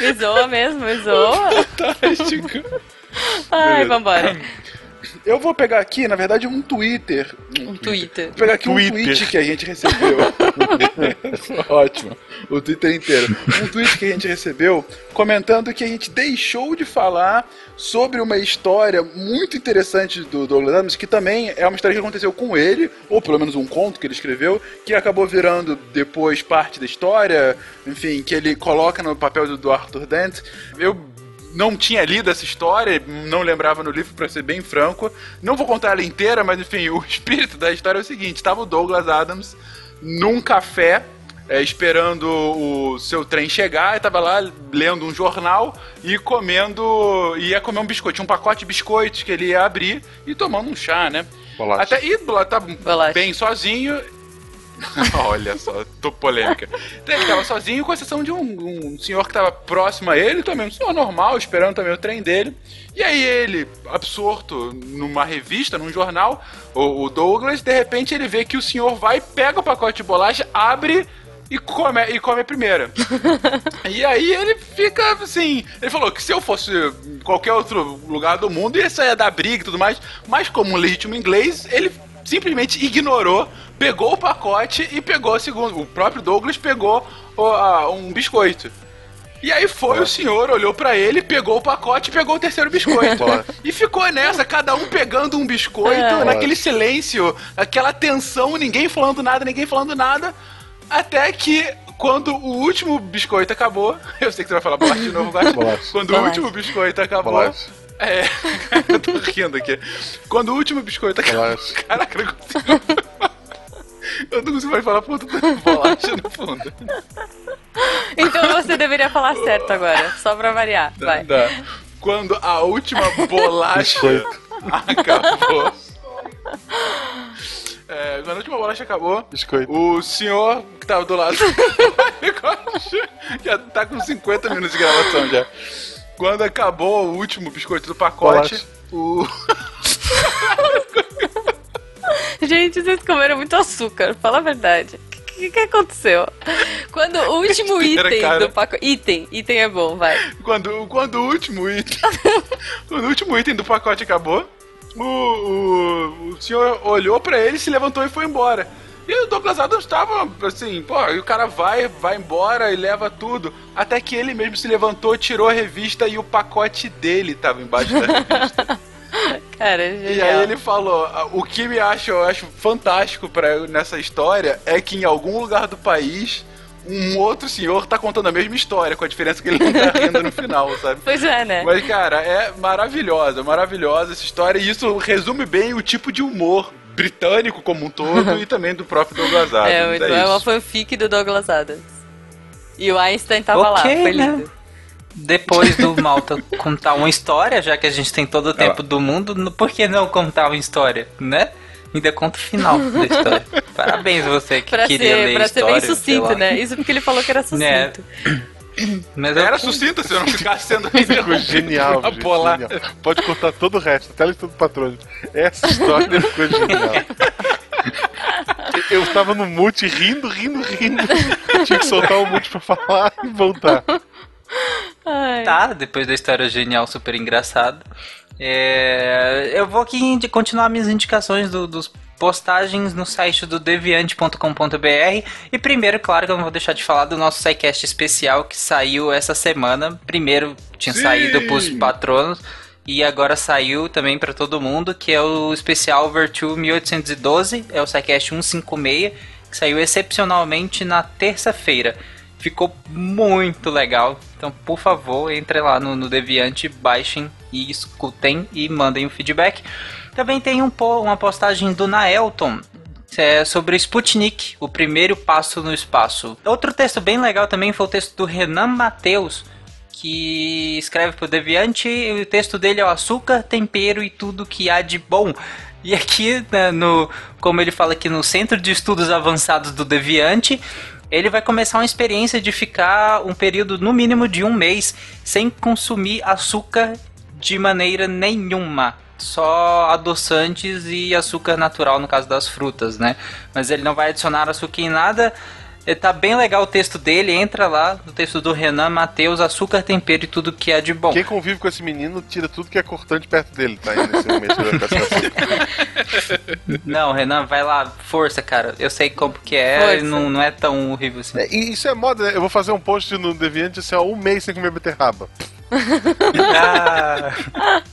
Me zoa mesmo, me zoa. Fantástico. Ai, Beleza. vambora. Eu vou pegar aqui, na verdade, um Twitter. Um Twitter. Vou pegar aqui um Twitter. tweet que a gente recebeu. Ótimo. O Twitter inteiro. Um tweet que a gente recebeu comentando que a gente deixou de falar sobre uma história muito interessante do Douglas Adams, que também é uma história que aconteceu com ele, ou pelo menos um conto que ele escreveu, que acabou virando depois parte da história, enfim, que ele coloca no papel do, do Arthur Dent. Eu não tinha lido essa história, não lembrava no livro, pra ser bem franco. Não vou contar ela inteira, mas enfim, o espírito da história é o seguinte: estava o Douglas Adams num café. é, esperando o seu trem chegar, e tava lá lendo um jornal e comendo. ia comer um biscoito, tinha um pacote de biscoitos que ele ia abrir e tomando um chá, né? Bolacha. Até e lá tá Bolacha. bem sozinho. Olha só, tô polêmica. Então, Ele tava sozinho, com exceção de um, um senhor que tava próximo a ele, também um senhor normal, esperando também o trem dele. E aí ele, absorto numa revista, num jornal, o, o Douglas, de repente ele vê que o senhor vai, pega o pacote de bolacha, abre e come, e come a primeira. e aí ele fica assim. Ele falou que se eu fosse em qualquer outro lugar do mundo, ia sair da briga e tudo mais. Mas como um legítimo inglês, ele simplesmente ignorou, pegou o pacote e pegou o segundo. O próprio Douglas pegou a- um biscoito. E aí foi o senhor, olhou pra ele, pegou o pacote e pegou o terceiro biscoito. E ficou nessa, cada um pegando um biscoito, É. naquele silêncio, aquela tensão, ninguém falando nada, ninguém falando nada. Até que quando o último biscoito acabou, eu sei que você vai falar bolacha de novo. Bolacha. Quando o último biscoito acabou. É, eu tô rindo aqui. Quando o último biscoito acabou. Caraca, eu não consigo. Eu não consigo mais falar ponto da bolacha no fundo. Então você deveria falar certo agora, só pra variar. Vai. Tá. Quando a última bolacha acabou. É, quando a última bolacha acabou, Biscoito. o senhor que tava do lado já tá com 50 minutos de gravação já. Quando acabou o último biscoito do pacote, o. Gente, vocês comeram muito açúcar, fala a verdade. O que, que aconteceu? Quando o último Espera, item cara. do pacote. Item, item é bom, vai. Quando, quando o último item. quando o último item do pacote acabou, o, o, o senhor olhou pra ele, se levantou e foi embora. E o Douglas Adams tava assim, pô, e o cara vai, vai embora e leva tudo. Até que ele mesmo se levantou, tirou a revista e o pacote dele tava embaixo da revista. Cara, E genial. aí ele falou: "Ah, o que me acha, eu acho fantástico pra, nessa história é que em algum lugar do país um outro senhor tá contando a mesma história, com a diferença que ele não tá rindo no final, sabe? Pois é, né? Mas, cara, é maravilhosa, maravilhosa essa história. E isso resume bem o tipo de humor britânico como um todo e também do próprio Douglas Adams. é, muito, é, uma isso. fanfic do Douglas Adams. E o Einstein tava lá, Ok, foi né? lindo. Depois do Malta contar uma história, já que a gente tem todo o tempo Ah. do mundo, no- por que não contar uma história, né? Ainda conta o final da história. Parabéns você que Pra queria ser, ler pra a ser história. bem sucinto, lá. né? Isso porque ele falou que era sucinto. Mas eu- Era sucinta se eu não ficasse sendo Ficou genial, gente, genial. Pode cortar todo o resto, até a lista do patrônio. Essa história ficou genial. Eu tava no mute rindo, rindo, rindo. Tinha que soltar o mute pra falar e voltar. Ai. Tá, depois da história genial, super engraçada. É, eu vou aqui continuar minhas indicações do- dos postagens no site do deviante.com.br. E primeiro, claro que eu não vou deixar de falar do nosso SciCast especial que saiu essa semana. Primeiro tinha Sim! saído pros patronos. E agora saiu também para todo mundo, que é o especial Virtue 1812, é o SciCast 156, que saiu excepcionalmente na terça-feira. Ficou muito legal. Então, por favor, entre lá no, no Deviante, baixem e escutem e mandem o feedback. Também tem um, uma postagem do Naelton é, sobre Sputnik, o primeiro passo no espaço. Outro texto bem legal também foi o texto do Renan Mateus, que escreve pro Deviante, e o texto dele é o açúcar, tempero e tudo que há de bom. E aqui, né, no, como ele fala aqui no Centro de Estudos Avançados do Deviante, ele vai começar uma experiência de ficar um período no mínimo de um mês sem consumir açúcar de maneira nenhuma. Só adoçantes e açúcar natural no caso das frutas, né? Mas ele não vai adicionar açúcar em nada. E Tá bem legal o texto dele, entra lá no texto do Renan Matheus, açúcar, tempero e tudo que há de bom. Quem convive com esse menino tira tudo que é cortante perto dele, tá? Aí nesse momento. Não, Renan, vai lá, força, cara. Eu sei como que é, Força. não, não é tão horrível assim. É, e isso é moda, né? Eu vou fazer um post no Deviante assim, ó, um mês sem comer beterraba. Ah.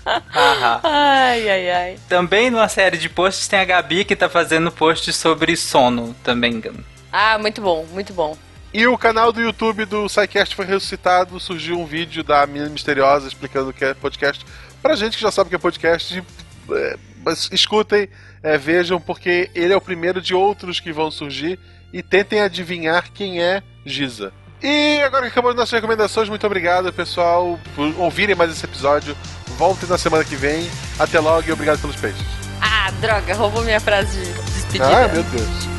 Aham. Ai, ai, ai. Também numa série de posts tem a Gabi que tá fazendo post sobre sono também. Ah, muito bom, muito bom. E o canal do YouTube do SciCast foi ressuscitado, surgiu um vídeo da Mina Misteriosa explicando o que é podcast. Pra gente que já sabe o que é podcast, é, mas escutem, é, vejam, porque ele é o primeiro de outros que vão surgir e tentem adivinhar quem é Giza. E agora que acabamos nossas recomendações, muito obrigado, pessoal, por ouvirem mais esse episódio. Voltem na semana que vem. Até logo e obrigado pelos peixes. Ah, droga, roubou minha frase de despedida. Ah, meu Deus.